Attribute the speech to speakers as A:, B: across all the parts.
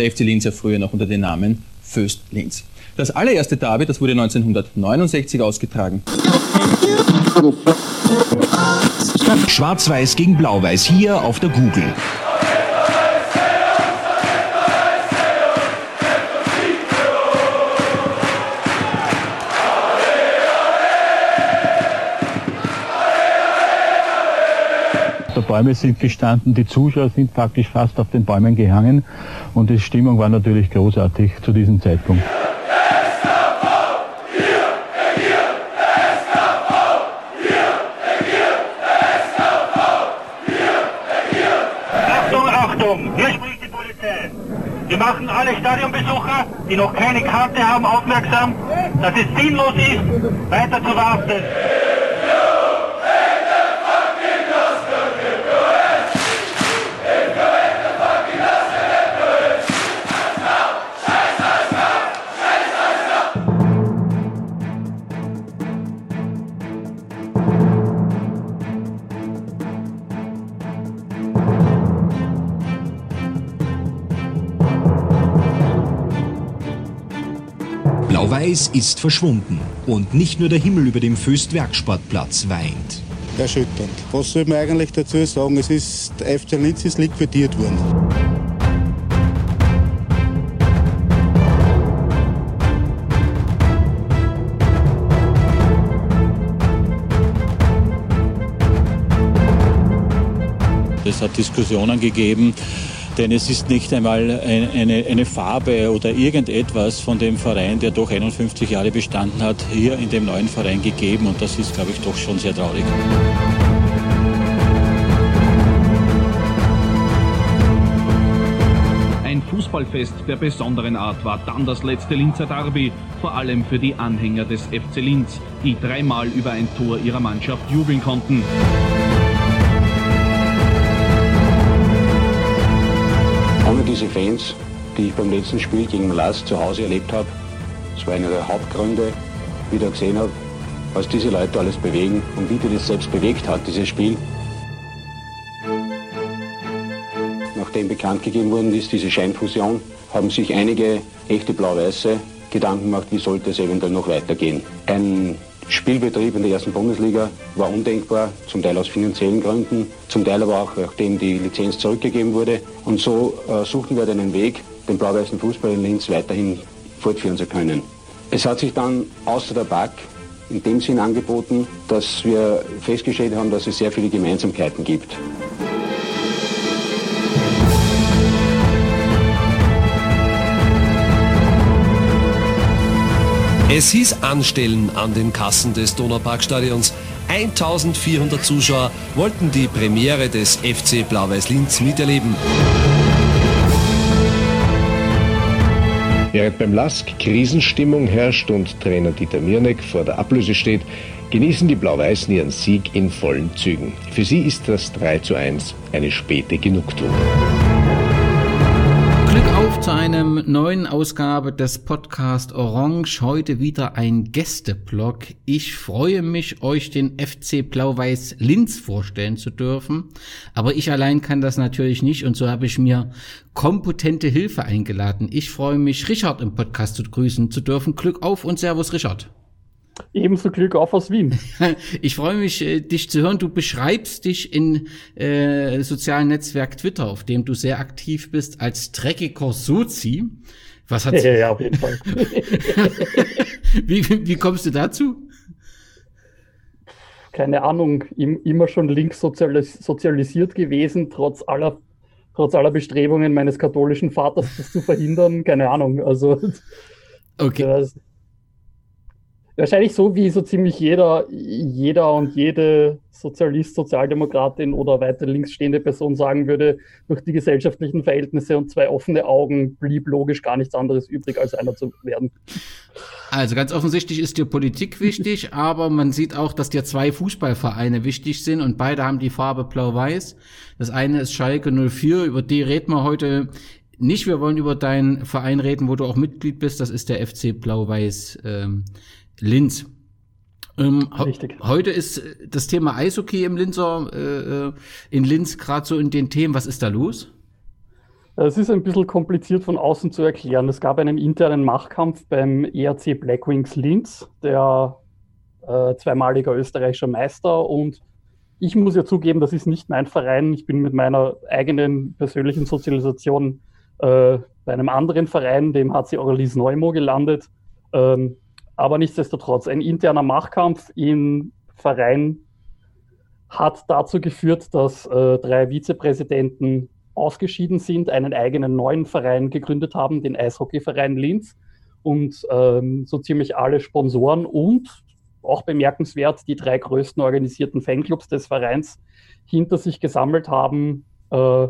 A: der FC Linz ja früher noch unter dem Namen Föst Linz. Das allererste Derby, das wurde 1969 ausgetragen.
B: Schwarz-Weiß gegen Blau-Weiß hier auf der Google.
C: Bäume sind gestanden, die Zuschauer sind faktisch fast auf den Bäumen gehangen und die Stimmung war natürlich großartig zu diesem Zeitpunkt.
D: Achtung, Achtung, hier spricht die Polizei. Wir machen alle Stadionbesucher, die noch keine Karte haben, aufmerksam, dass es sinnlos ist, weiter zu warten.
B: Blau-Weiß ist verschwunden und nicht nur der Himmel über dem Föst-Werksportplatz weint.
E: Erschütternd. Was soll man eigentlich dazu sagen? Es ist, der FC Linz ist liquidiert worden.
F: Es hat Diskussionen gegeben, denn es ist nicht einmal eine, eine, Farbe oder irgendetwas von dem Verein, der doch 51 Jahre bestanden hat, hier in dem neuen Verein gegeben. Und das ist, glaube ich, doch schon sehr traurig.
G: Ein Fußballfest der besonderen Art war dann das letzte Linzer Derby, vor allem für die Anhänger des FC Linz, die dreimal über ein Tor ihrer Mannschaft jubeln konnten.
H: Diese Fans, die ich beim letzten Spiel gegen Lass zu Hause erlebt habe, das war einer der Hauptgründe, wie ich da gesehen habe, was diese Leute alles bewegen und wie die das selbst bewegt hat, dieses Spiel. Nachdem bekannt gegeben worden ist, diese Scheinfusion, haben sich einige echte Blau-Weiße Gedanken gemacht, wie sollte es eventuell noch weitergehen. Ein Spielbetrieb in der ersten Bundesliga war undenkbar, zum Teil aus finanziellen Gründen, zum Teil aber auch, nachdem die Lizenz zurückgegeben wurde. Und so äh, suchten wir einen Weg, den blau-weißen Fußball in Linz weiterhin fortführen zu können. Es hat sich dann außer der BAK in dem Sinn angeboten, dass wir festgestellt haben, dass es sehr viele Gemeinsamkeiten gibt.
I: Es hieß Anstellen an den Kassen des Donauparkstadions. 1400 Zuschauer wollten die Premiere des FC Blau-Weiß Linz miterleben.
J: Während beim Lask Krisenstimmung herrscht und Trainer Dieter Mirnek vor der Ablöse steht, genießen die Blau-Weißen ihren Sieg in vollen Zügen. Für sie ist das 3 zu 1 eine späte Genugtuung.
K: Zu einem neuen Ausgabe des Podcast Orange. Heute wieder ein Gästeblog. Ich freue mich, euch den FC Blau-Weiß Linz vorstellen zu dürfen. Aber ich allein kann das natürlich nicht und so habe ich mir kompetente Hilfe eingeladen. Ich freue mich, Richard im Podcast zu grüßen zu dürfen. Glück auf und Servus, Richard.
L: Ebenso Glück auf aus Wien.
K: Ich freue mich, äh, dich zu hören. Du beschreibst dich in äh, sozialen Netzwerk Twitter, auf dem du sehr aktiv bist, als dreckiger Sozi. Was hat
L: ja, ja, auf jeden Fall.
K: wie, wie kommst du dazu?
L: Keine Ahnung, immer schon links sozialis sozialisiert gewesen, trotz aller, trotz aller Bestrebungen meines katholischen Vaters, das zu verhindern. Keine Ahnung. Also,
K: okay.
L: Das, wahrscheinlich so wie so ziemlich jeder, jeder und jede Sozialist, Sozialdemokratin oder weiter links stehende Person sagen würde, durch die gesellschaftlichen Verhältnisse und zwei offene Augen blieb logisch gar nichts anderes übrig, als einer zu werden.
K: Also ganz offensichtlich ist dir Politik wichtig, aber man sieht auch, dass dir zwei Fußballvereine wichtig sind und beide haben die Farbe blau-weiß. Das eine ist Schalke 04, über die reden wir heute nicht. Wir wollen über deinen Verein reden, wo du auch Mitglied bist. Das ist der FC Blau-Weiß ähm, Linz. Ähm, Richtig. Heute ist das Thema Eishockey im Linzer, äh, in Linz gerade so in den Themen. Was ist da los?
L: Es ist ein bisschen kompliziert von außen zu erklären. Es gab einen internen Machtkampf beim ERC Blackwings Linz, der äh, zweimaliger österreichischer Meister. Und ich muss ja zugeben, das ist nicht mein Verein. Ich bin mit meiner eigenen persönlichen Sozialisation äh, bei einem anderen Verein, dem HC Orlis Neumo, gelandet. Ähm, aber nichtsdestotrotz, ein interner Machtkampf im Verein hat dazu geführt, dass äh, drei Vizepräsidenten ausgeschieden sind, einen eigenen neuen Verein gegründet haben, den Eishockeyverein Linz. Und ähm, so ziemlich alle Sponsoren und auch bemerkenswert die drei größten organisierten Fanclubs des Vereins hinter sich gesammelt haben, äh,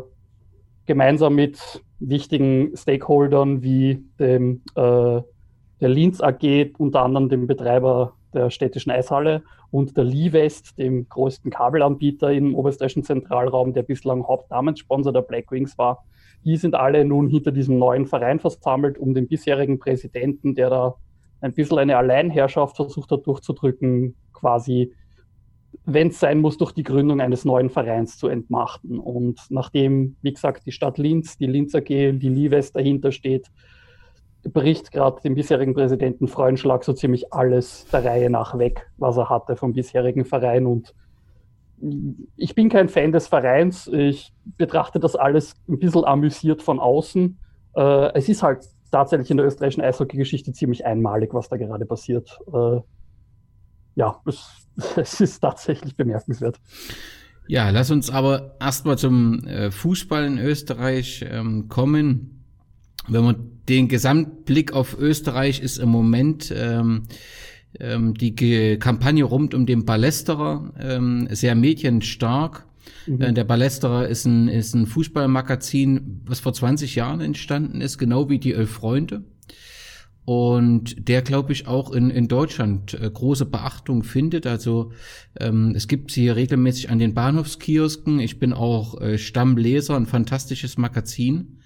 L: gemeinsam mit wichtigen Stakeholdern wie dem, äh, der Linz AG, unter anderem dem Betreiber der städtischen Eishalle und der Lee-West, dem größten Kabelanbieter im oberösterreichischen Zentralraum, der bislang Hauptnamenssponsor der Black Wings war. Die sind alle nun hinter diesem neuen Verein versammelt, um den bisherigen Präsidenten, der da ein bisschen eine Alleinherrschaft versucht hat durchzudrücken, quasi, wenn es sein muss, durch die Gründung eines neuen Vereins zu entmachten. Und nachdem, wie gesagt, die Stadt Linz, die Linz AG, die Liwest dahinter steht, bricht gerade dem bisherigen Präsidenten Freudenschlag so ziemlich alles der Reihe nach weg, was er hatte vom bisherigen Verein. Und ich bin kein Fan des Vereins. Ich betrachte das alles ein bisschen amüsiert von außen. Äh, es ist halt tatsächlich in der österreichischen Eishockey-Geschichte ziemlich einmalig, was da gerade passiert. Äh, ja, es, es, ist tatsächlich bemerkenswert.
K: Ja, lass uns aber erstmal zum äh, Fußball in Österreich ähm, kommen. Wenn man den Gesamtblick auf Österreich ist im Moment ähm, ähm, die Ge Kampagne rund um den Ballesterer ähm, sehr medienstark. Mhm. Äh, der Ballesterer ist ein, ist ein Fußballmagazin, was vor 20 Jahren entstanden ist, genau wie die Elf Freunde. Und der, glaube ich, auch in, in Deutschland äh, große Beachtung findet. Also ähm, es gibt sie regelmäßig an den Bahnhofskiosken. Ich bin auch äh, Stammleser, ein fantastisches Magazin.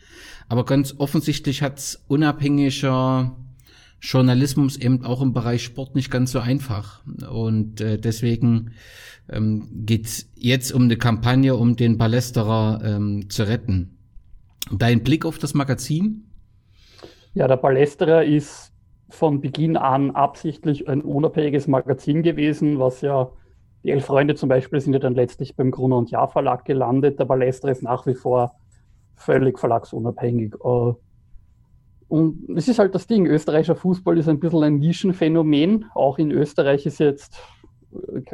K: Aber ganz offensichtlich hat's unabhängiger Journalismus eben auch im Bereich Sport nicht ganz so einfach. Und äh, deswegen ähm, geht jetzt um eine Kampagne, um den Ballesterer ähm, zu retten. Dein Blick auf das Magazin?
L: Ja, der Ballesterer ist von Beginn an absichtlich ein unabhängiges Magazin gewesen, was ja die Elf Freunde zum Beispiel sind ja dann letztlich beim Gruner und Jahr Verlag gelandet. Der Ballesterer ist nach wie vor völlig verlagsunabhängig. Äh, und es ist halt das Ding, österreichischer Fußball ist ein bisschen ein Nischenphänomen. Auch in Österreich ist jetzt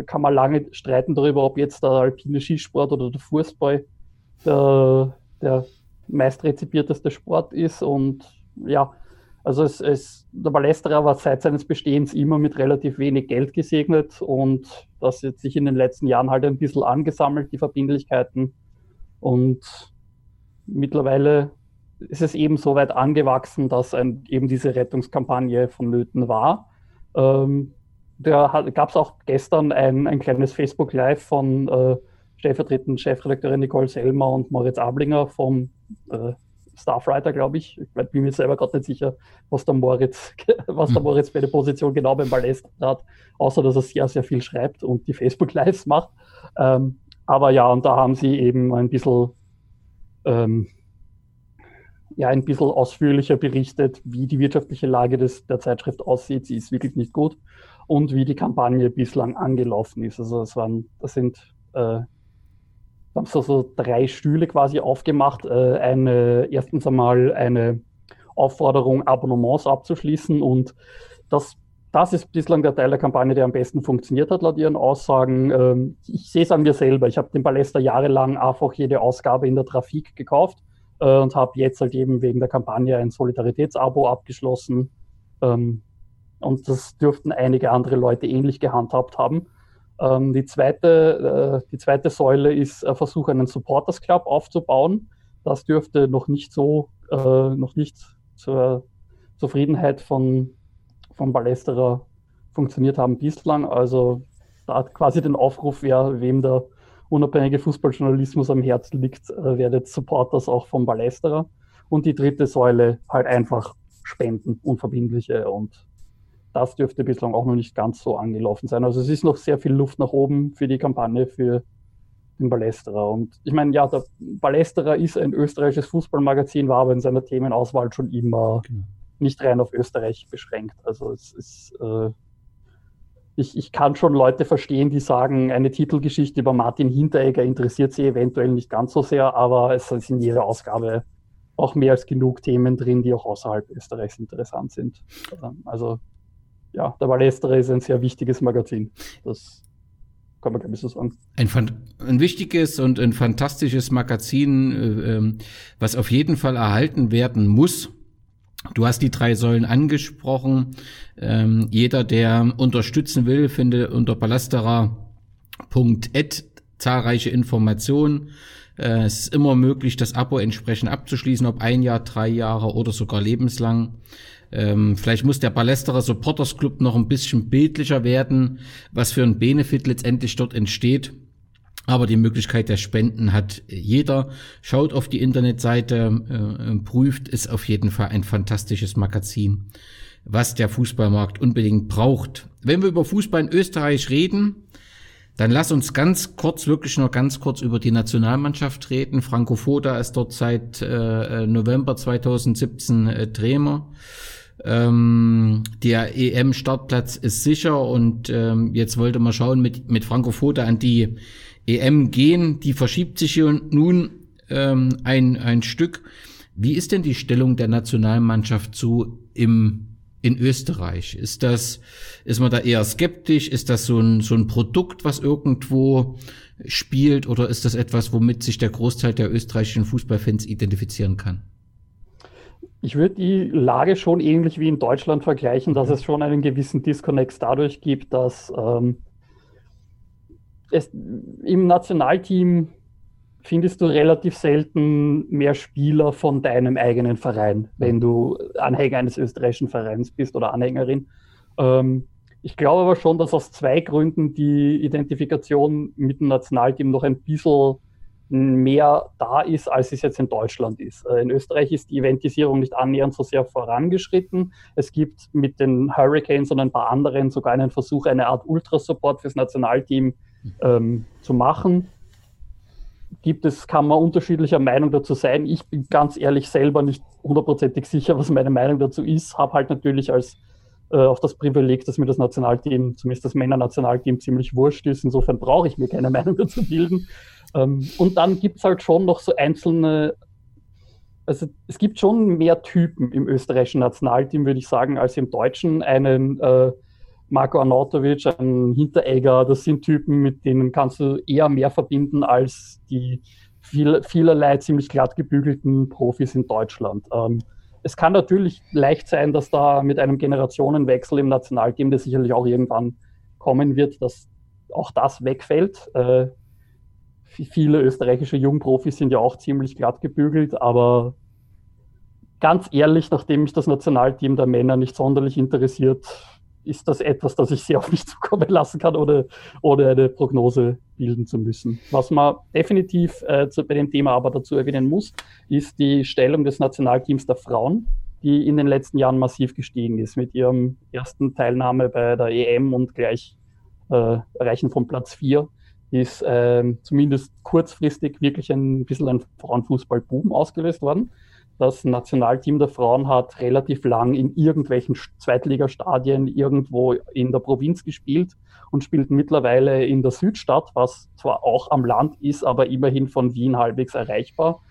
L: kann man lange streiten darüber, ob jetzt der alpine Skisport oder der Fußball der, der meist Sport ist. Und ja, also es, es, der Ballesterer war seit seines Bestehens immer mit relativ wenig Geld gesegnet und das hat sich in den letzten Jahren halt ein bisschen angesammelt, die Verbindlichkeiten. Und mittlerweile ist es eben so weit angewachsen, dass ein, eben diese Rettungskampagne vonnöten war. Ähm, da gab es auch gestern ein, ein kleines Facebook Live von äh, stellvertretenden Chefredakteurin Nicole Selmer und Moritz Ablinger vom äh, Staffwriter, glaube ich. Ich bin mir selber gerade nicht sicher, was der Moritz, was der hm. Moritz bei der Position genau beim Ballest hat, außer dass er sehr, sehr viel schreibt und die Facebook Lives macht. Ähm, aber ja, und da haben sie eben ein bisschen ähm, ja, ein bisschen ausführlicher berichtet, wie die wirtschaftliche Lage des, der Zeitschrift aussieht. Sie ist wirklich nicht gut und wie die Kampagne bislang angelaufen ist. Also es waren, das sind äh, haben so, so drei Stühle quasi aufgemacht. Äh, eine, erstens einmal eine Aufforderung, Abonnements abzuschließen und das, das ist bislang der Teil der Kampagne, der am besten funktioniert hat, laut ihren Aussagen. Ähm, ich sehe es an mir selber. Ich habe den Ballester jahrelang einfach jede Ausgabe in der Trafik gekauft äh, und habe jetzt halt eben wegen der Kampagne ein Solidaritätsabo abgeschlossen. Ähm, und das dürften einige andere Leute ähnlich gehandhabt haben. Ähm, die, zweite, äh, die zweite Säule ist ein Versuch, einen Supporters Club aufzubauen. Das dürfte noch nicht so, äh, noch nicht zur Zufriedenheit von, von Ballesterer funktioniert haben bislang. Also da hat quasi den Aufruf, wer, wem der unabhängige Fußballjournalismus am Herzen liegt, äh, werdet Supporters auch vom Ballesterer. Und die dritte Säule halt einfach Spenden, unverbindliche und das dürfte bislang auch noch nicht ganz so angelaufen sein. Also es ist noch sehr viel Luft nach oben für die Kampagne, für den Ballesterer. Und ich meine, ja, der Ballesterer ist ein österreichisches Fußballmagazin, war aber in seiner Themenauswahl schon immer genau. Nicht rein auf Österreich beschränkt. Also es ist, äh, ich, ich kann schon Leute verstehen, die sagen, eine Titelgeschichte über Martin Hinteregger interessiert sie eventuell nicht ganz so sehr, aber es ist in jeder Ausgabe auch mehr als genug Themen drin, die auch außerhalb Österreichs interessant sind. Also ja, der Ballesterer ist ein sehr wichtiges Magazin. Das kann man, glaube ich, so sagen.
K: Ein, ein wichtiges und ein fantastisches Magazin, äh, ähm, was auf jeden Fall erhalten werden muss. Du hast die drei Säulen angesprochen. Ähm, jeder, der unterstützen will, findet unter ballesterer.at zahlreiche Informationen. Äh, es ist immer möglich, das Abo entsprechend abzuschließen, ob ein Jahr, drei Jahre oder sogar lebenslang. Ähm, vielleicht muss der Ballesterer Supporters Club noch ein bisschen bildlicher werden, was für ein Benefit letztendlich dort entsteht. Aber die Möglichkeit der Spenden hat jeder. Schaut auf die Internetseite, äh, prüft, ist auf jeden Fall ein fantastisches Magazin, was der Fußballmarkt unbedingt braucht. Wenn wir über Fußball in Österreich reden, dann lass uns ganz kurz, wirklich noch ganz kurz über die Nationalmannschaft reden. Franco Foda ist dort seit äh, November 2017 äh, Trainer. Ähm, der EM-Startplatz ist sicher und ähm, jetzt wollte man schauen mit, mit Franco Foda an die EM gehen. Die verschiebt sich nun ähm, ein, ein Stück. Wie ist denn die Stellung der Nationalmannschaft so im in Österreich? Ist das, ist man da eher skeptisch? Ist das so ein, so ein Produkt, was irgendwo spielt? Oder ist das etwas, womit sich der Großteil der österreichischen Fußballfans identifizieren kann?
L: Ich würde die Lage schon ähnlich wie in Deutschland vergleichen, dass es schon einen gewissen Disconnect dadurch gibt, dass ähm, es im Nationalteam findest du relativ selten mehr Spieler von deinem eigenen Verein, wenn du Anhänger eines österreichischen Vereins bist oder Anhängerin. Ähm, ich glaube aber schon, dass aus zwei Gründen die Identifikation mit dem Nationalteam noch ein bisschen mehr da ist, als es jetzt in Deutschland ist. Äh, in Österreich ist die Eventisierung nicht annähernd so sehr vorangeschritten. Es gibt mit den Hurricanes und ein paar anderen sogar einen Versuch, eine Art Ultrasupport fürs Nationalteam ähm, zu machen gibt es, kann man unterschiedlicher Meinung dazu sein. Ich bin ganz ehrlich selber nicht hundertprozentig sicher, was meine Meinung dazu ist. Habe halt natürlich als äh, auch das Privileg, dass mir das Nationalteam, zumindest das Männernationalteam, ziemlich wurscht ist. Insofern brauche ich mir keine Meinung dazu bilden. Ähm, und dann gibt es halt schon noch so einzelne, also es gibt schon mehr Typen im österreichischen Nationalteam, würde ich sagen, als im deutschen. Einen äh, Marco Arnautovic, ein Hinteregger, das sind Typen, mit denen kannst du eher mehr verbinden als die viel, vielerlei ziemlich glatt gebügelten Profis in Deutschland. Ähm, es kann natürlich leicht sein, dass da mit einem Generationenwechsel im Nationalteam, der sicherlich auch irgendwann kommen wird, dass auch das wegfällt. Äh, viele österreichische Jungprofis sind ja auch ziemlich glatt gebügelt, aber ganz ehrlich, nachdem mich das Nationalteam der Männer nicht sonderlich interessiert, ist das etwas, das ich sehr auf mich zukommen lassen kann, ohne, ohne eine Prognose bilden zu müssen. Was man definitiv äh, zu, bei dem Thema aber dazu erwähnen muss, ist die Stellung des Nationalteams der Frauen, die in den letzten Jahren massiv gestiegen ist. Mit ihrem ersten Teilnahme bei der EM und gleich äh, Erreichen von Platz 4 ist äh, zumindest kurzfristig wirklich ein bisschen ein Frauenfußball-Boom ausgelöst worden. Das Nationalteam der Frauen hat relativ lang in irgendwelchen Zweitligastadien irgendwo in der Provinz gespielt und spielt mittlerweile in der Südstadt, was zwar auch am Land ist, aber immerhin von Wien halbwegs erreichbar.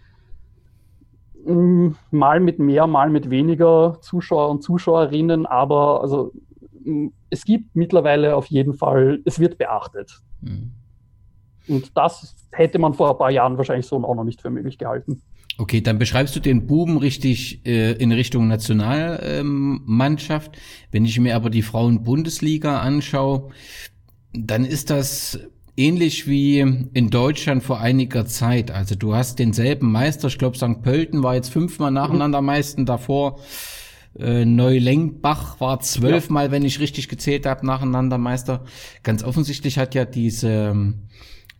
L: Mm, mal mit mehr, mal mit weniger Zuschauer und Zuschauerinnen, aber also mm, es gibt mittlerweile auf jeden Fall, es wird beachtet. Mhm. Und das hätte man vor ein paar Jahren wahrscheinlich so auch noch nicht für möglich gehalten.
K: Okay, dann beschreibst du den Buben richtig äh, in Richtung Nationalmannschaft. Ähm, Wenn ich mir aber die Frauen-Bundesliga anschaue, dann ist das ähnlich wie in Deutschland vor einiger Zeit. Also du hast denselben Meister, ich glaube St. Pölten war jetzt fünfmal nacheinander Meister davor. Äh, Neulengbach war zwölfmal, ja. wenn ich richtig gezählt habe, nacheinander Meister. Ganz offensichtlich hat ja diese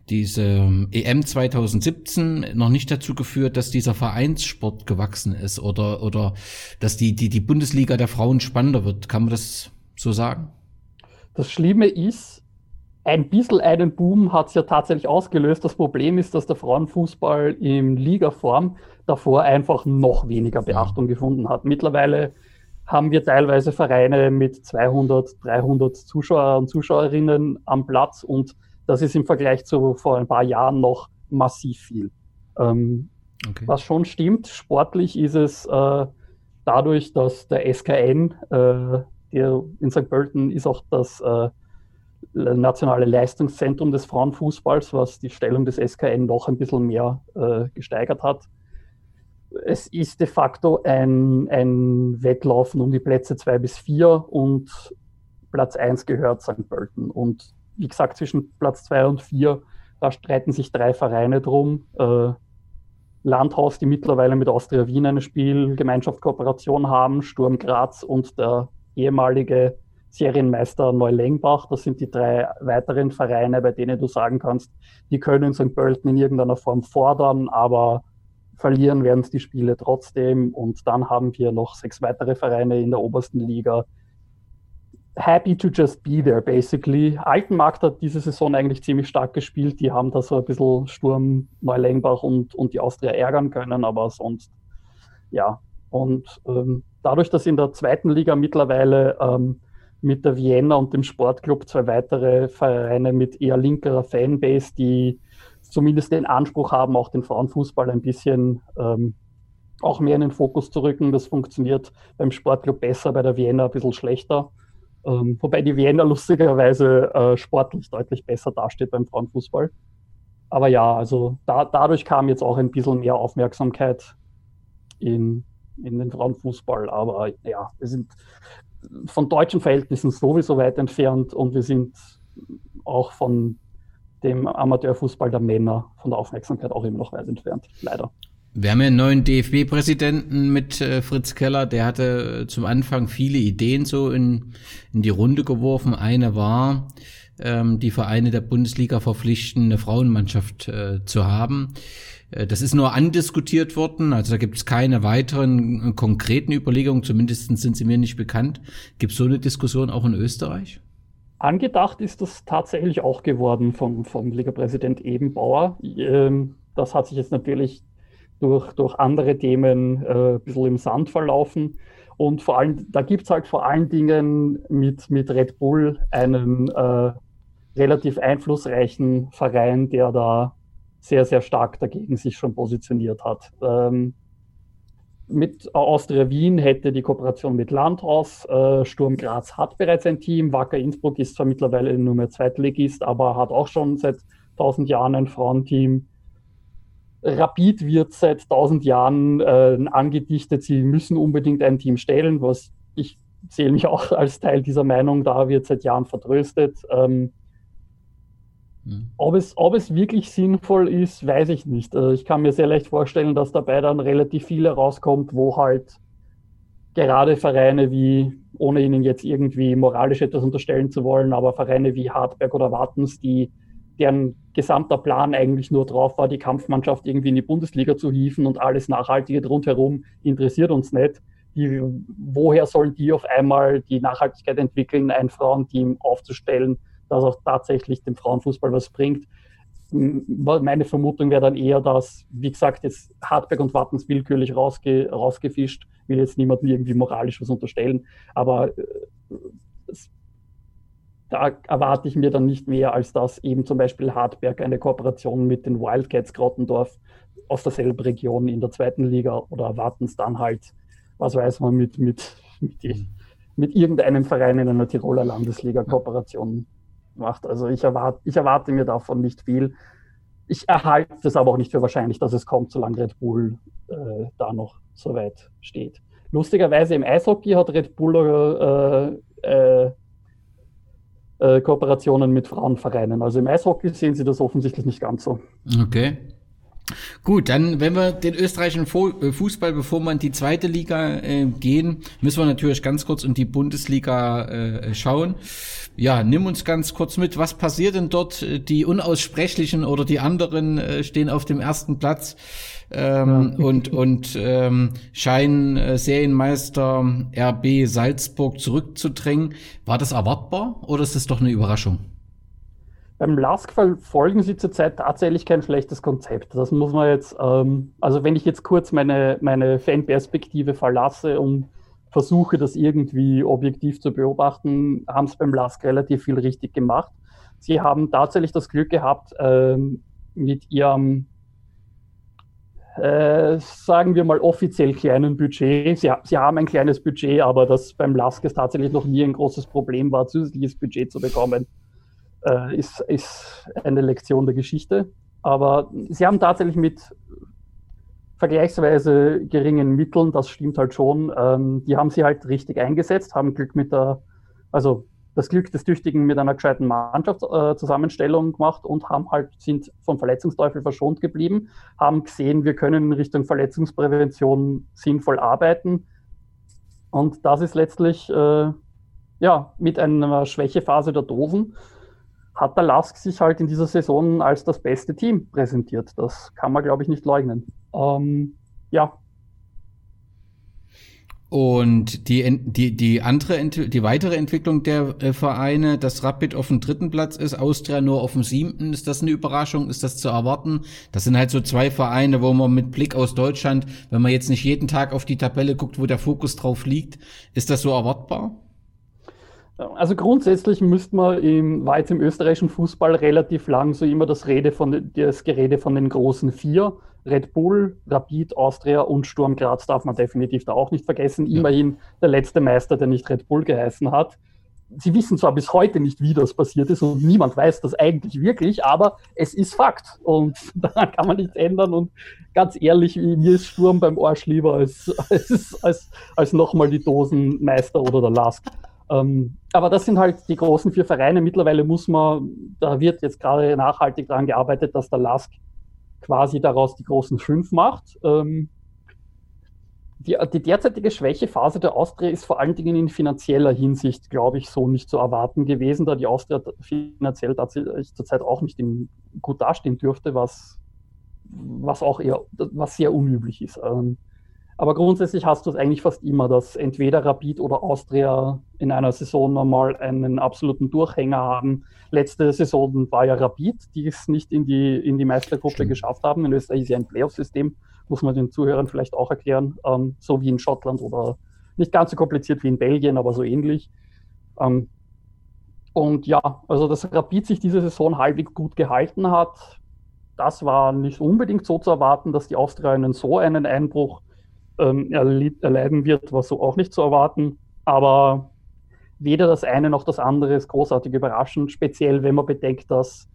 K: diese EM 2017 noch nicht dazu geführt, dass dieser Vereinssport gewachsen ist oder, oder dass die, die, die Bundesliga der Frauen spannender wird. Kann man das so sagen?
L: Das Schlimme ist, ein bisschen einen Boom hat es ja tatsächlich ausgelöst. Das Problem ist, dass der Frauenfußball in Ligaform davor einfach noch weniger Beachtung gefunden hat. Mittlerweile haben wir teilweise Vereine mit 200, 300 Zuschauer und Zuschauerinnen am Platz und das ist im Vergleich zu vor ein paar Jahren noch massiv viel. Ähm, okay. Was schon stimmt, sportlich ist es äh, dadurch, dass der SKN, äh, der in St. Pölten ist auch das äh, nationale Leistungszentrum des Frauenfußballs, was die Stellung des SKN noch ein bisschen mehr äh, gesteigert hat. Es ist de facto ein, ein Wettlaufen um die Plätze zwei bis vier und Platz eins gehört St. Pölten. Und wie gesagt, zwischen Platz zwei und vier, da streiten sich drei Vereine drum. Äh, Landhaus, die mittlerweile mit Austria Wien eine Spielgemeinschaftskooperation haben, Sturm Graz und der ehemalige Serienmeister Neulengbach. Das sind die drei weiteren Vereine, bei denen du sagen kannst, die können St. Pölten in irgendeiner Form fordern, aber verlieren werden es die Spiele trotzdem. Und dann haben wir noch sechs weitere Vereine in der obersten Liga. Happy to just be there, basically. Altenmarkt hat diese Saison eigentlich ziemlich stark gespielt. Die haben da so ein bisschen Sturm, Neulengbach und, und die Austria ärgern können, aber sonst, ja. Und ähm, dadurch, dass in der zweiten Liga mittlerweile ähm, mit der Vienna und dem Sportclub zwei weitere Vereine mit eher linkerer Fanbase, die zumindest den Anspruch haben, auch den Frauenfußball ein bisschen ähm, auch mehr in den Fokus zu rücken. Das funktioniert beim Sportclub besser, bei der Vienna ein bisschen schlechter. Ähm, wobei die Vienna lustigerweise äh, sportlich deutlich besser dasteht beim Frauenfußball. Aber ja, also da, dadurch kam jetzt auch ein bisschen mehr Aufmerksamkeit in, in den Frauenfußball. Aber ja, wir sind von deutschen Verhältnissen sowieso weit entfernt und wir sind auch von dem Amateurfußball der Männer von der Aufmerksamkeit auch immer noch weit entfernt, leider.
K: Wir haben ja einen neuen DFB-Präsidenten mit äh, Fritz Keller, der hatte äh, zum Anfang viele Ideen so in, in die Runde geworfen. Eine war, ähm, die Vereine der Bundesliga verpflichten, eine Frauenmannschaft äh, zu haben. Äh, das ist nur andiskutiert worden, also da gibt es keine weiteren äh, konkreten Überlegungen, zumindest sind sie mir nicht bekannt. Gibt es so eine Diskussion auch in Österreich?
L: Angedacht ist das tatsächlich auch geworden vom, vom Liga-Präsident Ebenbauer. Ähm, das hat sich jetzt natürlich durch, durch andere Themen äh, ein bisschen im Sand verlaufen. Und vor allem, da gibt es halt vor allen Dingen mit, mit Red Bull einen äh, relativ einflussreichen Verein, der da sehr, sehr stark dagegen sich schon positioniert hat. Ähm, mit Austria Wien hätte die Kooperation mit Landhaus. Äh, Sturm Graz hat bereits ein Team. Wacker Innsbruck ist zwar mittlerweile nur mehr Zweitligist, aber hat auch schon seit 1000 Jahren ein Frauenteam. Rapid wird seit 1000 Jahren äh, angedichtet, sie müssen unbedingt ein Team stellen, was ich zähle mich auch als Teil dieser Meinung, da wird seit Jahren vertröstet. Ähm, Mhm. Ob, es, ob es wirklich sinnvoll ist, weiß ich nicht. Also ich kann mir sehr leicht vorstellen, dass dabei dann relativ viel rauskommt, wo halt gerade Vereine wie, ohne ihnen jetzt irgendwie moralisch etwas unterstellen zu wollen, aber Vereine wie Hartberg oder Wartens, die deren gesamter Plan eigentlich nur drauf war, die Kampfmannschaft irgendwie in die Bundesliga zu hieven und alles Nachhaltige rundherum interessiert uns nicht. Die, woher sollen die auf einmal die Nachhaltigkeit entwickeln, ein Frauenteam aufzustellen, das auch tatsächlich dem Frauenfußball was bringt. Meine Vermutung wäre dann eher, dass, wie gesagt, jetzt Hartberg und Wattens willkürlich rausge rausgefischt, will jetzt niemandem irgendwie moralisch was unterstellen, aber äh, da erwarte ich mir dann nicht mehr, als dass eben zum Beispiel Hartberg eine Kooperation mit den Wildcats Grottendorf aus derselben Region in der zweiten Liga oder erwarten es dann halt, was weiß man, mit, mit, mit, mit irgendeinem Verein in einer Tiroler Landesliga Kooperation macht. Also ich erwarte, ich erwarte mir davon nicht viel. Ich erhalte es aber auch nicht für wahrscheinlich, dass es kommt, solange Red Bull äh, da noch so weit steht. Lustigerweise im Eishockey hat Red Bull äh, äh, Kooperationen mit Frauenvereinen. Also im Eishockey sehen sie das offensichtlich nicht ganz so.
K: Okay. Gut, dann, wenn wir den österreichischen äh, Fußball, bevor wir in die zweite Liga äh, gehen, müssen wir natürlich ganz kurz in die Bundesliga äh, schauen. Ja, nimm uns ganz kurz mit, was passiert denn dort? Die Unaussprechlichen oder die anderen äh, stehen auf dem ersten Platz ähm, ja. und, und ähm, scheinen äh, Serienmeister RB Salzburg zurückzudrängen. War das erwartbar oder ist das doch eine Überraschung?
L: Beim LASK verfolgen sie zurzeit tatsächlich kein schlechtes Konzept. Das muss man jetzt, ähm, also wenn ich jetzt kurz meine, meine Fanperspektive verlasse und versuche, das irgendwie objektiv zu beobachten, haben es beim LASK relativ viel richtig gemacht. Sie haben tatsächlich das Glück gehabt, ähm, mit ihrem, äh, sagen wir mal, offiziell kleinen Budget. Sie, sie, haben ein kleines Budget, aber das beim LASK ist tatsächlich noch nie ein großes Problem war, zusätzliches Budget zu bekommen äh, ist, ist eine Lektion der Geschichte. Aber sie haben tatsächlich mit vergleichsweise geringen Mitteln, das stimmt halt schon, ähm, die haben sie halt richtig eingesetzt, haben Glück mit der, also das Glück des Tüchtigen mit einer gescheiten Mannschaftszusammenstellung äh, gemacht und haben halt, sind vom Verletzungsteufel verschont geblieben, haben gesehen, wir können in Richtung Verletzungsprävention sinnvoll arbeiten. Und das ist letztlich äh, ja, mit einer Schwächephase der Dosen hat der Lask sich halt in dieser Saison als das beste Team präsentiert. Das kann man, glaube ich, nicht leugnen. Ähm, ja.
K: Und die, die, die andere, die weitere Entwicklung der äh, Vereine, dass Rapid auf dem dritten Platz ist, Austria nur auf dem siebten, ist das eine Überraschung? Ist das zu erwarten? Das sind halt so zwei Vereine, wo man mit Blick aus Deutschland, wenn man jetzt nicht jeden Tag auf die Tabelle guckt, wo der Fokus drauf liegt, ist das so erwartbar?
L: Also grundsätzlich müsste man im, war jetzt im österreichischen Fußball relativ lang so immer das, Rede von, das Gerede von den großen vier. Red Bull, Rapid, Austria und Sturm Graz darf man definitiv da auch nicht vergessen. Immerhin der letzte Meister, der nicht Red Bull geheißen hat. Sie wissen zwar bis heute nicht, wie das passiert ist und niemand weiß das eigentlich wirklich, aber es ist Fakt und daran kann man nichts ändern und ganz ehrlich, mir ist Sturm beim Arsch lieber als, als, als, als nochmal die Dosenmeister oder der Lask. Ähm, aber das sind halt die großen vier Vereine. Mittlerweile muss man, da wird jetzt gerade nachhaltig daran gearbeitet, dass der LASK quasi daraus die großen fünf macht. Ähm, die, die, derzeitige Schwächephase der Austria ist vor allen Dingen in finanzieller Hinsicht, glaube ich, so nicht zu erwarten gewesen, da die Austria finanziell tatsächlich zurzeit auch nicht im, gut dastehen dürfte, was, was auch eher, was sehr unüblich ist. Ähm, aber grundsätzlich hast du es eigentlich fast immer, dass entweder Rapid oder Austria in einer Saison nochmal einen absoluten Durchhänger haben. Letzte Saison war ja Rapid, die es nicht in die, in die Meistergruppe Stimmt. geschafft haben. In Österreich ist ja ein Playoff-System, muss man den Zuhörern vielleicht auch erklären, ähm, so wie in Schottland oder nicht ganz so kompliziert wie in Belgien, aber so ähnlich. Ähm, und ja, also dass Rapid sich diese Saison halbwegs gut gehalten hat, das war nicht unbedingt so zu erwarten, dass die Austria einen so einen Einbruch ähm, erleiden wird, war so auch nicht zu erwarten. Aber weder das eine noch das andere ist großartig überraschend, speziell wenn man bedenkt, dass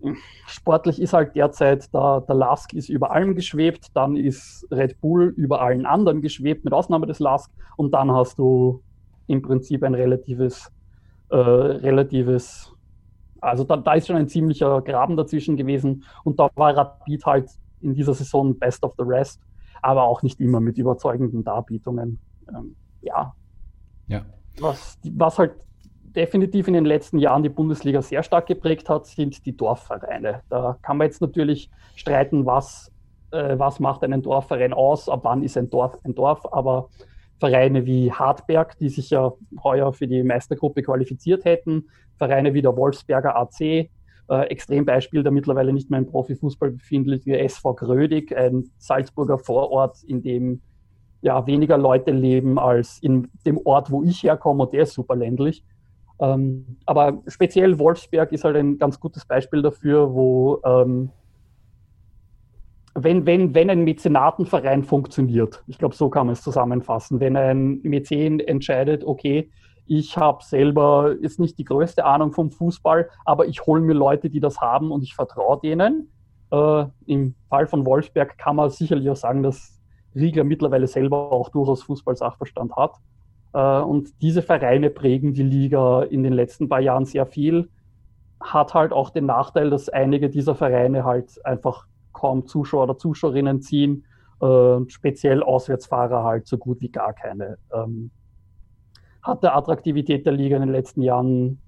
L: hm, sportlich ist halt derzeit, da, der Lask ist über allem geschwebt, dann ist Red Bull über allen anderen geschwebt, mit Ausnahme des Lask, und dann hast du im Prinzip ein relatives, äh, relatives, also da, da ist schon ein ziemlicher Graben dazwischen gewesen. Und da war Rapid halt in dieser Saison best of the rest aber auch nicht immer mit überzeugenden Darbietungen. Ähm, ja.
K: ja.
L: Was, was halt definitiv in den letzten Jahren die Bundesliga sehr stark geprägt hat, sind die Dorfvereine. Da kann man jetzt natürlich streiten, was, äh, was macht einen Dorfverein aus, ab wann ist ein Dorf ein Dorf, aber Vereine wie Hartberg, die sich ja heuer für die Meistergruppe qualifiziert hätten, Vereine wie der Wolfsberger AC, äh, Extrembeispiel der mittlerweile nicht mehr im Profifußball befindliche SV Grödig, ein Salzburger Vorort, in dem ja weniger Leute leben als in dem Ort, wo ich herkomme, und der ist super ländlich. Ähm, aber speziell Wolfsberg ist halt ein ganz gutes Beispiel dafür, wo ähm, wenn, wenn, wenn ein Mäzenatenverein funktioniert, ich glaube, so kann man es zusammenfassen, wenn ein Mäzen entscheidet, okay, ich habe selber jetzt nicht die größte Ahnung vom Fußball, aber ich hole mir Leute, die das haben und ich vertraue denen. Äh, Im Fall von Wolfsberg kann man sicherlich auch sagen, dass Riegler mittlerweile selber auch durchaus Fußballsachverstand hat. Äh, und diese Vereine prägen die Liga in den letzten paar Jahren sehr viel. Hat halt auch den Nachteil, dass einige dieser Vereine halt einfach kaum Zuschauer oder Zuschauerinnen ziehen. Äh, speziell Auswärtsfahrer halt so gut wie gar keine. Ähm, hat der Attraktivität der Liga in den letzten Jahren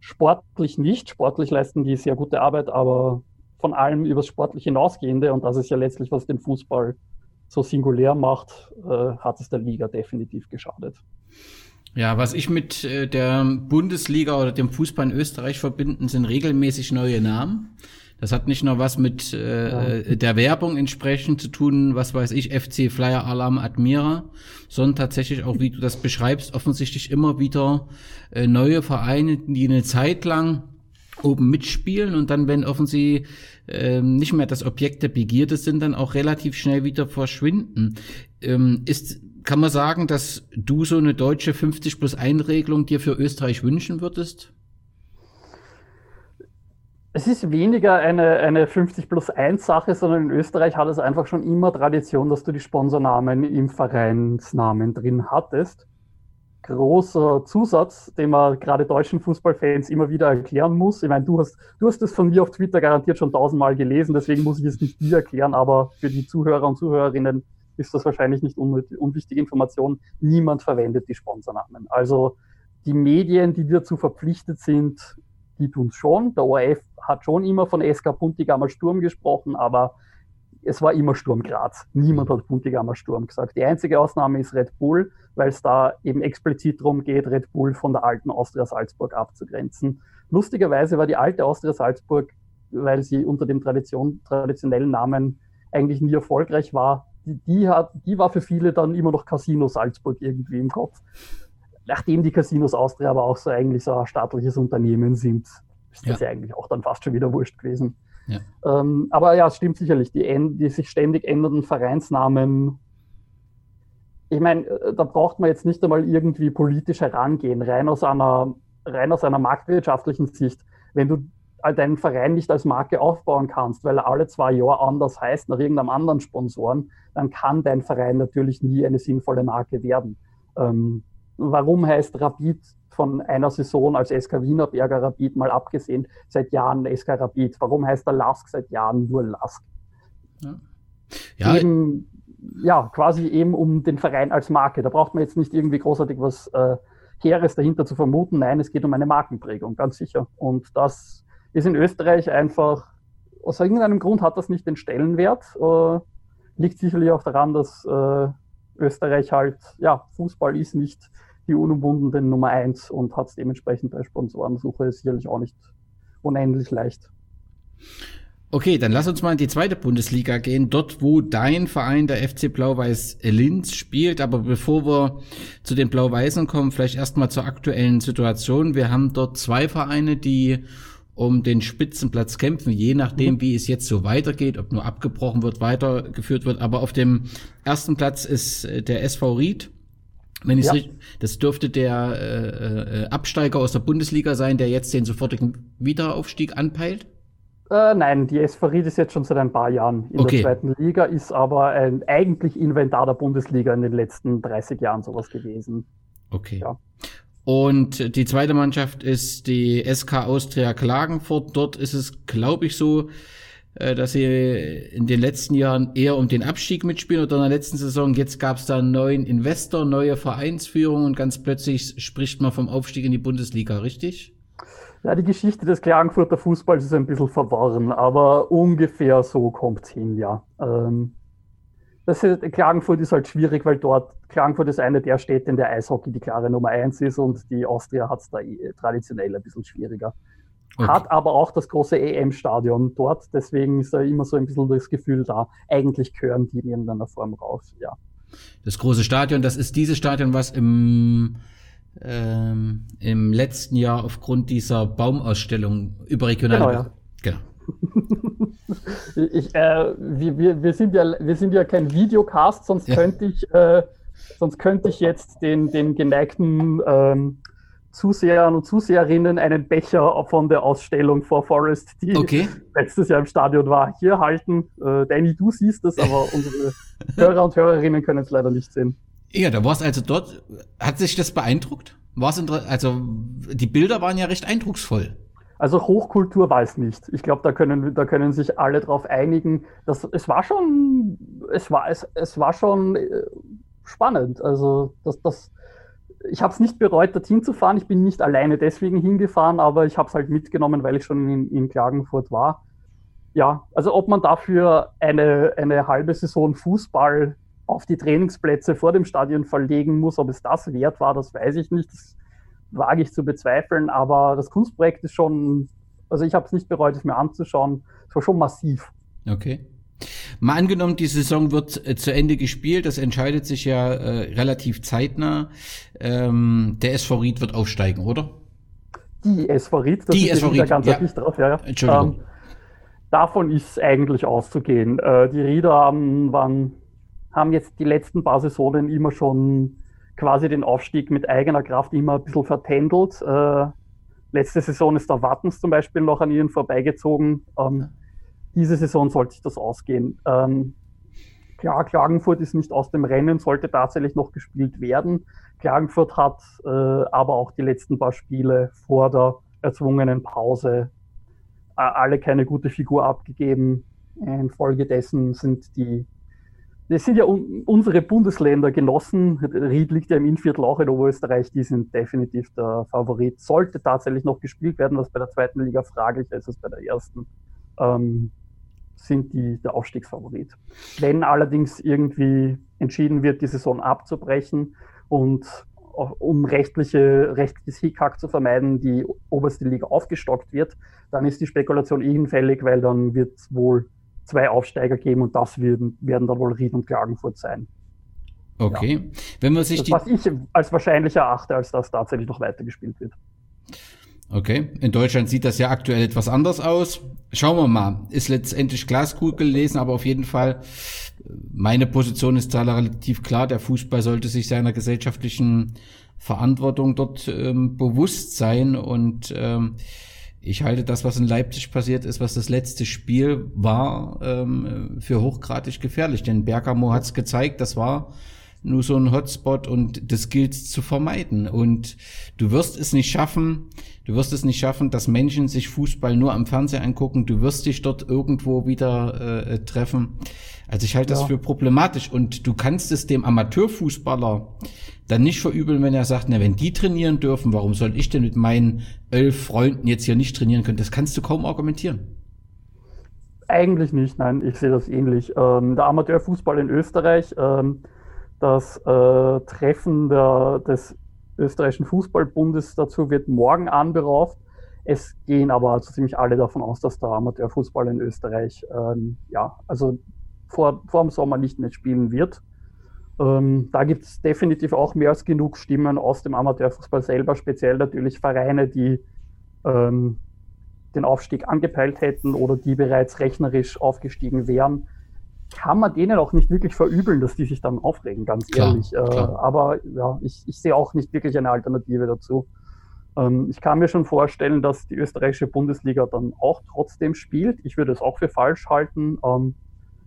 L: sportlich nicht. Sportlich leisten die sehr gute Arbeit, aber von allem übers Sportlich hinausgehende, und das ist ja letztlich, was den Fußball so singulär macht, äh, hat es der Liga definitiv geschadet.
K: Ja, was ich mit äh, der Bundesliga oder dem Fußball in Österreich verbinden, sind regelmäßig neue Namen. Das hat nicht nur was mit äh, ja. der Werbung entsprechend zu tun, was weiß ich, FC Flyer Alarm Admira, sondern tatsächlich auch, wie du das beschreibst, offensichtlich immer wieder äh, neue Vereine, die eine Zeit lang oben mitspielen und dann, wenn offensichtlich äh, nicht mehr das Objekt der Begierde sind, dann auch relativ schnell wieder verschwinden. Ähm, ist, kann man sagen, dass du so eine deutsche 50 plus 1 Regelung dir für Österreich wünschen würdest?
L: Es ist weniger eine, eine 50 plus 1 Sache, sondern in Österreich hat es einfach schon immer Tradition, dass du die Sponsornamen im Vereinsnamen drin hattest. Großer Zusatz, den man gerade deutschen Fußballfans immer wieder erklären muss. Ich meine, du hast, du hast es von mir auf Twitter garantiert schon tausendmal gelesen, deswegen muss ich es nicht dir erklären, aber für die Zuhörer und Zuhörerinnen ist das wahrscheinlich nicht unwichtige Information. Niemand verwendet die Sponsornamen. Also die Medien, die dazu verpflichtet sind, die tun es schon. Der ORF hat schon immer von SK Puntigammer Sturm gesprochen, aber es war immer Sturm Graz. Niemand hat Puntigammer Sturm gesagt. Die einzige Ausnahme ist Red Bull, weil es da eben explizit darum geht, Red Bull von der alten Austria Salzburg abzugrenzen. Lustigerweise war die alte Austria Salzburg, weil sie unter dem Tradition, traditionellen Namen eigentlich nie erfolgreich war, die, die, hat, die war für viele dann immer noch Casino Salzburg irgendwie im Kopf nachdem die Casinos Austria aber auch so eigentlich so ein staatliches Unternehmen sind, ist das ja eigentlich auch dann fast schon wieder wurscht gewesen. Ja. Ähm, aber ja, es stimmt sicherlich, die, die sich ständig ändernden Vereinsnamen. Ich meine, äh, da braucht man jetzt nicht einmal irgendwie politisch herangehen, rein aus einer, rein aus einer marktwirtschaftlichen Sicht. Wenn du deinen Verein nicht als Marke aufbauen kannst, weil er alle zwei Jahre anders heißt, nach irgendeinem anderen Sponsoren, dann kann dein Verein natürlich nie eine sinnvolle Marke werden. Ähm, warum heißt Rapid von einer Saison als SK Wiener Berger Rapid mal abgesehen seit Jahren SK Rapid? Warum heißt der Lask seit Jahren nur Lask? Ja. ja. Eben, ja, quasi eben um den Verein als Marke. Da braucht man jetzt nicht irgendwie großartig was äh, Heeres dahinter zu vermuten. Nein, es geht um eine Markenprägung, ganz sicher. Und das ist in Österreich einfach, aus irgendeinem Grund hat das nicht den Stellenwert. Äh, liegt sicherlich auch daran, dass äh, Österreich halt, ja, Fußball ist nicht die unumwundene Nummer eins und hat es dementsprechend bei Sponsorensuche sicherlich auch nicht unendlich leicht.
K: Okay, dann lass uns mal in die zweite Bundesliga gehen, dort wo dein Verein, der FC Blau-Weiß Linz, spielt. Aber bevor wir zu den Blau-Weißen kommen, vielleicht erstmal zur aktuellen Situation. Wir haben dort zwei Vereine, die um den Spitzenplatz kämpfen, je nachdem, mhm. wie es jetzt so weitergeht, ob nur abgebrochen wird, weitergeführt wird. Aber auf dem ersten Platz ist äh, der SV Ried wenn ich ja. das dürfte der äh, äh, Absteiger aus der Bundesliga sein, der jetzt den sofortigen Wiederaufstieg anpeilt?
L: Äh, nein, die SV Ried ist jetzt schon seit ein paar Jahren in okay. der zweiten Liga, ist aber ein eigentlich Inventar der Bundesliga in den letzten 30 Jahren sowas gewesen.
K: Okay. Ja. Und die zweite Mannschaft ist die SK Austria Klagenfurt. Dort ist es, glaube ich, so, dass sie in den letzten Jahren eher um den Abstieg mitspielen oder in der letzten Saison. Jetzt gab es da einen neuen Investor, neue Vereinsführung und ganz plötzlich spricht man vom Aufstieg in die Bundesliga, richtig?
L: Ja, die Geschichte des Klagenfurter Fußballs ist ein bisschen verworren, aber ungefähr so kommt es hin, ja. Ähm, das ist, Klagenfurt ist halt schwierig, weil dort, Klagenfurt ist eine der Städte, in der Eishockey die klare Nummer eins ist und die Austria hat es da eh traditionell ein bisschen schwieriger. Okay. Hat aber auch das große EM-Stadion dort, deswegen ist da immer so ein bisschen das Gefühl da, eigentlich gehören die in irgendeiner Form raus, ja.
K: Das große Stadion, das ist dieses Stadion, was im, ähm, im letzten Jahr aufgrund dieser Baumausstellung überregional. Genau, ja.
L: genau. ich, äh, wir, wir, sind ja, wir sind ja kein Videocast, sonst ja. könnte ich, äh, sonst könnte ich jetzt den, den geneigten ähm, Zusehern und Zuseherinnen einen Becher von der Ausstellung vor Forest, die okay. letztes Jahr im Stadion war, hier halten. Äh, Danny, du siehst es, aber unsere Hörer und Hörerinnen können es leider nicht sehen.
K: Ja, da warst also dort. Hat sich das beeindruckt? War's also die Bilder waren ja recht eindrucksvoll.
L: Also Hochkultur war es nicht. Ich glaube, da können, da können sich alle darauf einigen. Dass, es war schon, es war, es, es war schon äh, spannend. Also das, das, ich habe es nicht bereut, dorthin zu fahren. Ich bin nicht alleine deswegen hingefahren, aber ich habe es halt mitgenommen, weil ich schon in, in, Klagenfurt war. Ja, also ob man dafür eine, eine halbe Saison Fußball auf die Trainingsplätze vor dem Stadion verlegen muss. Ob es das wert war, das weiß ich nicht. Das wage ich zu bezweifeln. Aber das Kunstprojekt ist schon, also ich habe es nicht bereut, es mir anzuschauen. Es war schon massiv.
K: Okay. Mal angenommen, die Saison wird äh, zu Ende gespielt, das entscheidet sich ja äh, relativ zeitnah. Ähm, der SV Ried wird aufsteigen, oder?
L: Die SV Ried, das
K: die SV Ried,
L: ganz
K: ja.
L: drauf, ja, ja.
K: Entschuldigung. Ähm,
L: davon ist eigentlich auszugehen. Äh, die Rieder haben, waren, haben jetzt die letzten paar Saisonen immer schon quasi den Aufstieg mit eigener Kraft immer ein bisschen vertändelt. Äh, letzte Saison ist der Wattens zum Beispiel noch an ihnen vorbeigezogen. Ähm, diese Saison sollte sich das ausgehen. Ähm, klar, Klagenfurt ist nicht aus dem Rennen, sollte tatsächlich noch gespielt werden. Klagenfurt hat äh, aber auch die letzten paar Spiele vor der erzwungenen Pause äh, alle keine gute Figur abgegeben. Infolgedessen sind die das sind ja un unsere Bundesländer Genossen. Ried liegt ja im Innviertel auch in Oberösterreich. Die sind definitiv der Favorit. Sollte tatsächlich noch gespielt werden, was bei der zweiten Liga fraglicher ist als bei der ersten, ähm, sind die der Aufstiegsfavorit. Wenn allerdings irgendwie entschieden wird, die Saison abzubrechen und um rechtliche, rechtliches Hickhack zu vermeiden, die oberste Liga aufgestockt wird, dann ist die Spekulation hinfällig, weil dann wird es wohl zwei Aufsteiger geben und das werden, werden dann wohl Ried und Klagenfurt sein.
K: Okay. Ja. Wenn man sich
L: das, was ich als wahrscheinlicher erachte, als dass tatsächlich noch weitergespielt wird.
K: Okay. In Deutschland sieht das ja aktuell etwas anders aus. Schauen wir mal. Ist letztendlich Glaskugel gelesen, aber auf jeden Fall, meine Position ist da relativ klar. Der Fußball sollte sich seiner gesellschaftlichen Verantwortung dort ähm, bewusst sein und ähm, ich halte das, was in Leipzig passiert ist, was das letzte Spiel war, ähm, für hochgradig gefährlich. Denn Bergamo hat es gezeigt, das war nur so ein Hotspot und das gilt zu vermeiden. Und du wirst es nicht schaffen, du wirst es nicht schaffen, dass Menschen sich Fußball nur am Fernseher angucken. Du wirst dich dort irgendwo wieder äh, treffen. Also ich halte ja. das für problematisch. Und du kannst es dem Amateurfußballer dann nicht verübeln, wenn er sagt, na, wenn die trainieren dürfen, warum soll ich denn mit meinen elf Freunden jetzt hier nicht trainieren können? Das kannst du kaum argumentieren.
L: Eigentlich nicht, nein, ich sehe das ähnlich. Ähm, der Amateurfußball in Österreich, ähm, das äh, Treffen der, des österreichischen Fußballbundes dazu wird morgen anberauft. Es gehen aber also ziemlich alle davon aus, dass der Amateurfußball in Österreich ähm, ja, also vor, vor dem Sommer nicht mehr spielen wird. Ähm, da gibt es definitiv auch mehr als genug Stimmen aus dem Amateurfußball selber, speziell natürlich Vereine, die ähm, den Aufstieg angepeilt hätten oder die bereits rechnerisch aufgestiegen wären. Kann man denen auch nicht wirklich verübeln, dass die sich dann aufregen, ganz klar, ehrlich. Äh, aber ja, ich, ich sehe auch nicht wirklich eine Alternative dazu. Ähm, ich kann mir schon vorstellen, dass die österreichische Bundesliga dann auch trotzdem spielt. Ich würde es auch für falsch halten. Ähm,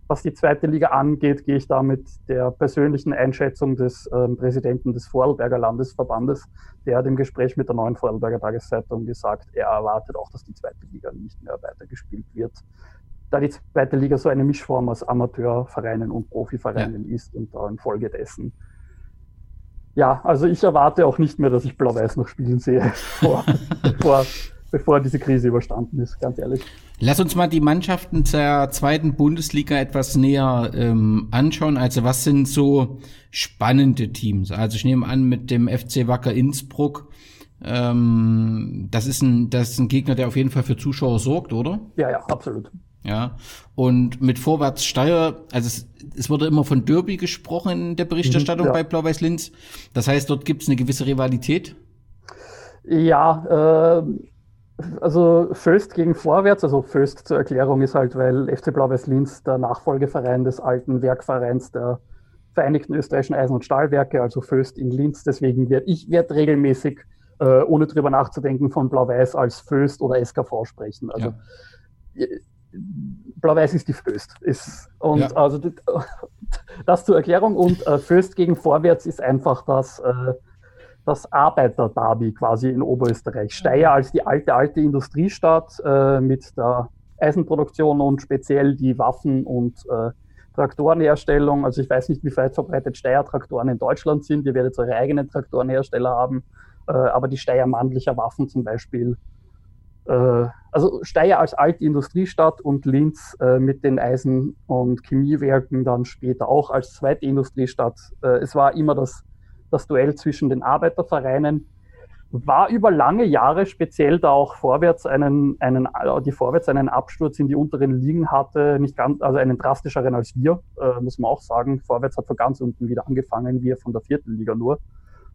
L: was die zweite Liga angeht, gehe ich da mit der persönlichen Einschätzung des ähm, Präsidenten des Vorarlberger Landesverbandes. Der hat im Gespräch mit der neuen Vorarlberger Tageszeitung gesagt, er erwartet auch, dass die zweite Liga nicht mehr weitergespielt wird. Da die zweite Liga so eine Mischform aus Amateurvereinen und Profivereinen ja. ist und da infolgedessen. Ja, also ich erwarte auch nicht mehr, dass ich Blau-Weiß noch spielen sehe, bevor, bevor, bevor diese Krise überstanden ist, ganz ehrlich.
K: Lass uns mal die Mannschaften der zweiten Bundesliga etwas näher ähm, anschauen. Also was sind so spannende Teams? Also ich nehme an mit dem FC Wacker Innsbruck. Ähm, das ist ein das ist ein Gegner, der auf jeden Fall für Zuschauer sorgt, oder?
L: Ja, ja, absolut.
K: Ja. Und mit Vorwärts Steier, also es, es wurde immer von Derby gesprochen in der Berichterstattung mhm, ja. bei Blau-Weiß Linz. Das heißt, dort gibt es eine gewisse Rivalität.
L: Ja, äh, also Föst gegen Vorwärts, also Föst zur Erklärung ist halt, weil FC Blau-Weiß Linz der Nachfolgeverein des alten Werkvereins der Vereinigten Österreichischen Eisen- und Stahlwerke, also Föst in Linz. Deswegen werde ich werd regelmäßig, äh, ohne drüber nachzudenken, von Blau-Weiß als Föst oder SKV sprechen. Also ja. Blau-Weiß ist die Föst. Ist, und ja. also das zur Erklärung. Und äh, Föst gegen Vorwärts ist einfach das äh, das Arbeiter-Derby quasi in Oberösterreich. Steyr als die alte, alte Industriestadt äh, mit der Eisenproduktion und speziell die Waffen- und äh, Traktorenherstellung. Also ich weiß nicht, wie weit verbreitet Steyr-Traktoren in Deutschland sind. Ihr werdet eure eigenen Traktorenhersteller haben. Äh, aber die Steyr mannlicher Waffen zum Beispiel also Steyr als alte Industriestadt und Linz äh, mit den Eisen- und Chemiewerken dann später auch als zweite Industriestadt. Äh, es war immer das, das Duell zwischen den Arbeitervereinen. War über lange Jahre speziell da auch vorwärts einen, einen, die vorwärts einen Absturz in die unteren Ligen hatte, nicht ganz, also einen drastischeren als wir, äh, muss man auch sagen. Vorwärts hat von ganz unten wieder angefangen, wir von der vierten Liga nur.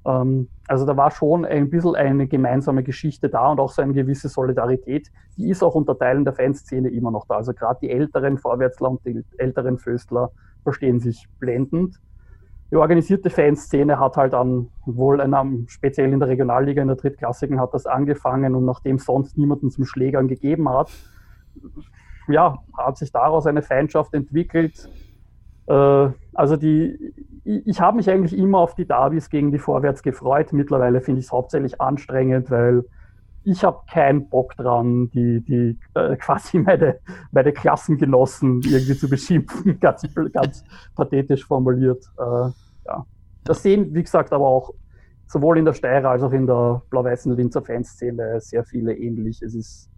L: Ähm, also da war schon ein bisschen eine gemeinsame Geschichte da und auch so eine gewisse Solidarität. Die ist auch unter Teilen der Fanszene immer noch da. Also gerade die älteren Vorwärtsler und die älteren Föstler verstehen sich blendend. Die organisierte Fanszene hat halt dann wohl einem, speziell in der Regionalliga, in der Drittklassigen hat das angefangen und nachdem sonst niemanden zum Schlägern gegeben hat, ja, hat sich daraus eine Feindschaft entwickelt. Äh, also die, ich, habe mich eigentlich immer auf die Derbys gegen die Vorwärts gefreut. Mittlerweile finde ich es hauptsächlich anstrengend, weil ich habe keinen Bock dran, die, die äh, quasi meine, meine Klassengenossen irgendwie zu beschimpfen, ganz, ganz pathetisch formuliert. Äh, ja. Das sehen, wie gesagt, aber auch sowohl in der Steirer als auch in der blau-weißen Linzer Fanszene sehr viele ähnlich. Es ist,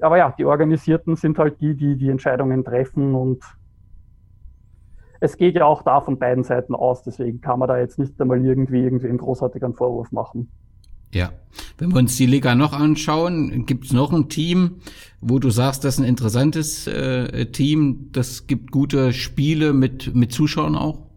L: aber ja, die Organisierten sind halt die, die die Entscheidungen treffen und es geht ja auch da von beiden Seiten aus, deswegen kann man da jetzt nicht einmal irgendwie, irgendwie einen großartigen Vorwurf machen.
K: Ja, wenn wir uns die Liga noch anschauen, gibt es noch ein Team, wo du sagst, das ist ein interessantes äh, Team, das gibt gute Spiele mit, mit Zuschauern auch?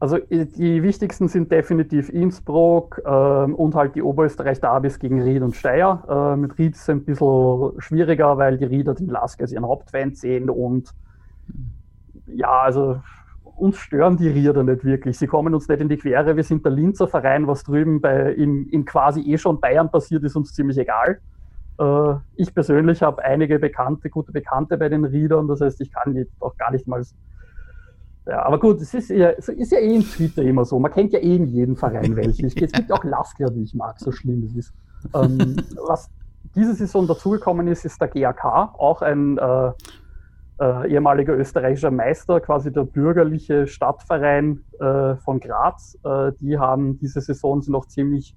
L: Also die wichtigsten sind definitiv Innsbruck äh, und halt die Oberösterreich-Derbys gegen Ried und Steyr. Äh, mit Ried ist es ein bisschen schwieriger, weil die Rieder den Lask als ihren Hauptfan sehen und ja, also uns stören die Rieder nicht wirklich. Sie kommen uns nicht in die Quere. Wir sind der Linzer Verein, was drüben bei, in, in quasi eh schon Bayern passiert, ist uns ziemlich egal. Äh, ich persönlich habe einige Bekannte, gute Bekannte bei den Riedern, das heißt, ich kann die auch gar nicht mal. Ja, aber gut, es ist ja, es ist ja eh in Twitter immer so. Man kennt ja eh in jedem Verein welche. Es gibt auch Lasker, die ich mag, so schlimm es ist. Ähm, was diese Saison dazugekommen ist, ist der GAK, auch ein äh, äh, ehemaliger österreichischer Meister, quasi der bürgerliche Stadtverein äh, von Graz. Äh, die haben diese Saison noch ziemlich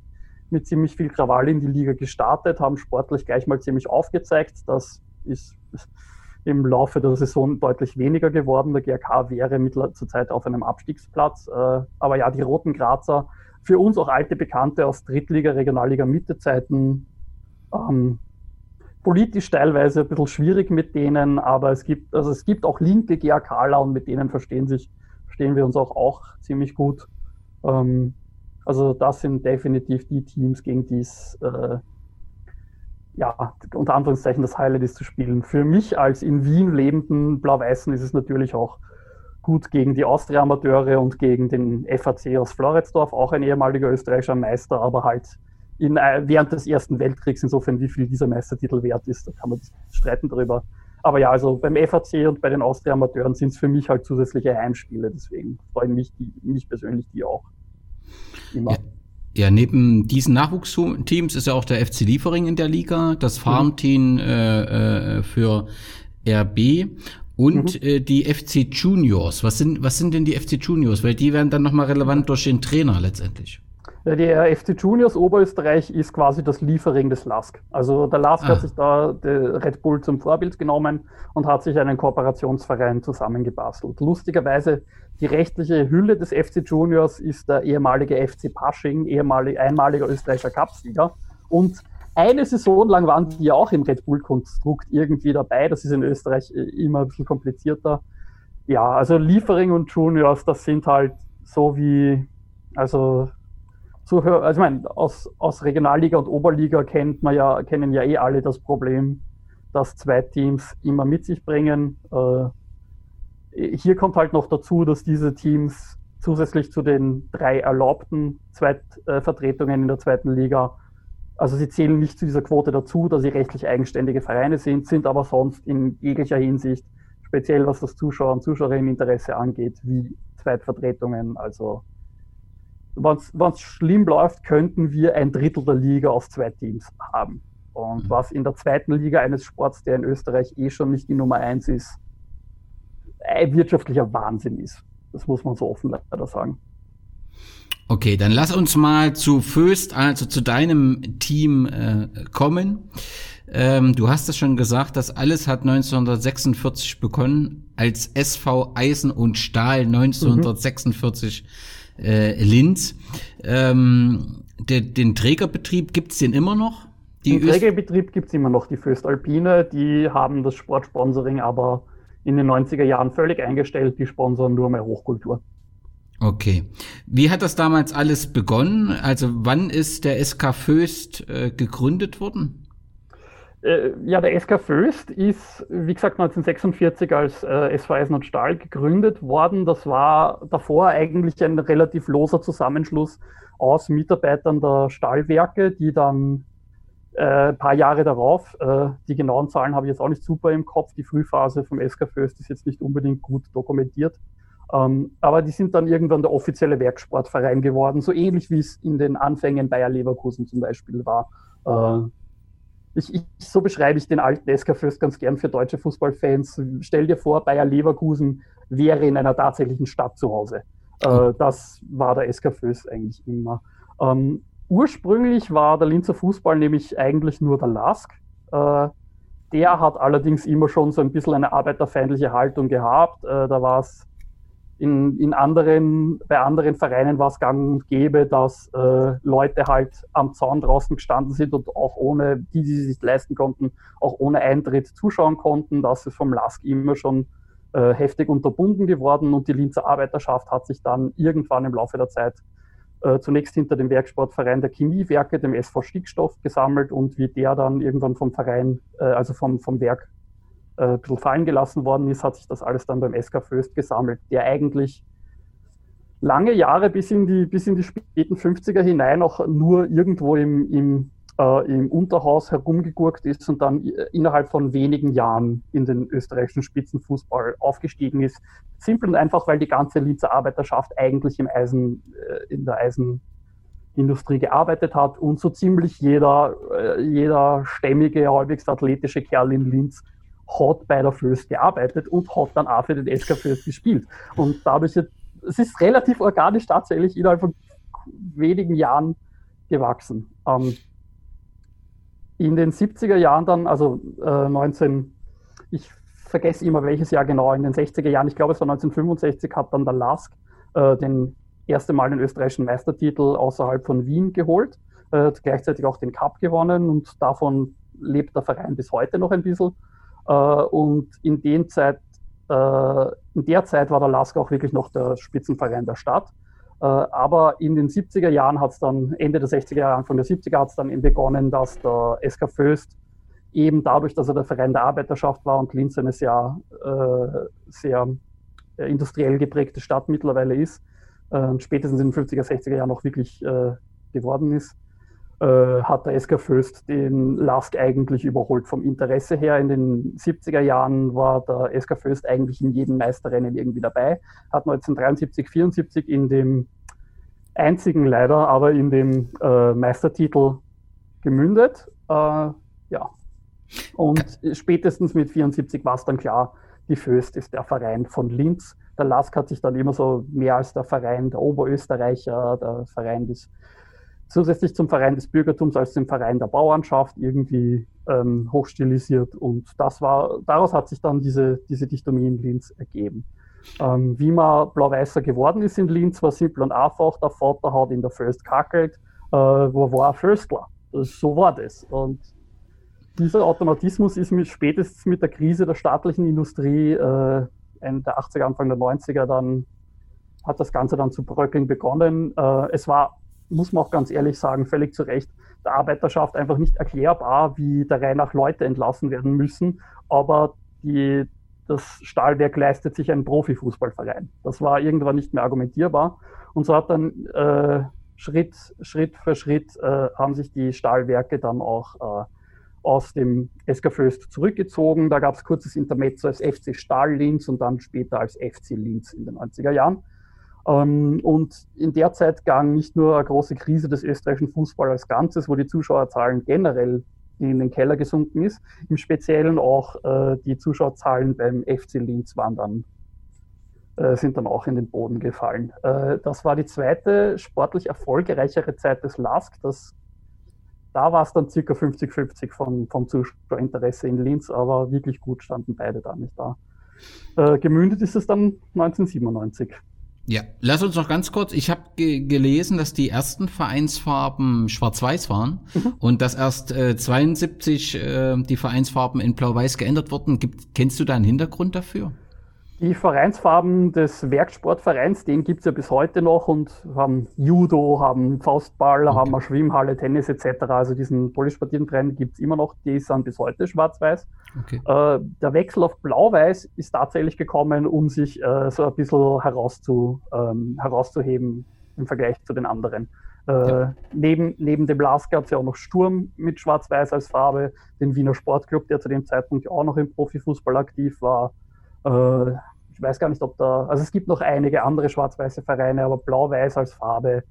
L: mit ziemlich viel Krawall in die Liga gestartet, haben sportlich gleich mal ziemlich aufgezeigt. Das ist im Laufe der Saison deutlich weniger geworden. Der GRK wäre zurzeit auf einem Abstiegsplatz. Äh, aber ja, die Roten Grazer, für uns auch alte Bekannte aus Drittliga, Regionalliga Mittezeiten, ähm, politisch teilweise ein bisschen schwierig mit denen, aber es gibt, also es gibt auch linke GAKler und mit denen verstehen sich, verstehen wir uns auch, auch ziemlich gut. Ähm, also das sind definitiv die Teams, gegen die es äh, ja, unter Anführungszeichen das Highlight ist zu spielen. Für mich als in Wien lebenden Blau-Weißen ist es natürlich auch gut gegen die Austria-Amateure und gegen den FAC aus Floridsdorf, auch ein ehemaliger österreichischer Meister, aber halt in, äh, während des Ersten Weltkriegs, insofern wie viel dieser Meistertitel wert ist, da kann man streiten darüber. Aber ja, also beim FAC und bei den Austria-Amateuren sind es für mich halt zusätzliche Heimspiele, deswegen freuen mich, die, mich persönlich die auch
K: immer. Ja. Ja, neben diesen Nachwuchsteams ist ja auch der FC Liefering in der Liga, das mhm. Farmteam äh, äh, für RB und mhm. äh, die FC Juniors. Was sind, was sind denn die FC Juniors? Weil die werden dann nochmal relevant durch den Trainer letztendlich.
L: Der FC Juniors Oberösterreich ist quasi das Liefering des LASK. Also der LASK ah. hat sich da Red Bull zum Vorbild genommen und hat sich einen Kooperationsverein zusammengebastelt. Lustigerweise, die rechtliche Hülle des FC Juniors ist der ehemalige FC Pasching, ehemalig, einmaliger österreichischer Cupsieger. Und eine Saison lang waren die auch im Red Bull-Konstrukt irgendwie dabei. Das ist in Österreich äh, immer ein bisschen komplizierter. Ja, also Liefering und Juniors, das sind halt so wie, also Zuhörer, also ich meine, aus, aus Regionalliga und Oberliga kennt man ja, kennen ja eh alle das Problem, dass zwei Teams immer mit sich bringen. Äh, hier kommt halt noch dazu, dass diese Teams zusätzlich zu den drei erlaubten Zweitvertretungen in der zweiten Liga, also sie zählen nicht zu dieser Quote dazu, da sie rechtlich eigenständige Vereine sind, sind aber sonst in jeglicher Hinsicht, speziell was das Zuschauer- und Zuschauerinteresse angeht, wie Zweitvertretungen, also wenn es schlimm läuft, könnten wir ein Drittel der Liga aus zwei Teams haben. Und mhm. was in der zweiten Liga eines Sports, der in Österreich eh schon nicht die Nummer eins ist, ein wirtschaftlicher Wahnsinn ist. Das muss man so offen leider sagen.
K: Okay, dann lass uns mal zu Föst, also zu deinem Team äh, kommen. Ähm, du hast es schon gesagt, das alles hat 1946 begonnen als SV Eisen und Stahl 1946 mhm. Äh, Linz. Ähm, der, den Trägerbetrieb gibt's den immer noch?
L: Die den Trägerbetrieb gibt's immer noch, die Föstalpine. Die haben das Sportsponsoring aber in den 90er Jahren völlig eingestellt. Die sponsern nur mehr Hochkultur.
K: Okay. Wie hat das damals alles begonnen? Also wann ist der SK Föst äh, gegründet worden?
L: Äh, ja, der SK Föst ist, wie gesagt, 1946 als äh, SV Eisen und Stahl gegründet worden. Das war davor eigentlich ein relativ loser Zusammenschluss aus Mitarbeitern der Stahlwerke, die dann äh, ein paar Jahre darauf, äh, die genauen Zahlen habe ich jetzt auch nicht super im Kopf, die Frühphase vom SK Föst ist jetzt nicht unbedingt gut dokumentiert, ähm, aber die sind dann irgendwann der offizielle Werksportverein geworden, so ähnlich wie es in den Anfängen Bayer Leverkusen zum Beispiel war. Äh, ich, ich, so beschreibe ich den alten SK Fürst ganz gern für deutsche Fußballfans. Stell dir vor, Bayer Leverkusen wäre in einer tatsächlichen Stadt zu Hause. Äh, das war der SK Fürst eigentlich immer. Ähm, ursprünglich war der Linzer Fußball nämlich eigentlich nur der LASK. Äh, der hat allerdings immer schon so ein bisschen eine arbeiterfeindliche Haltung gehabt. Äh, da war es in, in anderen, bei anderen Vereinen war es gang und gäbe, dass äh, Leute halt am Zaun draußen gestanden sind und auch ohne, die, die sich leisten konnten, auch ohne Eintritt zuschauen konnten. Das ist vom LASK immer schon äh, heftig unterbunden geworden und die Linzer Arbeiterschaft hat sich dann irgendwann im Laufe der Zeit äh, zunächst hinter dem Werksportverein der Chemiewerke, dem SV Stickstoff, gesammelt und wie der dann irgendwann vom Verein, äh, also vom, vom Werk äh, ein bisschen fallen gelassen worden ist, hat sich das alles dann beim SK Föst gesammelt, der eigentlich lange Jahre bis in die, bis in die späten 50er hinein auch nur irgendwo im, im, äh, im Unterhaus herumgegurkt ist und dann innerhalb von wenigen Jahren in den österreichischen Spitzenfußball aufgestiegen ist. Simpel und einfach, weil die ganze Linzer Arbeiterschaft eigentlich im Eisen, äh, in der Eisenindustrie gearbeitet hat und so ziemlich jeder, äh, jeder stämmige, halbwegs athletische Kerl in Linz hat bei der Föst gearbeitet und hat dann auch für den SK Föst gespielt. Und dadurch, es ist relativ organisch tatsächlich innerhalb von wenigen Jahren gewachsen. Ähm, in den 70er Jahren dann, also äh, 19, ich vergesse immer welches Jahr genau, in den 60er Jahren, ich glaube es war 1965, hat dann der LASK äh, den erste Mal den österreichischen Meistertitel außerhalb von Wien geholt, äh, gleichzeitig auch den Cup gewonnen und davon lebt der Verein bis heute noch ein bisschen. Äh, und in, den Zeit, äh, in der Zeit war der Lask auch wirklich noch der Spitzenverein der Stadt. Äh, aber in den 70er Jahren hat es dann, Ende der 60er Jahre, Anfang der 70er hat es dann eben begonnen, dass der SK Föst eben dadurch, dass er der Verein der Arbeiterschaft war und Linz eine sehr, sehr industriell geprägte Stadt mittlerweile ist, spätestens in den 50er, 60er Jahren auch wirklich geworden ist, hat der SK Föst den Lask eigentlich überholt. Vom Interesse her in den 70er Jahren war der SK Föst eigentlich in jedem Meisterrennen irgendwie dabei, hat 1973, 74 in dem einzigen leider, aber in dem äh, Meistertitel gemündet. Äh, ja. Und spätestens mit 74 war es dann klar, die Föst ist der Verein von Linz. Der Lask hat sich dann immer so mehr als der Verein der Oberösterreicher, der Verein des zusätzlich zum Verein des Bürgertums als dem Verein der Bauernschaft irgendwie ähm, hochstilisiert. Und das war, daraus hat sich dann diese, diese Dichtomie in Linz ergeben. Ähm, wie man Blau-Weißer geworden ist in Linz, war simpel und einfach. Der Vater hat in der First kackelt, äh, wo war. Das, so war das. Und dieser Automatismus ist mit, spätestens mit der Krise der staatlichen Industrie äh, Ende der 80er, Anfang der 90er dann hat das Ganze dann zu bröckeln begonnen. Äh, es war muss man auch ganz ehrlich sagen, völlig zu Recht, der Arbeiterschaft einfach nicht erklärbar, wie der Reihe nach Leute entlassen werden müssen. Aber die, das Stahlwerk leistet sich einen Profifußballverein. Das war irgendwann nicht mehr argumentierbar. Und so hat dann äh, Schritt, Schritt für Schritt äh, haben sich die Stahlwerke dann auch äh, aus dem SK Föst zurückgezogen. Da gab es kurzes Intermezzo als FC Stahl Linz und dann später als FC Linz in den 90er Jahren. Ähm, und in der Zeit gang nicht nur eine große Krise des österreichischen Fußballs als Ganzes, wo die Zuschauerzahlen generell in den Keller gesunken ist, im Speziellen auch äh, die Zuschauerzahlen beim FC Linz waren dann äh, sind dann auch in den Boden gefallen. Äh, das war die zweite sportlich erfolgreichere Zeit des LASK. Das, da war es dann circa 50-50 vom, vom Zuschauerinteresse in Linz, aber wirklich gut standen beide da nicht da. Äh, gemündet ist es dann 1997.
K: Ja, lass uns noch ganz kurz. Ich habe ge gelesen, dass die ersten Vereinsfarben schwarz-weiß waren mhm. und dass erst äh, 72 äh, die Vereinsfarben in blau-weiß geändert wurden. Gibt, kennst du da einen Hintergrund dafür?
L: Die Vereinsfarben des Werksportvereins, den gibt's ja bis heute noch und haben Judo, haben Faustball, okay. haben eine Schwimmhalle, Tennis etc. Also diesen polysportiven Verein gibt's immer noch, die sind bis heute schwarz-weiß. Okay. Äh, der Wechsel auf blau-weiß ist tatsächlich gekommen, um sich äh, so ein bisschen herauszu, ähm, herauszuheben im Vergleich zu den anderen. Äh, ja. neben, neben dem Lask gab es ja auch noch Sturm mit Schwarz-Weiß als Farbe, den Wiener Sportclub, der zu dem Zeitpunkt auch noch im Profifußball aktiv war. Äh, ich weiß gar nicht, ob da, also es gibt noch einige andere schwarz-weiße Vereine, aber blau-weiß als Farbe.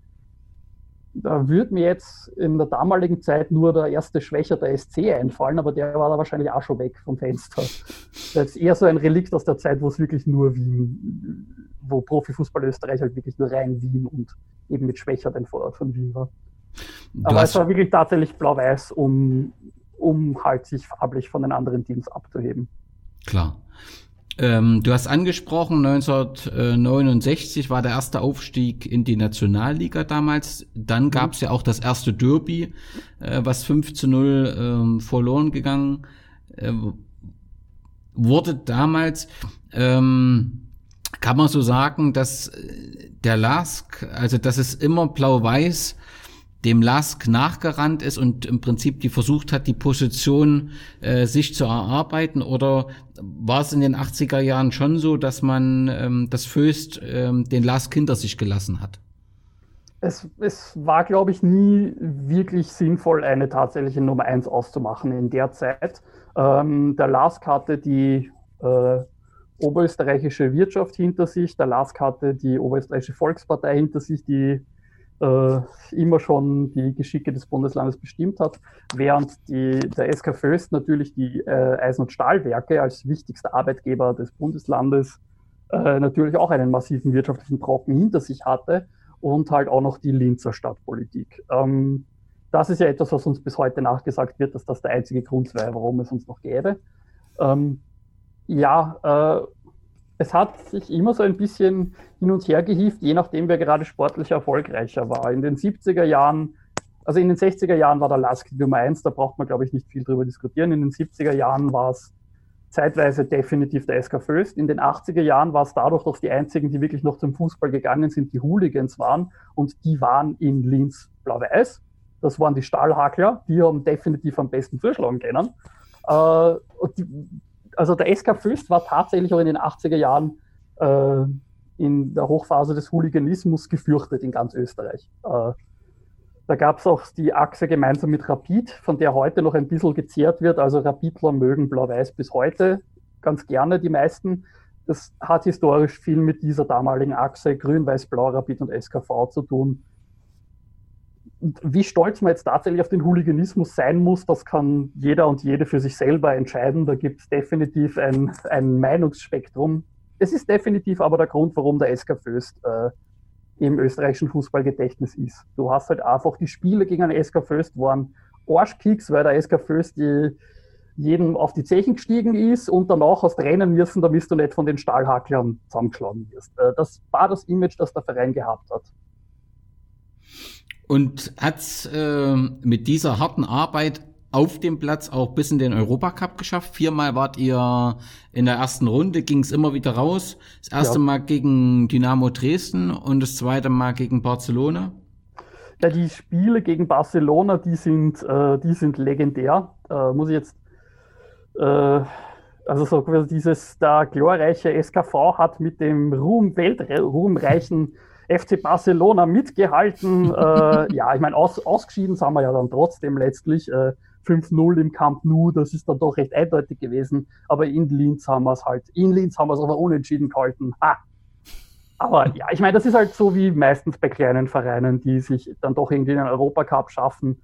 L: Da würde mir jetzt in der damaligen Zeit nur der erste Schwächer der SC einfallen, aber der war da wahrscheinlich auch schon weg vom Fenster. Das ist eher so ein Relikt aus der Zeit, wo es wirklich nur Wien, wo Profifußball Österreich halt wirklich nur rein Wien und eben mit Schwächer den Vorort von Wien war. Du aber es war wirklich tatsächlich blau-weiß, um, um halt sich farblich von den anderen Teams abzuheben.
K: Klar. Ähm, du hast angesprochen, 1969 war der erste Aufstieg in die Nationalliga damals. Dann mhm. gab es ja auch das erste Derby, äh, was 5 zu 0 ähm, verloren gegangen äh, wurde damals. Ähm, kann man so sagen, dass äh, der Lask, also dass es immer blau-weiß dem Lask nachgerannt ist und im Prinzip die versucht hat, die Position äh, sich zu erarbeiten? Oder war es in den 80er Jahren schon so, dass man ähm, das Föst ähm, den Lask hinter sich gelassen hat?
L: Es, es war, glaube ich, nie wirklich sinnvoll, eine tatsächliche Nummer 1 auszumachen in der Zeit. Ähm, der Lask hatte die äh, oberösterreichische Wirtschaft hinter sich, der Lask hatte die oberösterreichische Volkspartei hinter sich, die äh, immer schon die Geschicke des Bundeslandes bestimmt hat, während die, der SK Föst natürlich die äh, Eisen- und Stahlwerke als wichtigster Arbeitgeber des Bundeslandes äh, natürlich auch einen massiven wirtschaftlichen Brocken hinter sich hatte und halt auch noch die Linzer Stadtpolitik. Ähm, das ist ja etwas, was uns bis heute nachgesagt wird, dass das der einzige Grund wäre, warum es uns noch gäbe. Ähm, ja, äh, es hat sich immer so ein bisschen hin und her gehieft, je nachdem, wer gerade sportlich erfolgreicher war. In den 70er Jahren, also in den 60er Jahren war der Lask Nummer 1, da braucht man, glaube ich, nicht viel drüber diskutieren. In den 70er Jahren war es zeitweise definitiv der SK Föst. In den 80er Jahren war es dadurch, dass die einzigen, die wirklich noch zum Fußball gegangen sind, die Hooligans waren und die waren in Linz blau-weiß. Das waren die Stahlhakler, die haben definitiv am besten zuschlagen können. Äh, die, also der SK Föst war tatsächlich auch in den 80er Jahren äh, in der Hochphase des Hooliganismus gefürchtet in ganz Österreich. Äh, da gab es auch die Achse gemeinsam mit Rapid, von der heute noch ein bisschen gezehrt wird. Also Rapidler mögen Blau-Weiß bis heute ganz gerne, die meisten. Das hat historisch viel mit dieser damaligen Achse Grün-Weiß-Blau, Rapid und SKV zu tun wie stolz man jetzt tatsächlich auf den Hooliganismus sein muss, das kann jeder und jede für sich selber entscheiden. Da gibt es definitiv ein, ein, Meinungsspektrum. Es ist definitiv aber der Grund, warum der SK Föst äh, im österreichischen Fußballgedächtnis ist. Du hast halt einfach die Spiele gegen den SK Föst waren Arschkicks, weil der SK Föst die, jedem auf die Zechen gestiegen ist und danach hast rennen müssen, damit du nicht von den Stahlhacklern zusammengeschlagen wirst. Äh, das war das Image, das der Verein gehabt hat.
K: Und hat äh, mit dieser harten Arbeit auf dem Platz auch bis in den Europacup geschafft. Viermal wart ihr in der ersten Runde, ging es immer wieder raus. Das erste ja. Mal gegen Dynamo Dresden und das zweite Mal gegen Barcelona.
L: Ja, die Spiele gegen Barcelona, die sind, äh, die sind legendär. Äh, muss ich jetzt, äh, also so dieses, der glorreiche SKV hat mit dem Ruhm, weltruhmreichen FC Barcelona mitgehalten. äh, ja, ich meine, aus, ausgeschieden sind wir ja dann trotzdem letztlich. Äh, 5-0 im Camp Nou, das ist dann doch recht eindeutig gewesen. Aber in Linz haben wir es halt, in Linz haben wir es aber unentschieden gehalten. Ha! Aber ja, ich meine, das ist halt so wie meistens bei kleinen Vereinen, die sich dann doch irgendwie in den Europacup schaffen.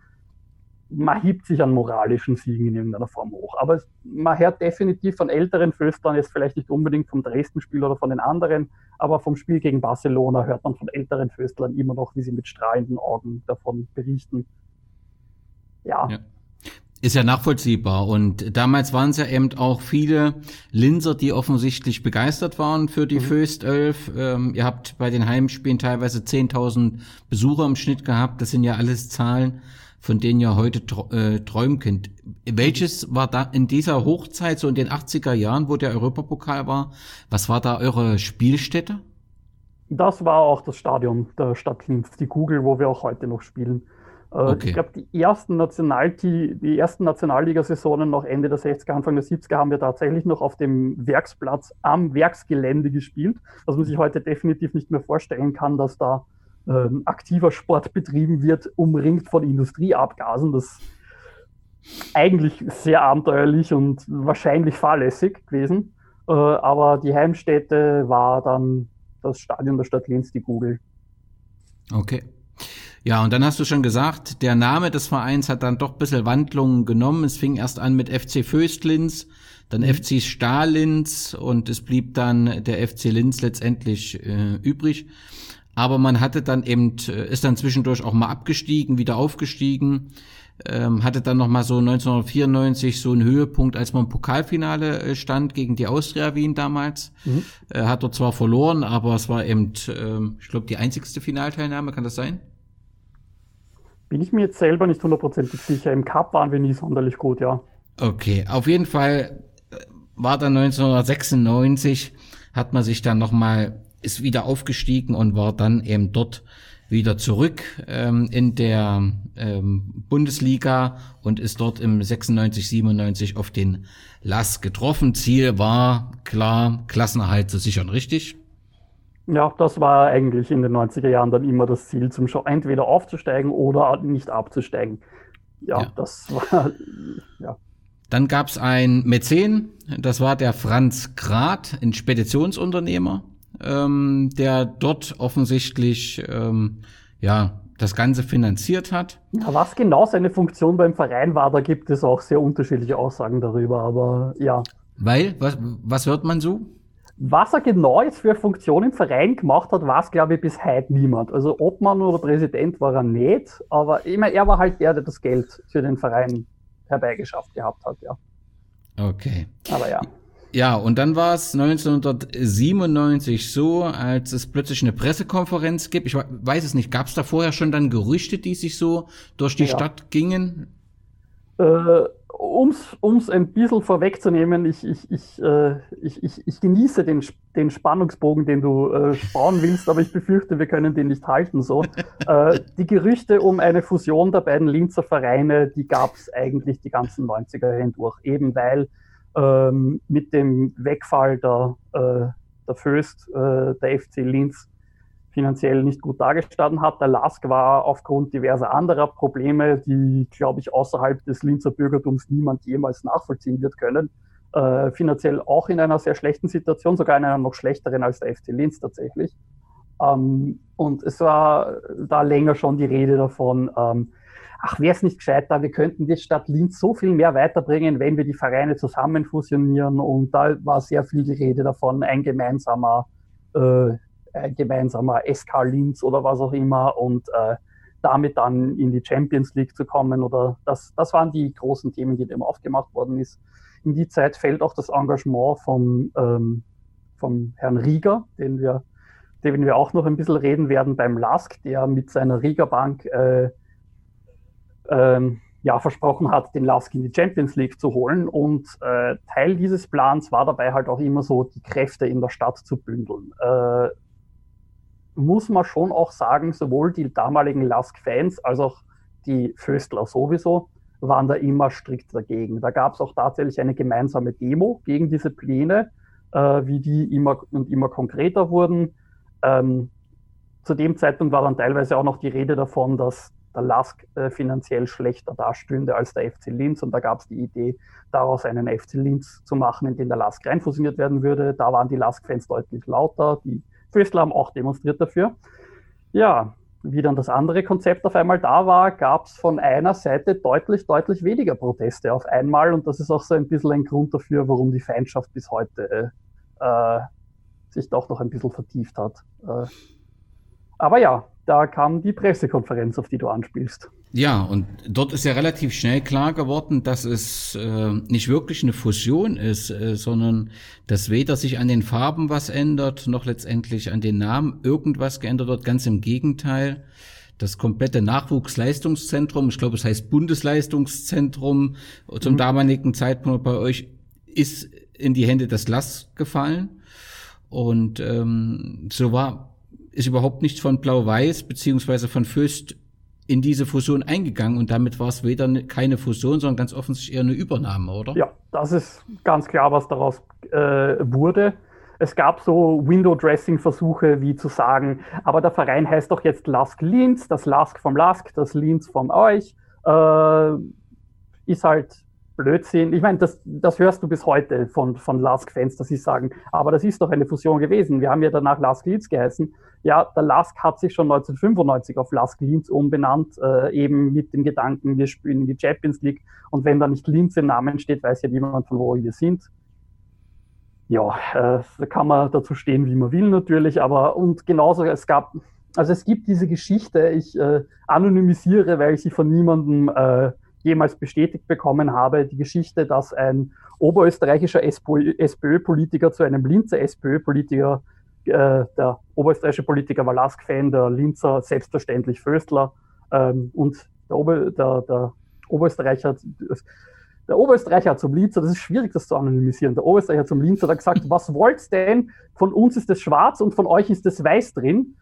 L: Man hebt sich an moralischen Siegen in irgendeiner Form hoch. Aber man hört definitiv von älteren Föstlern, jetzt vielleicht nicht unbedingt vom Dresden-Spiel oder von den anderen, aber vom Spiel gegen Barcelona hört man von älteren Föstlern immer noch, wie sie mit strahlenden Augen davon berichten.
K: ja. ja. Ist ja nachvollziehbar. Und damals waren es ja eben auch viele Linser, die offensichtlich begeistert waren für die mhm. Föst 11. Ähm, ihr habt bei den Heimspielen teilweise 10.000 Besucher im Schnitt gehabt. Das sind ja alles Zahlen, von denen ihr heute äh, träumen könnt. Welches war da in dieser Hochzeit, so in den 80er Jahren, wo der Europapokal war, was war da eure Spielstätte?
L: Das war auch das Stadion der Stadt Linz, die Kugel, wo wir auch heute noch spielen. Äh, okay. Ich glaube, die ersten National die ersten Nationalliga-Saisonen noch Ende der 60er, Anfang der 70er haben wir tatsächlich noch auf dem Werksplatz am Werksgelände gespielt, was man sich heute definitiv nicht mehr vorstellen kann, dass da ähm, aktiver Sport betrieben wird, umringt von Industrieabgasen. Das ist eigentlich sehr abenteuerlich und wahrscheinlich fahrlässig gewesen. Äh, aber die Heimstätte war dann das Stadion der Stadt Linz, die Google.
K: Okay. Ja, und dann hast du schon gesagt, der Name des Vereins hat dann doch ein bisschen Wandlungen genommen. Es fing erst an mit FC Föstlins, dann mhm. FC Stahlins und es blieb dann der FC Linz letztendlich äh, übrig. Aber man hatte dann eben, äh, ist dann zwischendurch auch mal abgestiegen, wieder aufgestiegen, ähm, hatte dann noch mal so 1994 so einen Höhepunkt, als man im Pokalfinale äh, stand gegen die Austria Wien damals. Mhm. Äh, hat dort zwar verloren, aber es war eben, äh, ich glaube, die einzigste Finalteilnahme, kann das sein?
L: Bin ich mir jetzt selber nicht hundertprozentig sicher. Im Cup waren wir nie sonderlich gut, ja.
K: Okay, auf jeden Fall war dann 1996, hat man sich dann nochmal, ist wieder aufgestiegen und war dann eben dort wieder zurück ähm, in der ähm, Bundesliga und ist dort im 96, 97 auf den Lass getroffen. Ziel war klar, Klassenerhalt zu sichern, richtig?
L: Ja, das war eigentlich in den 90er Jahren dann immer das Ziel, zum Show entweder aufzusteigen oder nicht abzusteigen. Ja, ja. das war,
K: ja. Dann gab es ein Mäzen, das war der Franz Grad, ein Speditionsunternehmer, ähm, der dort offensichtlich ähm, ja das Ganze finanziert hat.
L: Ja, was genau seine Funktion beim Verein war, da gibt es auch sehr unterschiedliche Aussagen darüber, aber ja.
K: Weil, was, was hört man so?
L: Was er genau jetzt für eine Funktion im Verein gemacht hat, weiß, glaube ich, bis heute niemand. Also Obmann oder Präsident war er nicht, aber meine, er war halt der, der das Geld für den Verein herbeigeschafft gehabt hat, ja.
K: Okay.
L: Aber ja.
K: Ja, und dann war es 1997 so, als es plötzlich eine Pressekonferenz gibt. Ich weiß es nicht, gab es da vorher schon dann Gerüchte, die sich so durch die ja. Stadt gingen?
L: Äh, um's, um's ein bisschen vorwegzunehmen, ich, ich, ich, äh, ich, ich, ich genieße den, den Spannungsbogen, den du äh, sparen willst, aber ich befürchte, wir können den nicht halten. So. äh, die Gerüchte um eine Fusion der beiden Linzer Vereine, die gab es eigentlich die ganzen 90er hindurch, eben weil ähm, mit dem Wegfall der, äh, der Föst, äh, der FC Linz, finanziell nicht gut dargestanden hat. Der LASK war aufgrund diverser anderer Probleme, die, glaube ich, außerhalb des Linzer Bürgertums niemand jemals nachvollziehen wird können, äh, finanziell auch in einer sehr schlechten Situation, sogar in einer noch schlechteren als der FC Linz tatsächlich. Ähm, und es war da länger schon die Rede davon, ähm, ach, wäre es nicht gescheiter, wir könnten die Stadt Linz so viel mehr weiterbringen, wenn wir die Vereine zusammen fusionieren. Und da war sehr viel die Rede davon, ein gemeinsamer äh, äh, gemeinsamer SK Linz oder was auch immer und äh, damit dann in die Champions League zu kommen oder das, das waren die großen Themen, die dem aufgemacht worden ist. In die Zeit fällt auch das Engagement vom, ähm, vom Herrn Rieger, den wir, den wir auch noch ein bisschen reden werden beim LASK, der mit seiner Rieger Bank äh, ähm, ja, versprochen hat, den LASK in die Champions League zu holen. Und äh, Teil dieses Plans war dabei halt auch immer so, die Kräfte in der Stadt zu bündeln. Äh, muss man schon auch sagen, sowohl die damaligen Lask-Fans als auch die Föstler sowieso waren da immer strikt dagegen. Da gab es auch tatsächlich eine gemeinsame Demo gegen diese Pläne, äh, wie die immer und immer konkreter wurden. Ähm, zu dem Zeitpunkt war dann teilweise auch noch die Rede davon, dass der Lask äh, finanziell schlechter dastünde als der FC Linz. Und da gab es die Idee, daraus einen FC Linz zu machen, in den der Lask reinfusioniert werden würde. Da waren die Lask-Fans deutlich lauter. Die Föstler haben auch demonstriert dafür. Ja, wie dann das andere Konzept auf einmal da war, gab es von einer Seite deutlich, deutlich weniger Proteste auf einmal. Und das ist auch so ein bisschen ein Grund dafür, warum die Feindschaft bis heute äh, sich doch noch ein bisschen vertieft hat. Äh, aber ja, da kam die Pressekonferenz, auf die du anspielst.
K: Ja, und dort ist ja relativ schnell klar geworden, dass es äh, nicht wirklich eine Fusion ist, äh, sondern dass weder sich an den Farben was ändert, noch letztendlich an den Namen irgendwas geändert wird. Ganz im Gegenteil. Das komplette Nachwuchsleistungszentrum, ich glaube, es heißt Bundesleistungszentrum, zum mhm. damaligen Zeitpunkt bei euch ist in die Hände des LAS gefallen. Und ähm, so war ist überhaupt nichts von Blau-Weiß beziehungsweise von Fürst in diese Fusion eingegangen und damit war es weder ne, keine Fusion, sondern ganz offensichtlich eher eine Übernahme, oder?
L: Ja, das ist ganz klar, was daraus äh, wurde. Es gab so Window-Dressing-Versuche, wie zu sagen, aber der Verein heißt doch jetzt Lask Linz, das Lask vom Lask, das Linz vom euch. Äh, ist halt Blödsinn. Ich meine, das, das hörst du bis heute von, von Lask-Fans, dass sie sagen, aber das ist doch eine Fusion gewesen. Wir haben ja danach Lask Linz geheißen. Ja, der Lask hat sich schon 1995 auf Lask Linz umbenannt, äh, eben mit dem Gedanken, wir spielen in die Champions League und wenn da nicht Linz im Namen steht, weiß ja niemand, von wo wir sind. Ja, äh, da kann man dazu stehen, wie man will natürlich, aber und genauso, es gab, also es gibt diese Geschichte, ich äh, anonymisiere, weil ich sie von niemandem äh, jemals bestätigt bekommen habe, die Geschichte, dass ein oberösterreichischer SPÖ-Politiker zu einem Linzer SPÖ-Politiker äh, der oberösterreichische Politiker war Lask-Fan, der Linzer selbstverständlich Föstler ähm, und der, Ober, der, der Oberösterreicher, der Oberösterreicher zum Linzer, das ist schwierig, das zu anonymisieren, der Oberösterreicher zum Linzer hat gesagt, was wollt's denn? Von uns ist es schwarz und von euch ist es weiß drin.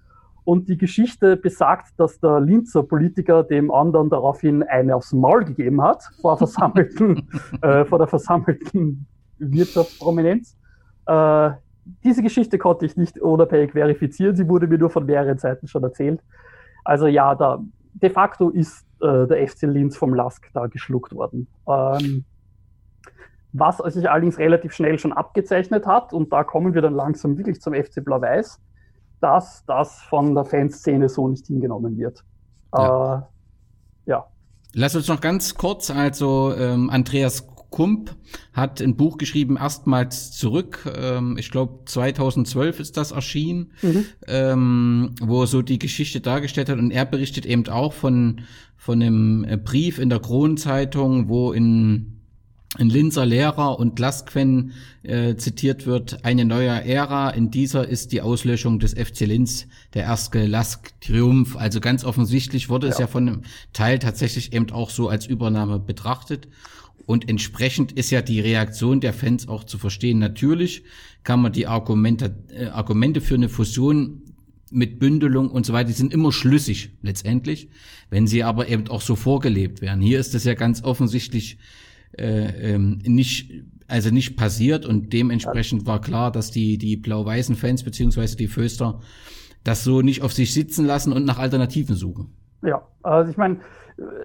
L: Und die Geschichte besagt, dass der Linzer Politiker dem anderen daraufhin eine aufs Maul gegeben hat vor, versammelten, äh, vor der versammelten Wirtschaftsprominenz. Äh, diese Geschichte konnte ich nicht unabhängig verifizieren, sie wurde mir nur von mehreren Seiten schon erzählt. Also ja, da de facto ist äh, der FC Linz vom Lask da geschluckt worden. Ähm, was sich allerdings relativ schnell schon abgezeichnet hat, und da kommen wir dann langsam wirklich zum FC Blau-Weiß, dass das von der Fanszene so nicht hingenommen wird. Ja. Äh, ja.
K: Lass uns noch ganz kurz, also ähm, Andreas Kump hat ein Buch geschrieben, erstmals zurück. Ähm, ich glaube, 2012 ist das erschienen, mhm. ähm, wo er so die Geschichte dargestellt hat. Und er berichtet eben auch von, von einem äh, Brief in der Kronenzeitung, wo in ein Linzer Lehrer und Lastquen äh, zitiert wird, eine neue Ära, in dieser ist die Auslöschung des FC Linz der erste Lask-Triumph. Also ganz offensichtlich wurde ja. es ja von einem Teil tatsächlich eben auch so als Übernahme betrachtet. Und entsprechend ist ja die Reaktion der Fans auch zu verstehen. Natürlich kann man die Argumente, äh, Argumente für eine Fusion mit Bündelung und so weiter, die sind immer schlüssig letztendlich, wenn sie aber eben auch so vorgelebt werden. Hier ist das ja ganz offensichtlich äh, ähm, nicht also nicht passiert und dementsprechend war klar, dass die die blau-weißen Fans beziehungsweise die Föster das so nicht auf sich sitzen lassen und nach Alternativen suchen.
L: Ja, also ich meine,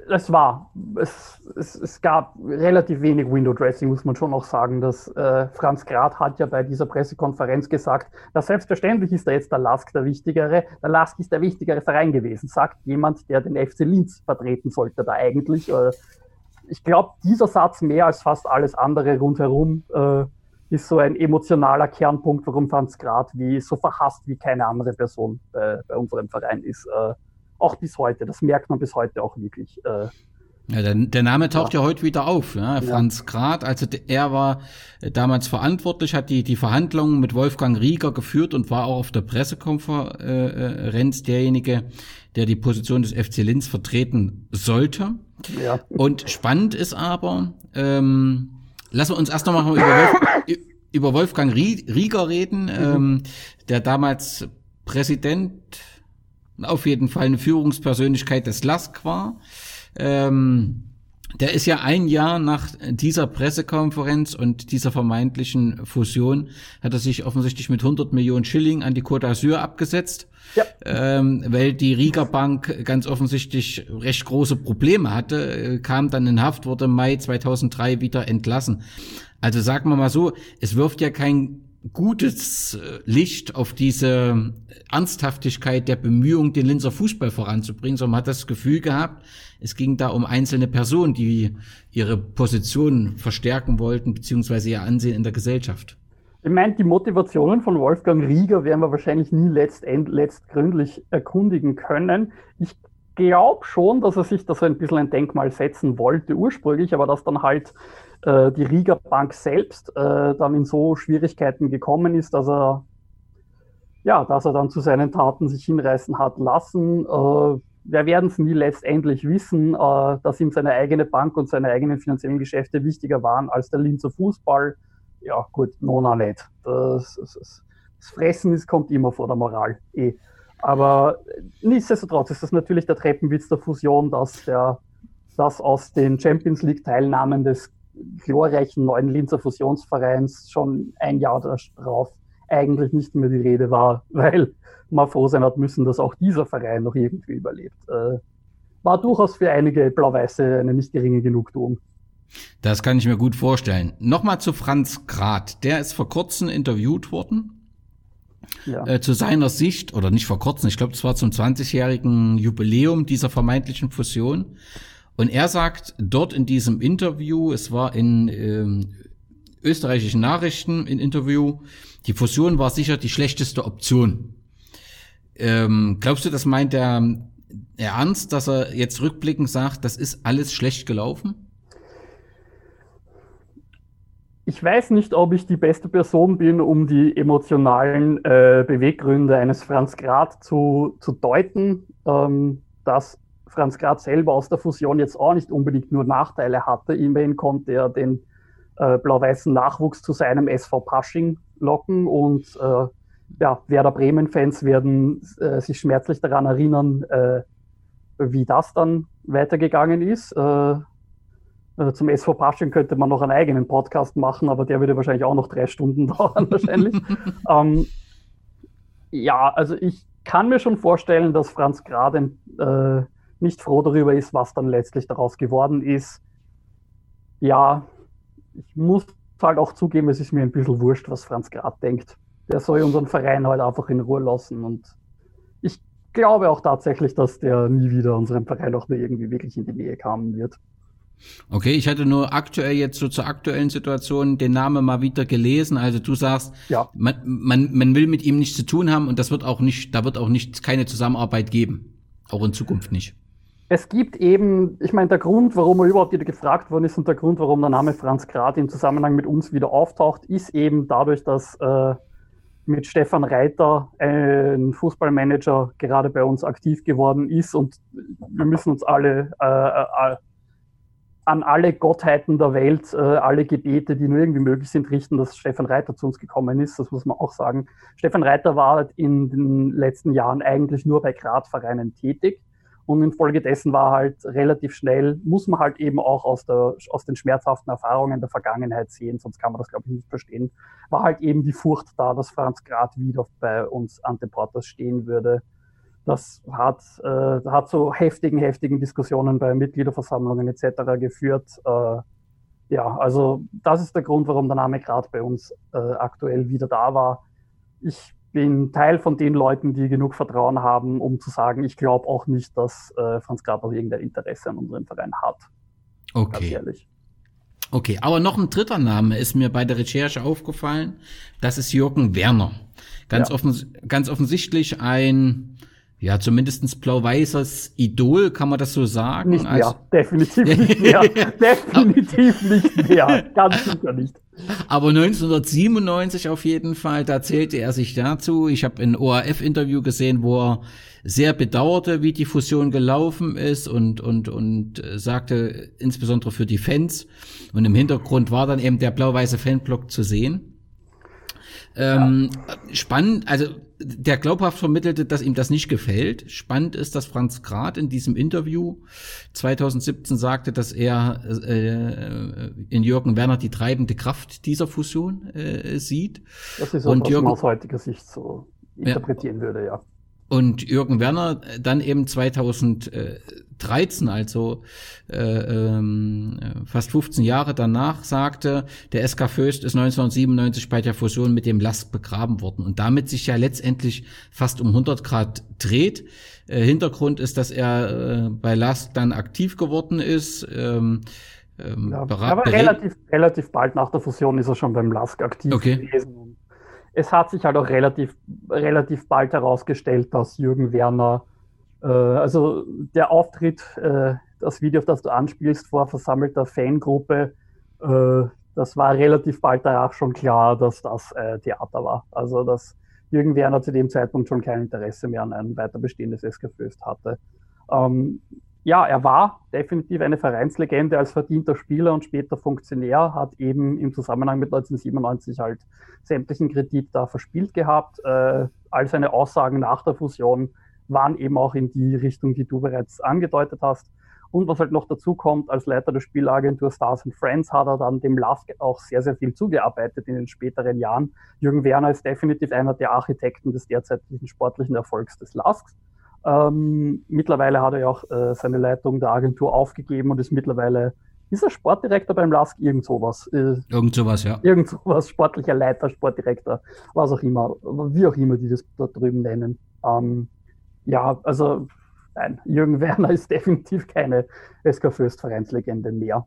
L: es war, es, es, es, gab relativ wenig Window Dressing, muss man schon auch sagen. Dass, äh, Franz Grad hat ja bei dieser Pressekonferenz gesagt, dass selbstverständlich ist da jetzt der Lask der wichtigere, der Lask ist der wichtigere Verein gewesen, sagt jemand, der den FC Linz vertreten sollte da eigentlich. Äh, ich glaube, dieser Satz mehr als fast alles andere rundherum äh, ist so ein emotionaler Kernpunkt, warum Franz Grad wie so verhasst wie keine andere Person äh, bei unserem Verein ist. Äh, auch bis heute. Das merkt man bis heute auch wirklich. Äh,
K: ja, der, der Name taucht ja. ja heute wieder auf. Ja? Franz ja. Grad, also er war äh, damals verantwortlich, hat die, die Verhandlungen mit Wolfgang Rieger geführt und war auch auf der Pressekonferenz derjenige, der die Position des FC Linz vertreten sollte. Ja. Und spannend ist aber, ähm, lassen wir uns erst noch mal über, Wolf, über Wolfgang Rieger reden, mhm. ähm, der damals Präsident auf jeden Fall eine Führungspersönlichkeit des LASK war. Ähm, der ist ja ein Jahr nach dieser Pressekonferenz und dieser vermeintlichen Fusion, hat er sich offensichtlich mit 100 Millionen Schilling an die Côte d'Azur abgesetzt, ja. ähm, weil die Riga Bank ganz offensichtlich recht große Probleme hatte, kam dann in Haft, wurde im Mai 2003 wieder entlassen. Also sagen wir mal so, es wirft ja kein gutes äh, Licht auf diese Ernsthaftigkeit der Bemühung, den Linzer Fußball voranzubringen, sondern man hat das Gefühl gehabt, es ging da um einzelne Personen, die ihre Position verstärken wollten, beziehungsweise ihr Ansehen in der Gesellschaft.
L: Ich meine, die Motivationen von Wolfgang Rieger werden wir wahrscheinlich nie letztend, letztgründlich erkundigen können. Ich glaube schon, dass er sich da so ein bisschen ein Denkmal setzen wollte ursprünglich, aber dass dann halt äh, die Rieger Bank selbst äh, dann in so Schwierigkeiten gekommen ist, dass er ja, dass er dann zu seinen Taten sich hinreißen hat lassen. Äh, wir werden es nie letztendlich wissen, äh, dass ihm seine eigene Bank und seine eigenen finanziellen Geschäfte wichtiger waren als der Linzer Fußball. Ja, gut, nona nicht. Das, das, das Fressen ist, kommt immer vor der Moral. Eh. Aber nichtsdestotrotz ist das natürlich der Treppenwitz der Fusion, dass, der, dass aus den Champions League-Teilnahmen des glorreichen neuen Linzer Fusionsvereins schon ein Jahr darauf eigentlich nicht mehr die Rede war, weil man froh sein hat müssen, dass auch dieser Verein noch irgendwie überlebt. Äh, war durchaus für einige Blau-Weiße eine nicht geringe Genugtuung.
K: Das kann ich mir gut vorstellen. Nochmal zu Franz Grad. Der ist vor kurzem interviewt worden ja. äh, zu seiner Sicht, oder nicht vor kurzem, ich glaube, es war zum 20-jährigen Jubiläum dieser vermeintlichen Fusion. Und er sagt dort in diesem Interview, es war in ähm, österreichischen Nachrichten in Interview, die Fusion war sicher die schlechteste Option. Ähm, glaubst du, das meint er, er ernst, dass er jetzt rückblickend sagt, das ist alles schlecht gelaufen?
L: Ich weiß nicht, ob ich die beste Person bin, um die emotionalen äh, Beweggründe eines Franz Grad zu, zu deuten. Ähm, dass Franz Grad selber aus der Fusion jetzt auch nicht unbedingt nur Nachteile hatte. Immerhin konnte er den äh, blau-weißen Nachwuchs zu seinem SV Pasching locken und äh, ja, Werder Bremen-Fans werden äh, sich schmerzlich daran erinnern, äh, wie das dann weitergegangen ist. Äh, also zum SV Pasching könnte man noch einen eigenen Podcast machen, aber der würde wahrscheinlich auch noch drei Stunden dauern, wahrscheinlich. ähm, ja, also ich kann mir schon vorstellen, dass Franz gerade äh, nicht froh darüber ist, was dann letztlich daraus geworden ist. Ja, ich muss halt auch zugeben, es ist mir ein bisschen wurscht, was Franz Grad denkt. Der soll unseren Verein halt einfach in Ruhe lassen und ich glaube auch tatsächlich, dass der nie wieder unserem Verein auch nur irgendwie wirklich in die Nähe kommen wird.
K: Okay, ich hatte nur aktuell jetzt so zur aktuellen Situation den Namen mal wieder gelesen. Also du sagst, ja. man, man, man will mit ihm nichts zu tun haben und das wird auch nicht, da wird auch nicht keine Zusammenarbeit geben. Auch in Zukunft nicht.
L: Es gibt eben, ich meine, der Grund, warum er überhaupt wieder gefragt worden ist und der Grund, warum der Name Franz Grad im Zusammenhang mit uns wieder auftaucht, ist eben dadurch, dass äh, mit Stefan Reiter ein Fußballmanager gerade bei uns aktiv geworden ist und wir müssen uns alle äh, äh an alle Gottheiten der Welt, äh, alle Gebete, die nur irgendwie möglich sind, richten, dass Stefan Reiter zu uns gekommen ist. Das muss man auch sagen. Stefan Reiter war halt in den letzten Jahren eigentlich nur bei Gradvereinen tätig. Und infolgedessen war halt relativ schnell, muss man halt eben auch aus, der, aus den schmerzhaften Erfahrungen der Vergangenheit sehen, sonst kann man das, glaube ich, nicht verstehen, war halt eben die Furcht da, dass Franz Grad wieder bei uns Ante Portas stehen würde das hat, äh, hat zu heftigen, heftigen Diskussionen bei Mitgliederversammlungen etc. geführt. Äh, ja, also das ist der Grund, warum der Name gerade bei uns äh, aktuell wieder da war. Ich bin Teil von den Leuten, die genug Vertrauen haben, um zu sagen, ich glaube auch nicht, dass äh, Franz Grab auch irgendein Interesse an unserem Verein hat.
K: Okay. Okay, aber noch ein dritter Name ist mir bei der Recherche aufgefallen. Das ist Jürgen Werner. Ganz, ja. offen, ganz offensichtlich ein ja, zumindestens blau-weißes Idol, kann man das so sagen?
L: Nicht mehr, also, definitiv nicht mehr. definitiv nicht mehr, ganz sicher nicht.
K: Aber 1997 auf jeden Fall, da zählte er sich dazu. Ich habe ein ORF-Interview gesehen, wo er sehr bedauerte, wie die Fusion gelaufen ist und, und, und sagte, insbesondere für die Fans. Und im Hintergrund war dann eben der blau-weiße Fanblock zu sehen. Ähm, ja. Spannend, also der glaubhaft vermittelte, dass ihm das nicht gefällt. Spannend ist, dass Franz Grad in diesem Interview 2017 sagte, dass er äh, in Jürgen Werner die treibende Kraft dieser Fusion äh, sieht.
L: Das ist auch, Und was Jürgen, aus heutiger Sicht so interpretieren ja. würde, ja.
K: Und Jürgen Werner dann eben 2013, also äh, ähm, fast 15 Jahre danach, sagte, der SK Föst ist 1997 bei der Fusion mit dem LASK begraben worden und damit sich ja letztendlich fast um 100 Grad dreht. Äh, Hintergrund ist, dass er äh, bei LASK dann aktiv geworden ist. Ähm,
L: ähm, ja, aber relativ, relativ bald nach der Fusion ist er schon beim LASK aktiv
K: okay.
L: gewesen es hat sich halt auch relativ, relativ bald herausgestellt, dass Jürgen Werner, äh, also der Auftritt, äh, das Video, auf das du anspielst, vor versammelter Fangruppe, äh, das war relativ bald danach schon klar, dass das äh, Theater war. Also dass Jürgen Werner zu dem Zeitpunkt schon kein Interesse mehr an ein weiter bestehendes SK Föst hatte. Ähm, ja, er war definitiv eine Vereinslegende als verdienter Spieler und später Funktionär, hat eben im Zusammenhang mit 1997 halt sämtlichen Kredit da verspielt gehabt. Äh, all seine Aussagen nach der Fusion waren eben auch in die Richtung, die du bereits angedeutet hast. Und was halt noch dazu kommt, als Leiter der Spielagentur Stars and Friends hat er dann dem Lask auch sehr, sehr viel zugearbeitet in den späteren Jahren. Jürgen Werner ist definitiv einer der Architekten des derzeitigen sportlichen Erfolgs des Lasks. Ähm, mittlerweile hat er ja auch äh, seine Leitung der Agentur aufgegeben und ist mittlerweile, ist er Sportdirektor beim LASK? Irgend sowas.
K: Äh, irgend sowas, ja.
L: Irgend sowas, sportlicher Leiter, Sportdirektor, was auch immer, wie auch immer die das da drüben nennen. Ähm, ja, also nein, Jürgen Werner ist definitiv keine SK Fürst Vereinslegende mehr.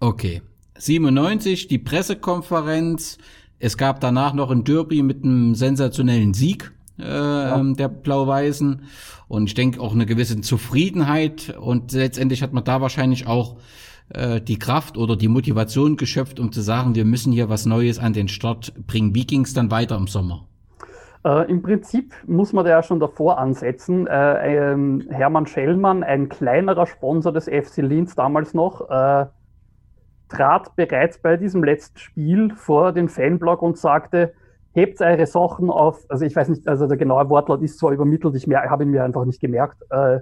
K: Okay. 97, die Pressekonferenz. Es gab danach noch ein Derby mit einem sensationellen Sieg äh, ja. Ähm, der Blau-Weißen. Und ich denke auch eine gewisse Zufriedenheit. Und letztendlich hat man da wahrscheinlich auch äh, die Kraft oder die Motivation geschöpft, um zu sagen, wir müssen hier was Neues an den Start bringen. Wie ging es dann weiter im Sommer?
L: Äh, Im Prinzip muss man da ja schon davor ansetzen. Äh, ähm, Hermann Schellmann, ein kleinerer Sponsor des FC Linz damals noch, äh, trat bereits bei diesem letzten Spiel vor den Fanblog und sagte, hebt eure Sachen auf, also ich weiß nicht, also der genaue Wortlaut ist zwar übermittelt, ich habe ihn mir einfach nicht gemerkt. Äh,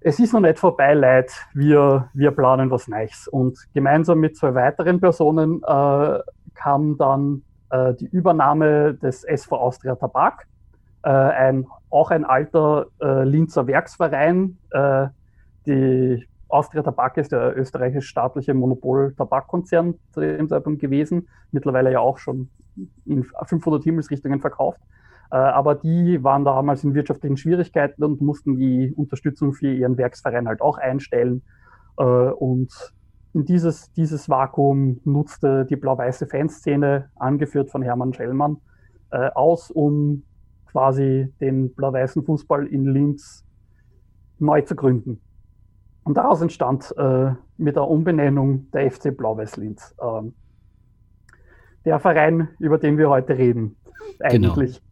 L: es ist noch nicht vorbei, Leid, wir, wir planen was Neues. Und gemeinsam mit zwei weiteren Personen äh, kam dann äh, die Übernahme des SV Austria Tabak, äh, ein, auch ein alter äh, Linzer Werksverein. Äh, die Austria Tabak ist der österreichisch-staatliche Monopol-Tabakkonzern zu dem Zeitpunkt gewesen, mittlerweile ja auch schon in 500 Himmelsrichtungen verkauft. Äh, aber die waren damals in wirtschaftlichen Schwierigkeiten und mussten die Unterstützung für ihren Werksverein halt auch einstellen. Äh, und dieses, dieses Vakuum nutzte die blau-weiße Fanszene, angeführt von Hermann Schellmann, äh, aus, um quasi den blau-weißen Fußball in Linz neu zu gründen. Und daraus entstand äh, mit der Umbenennung der FC Blau-Weiß Linz. Ähm, der Verein, über den wir heute reden.
K: Eigentlich. Genau.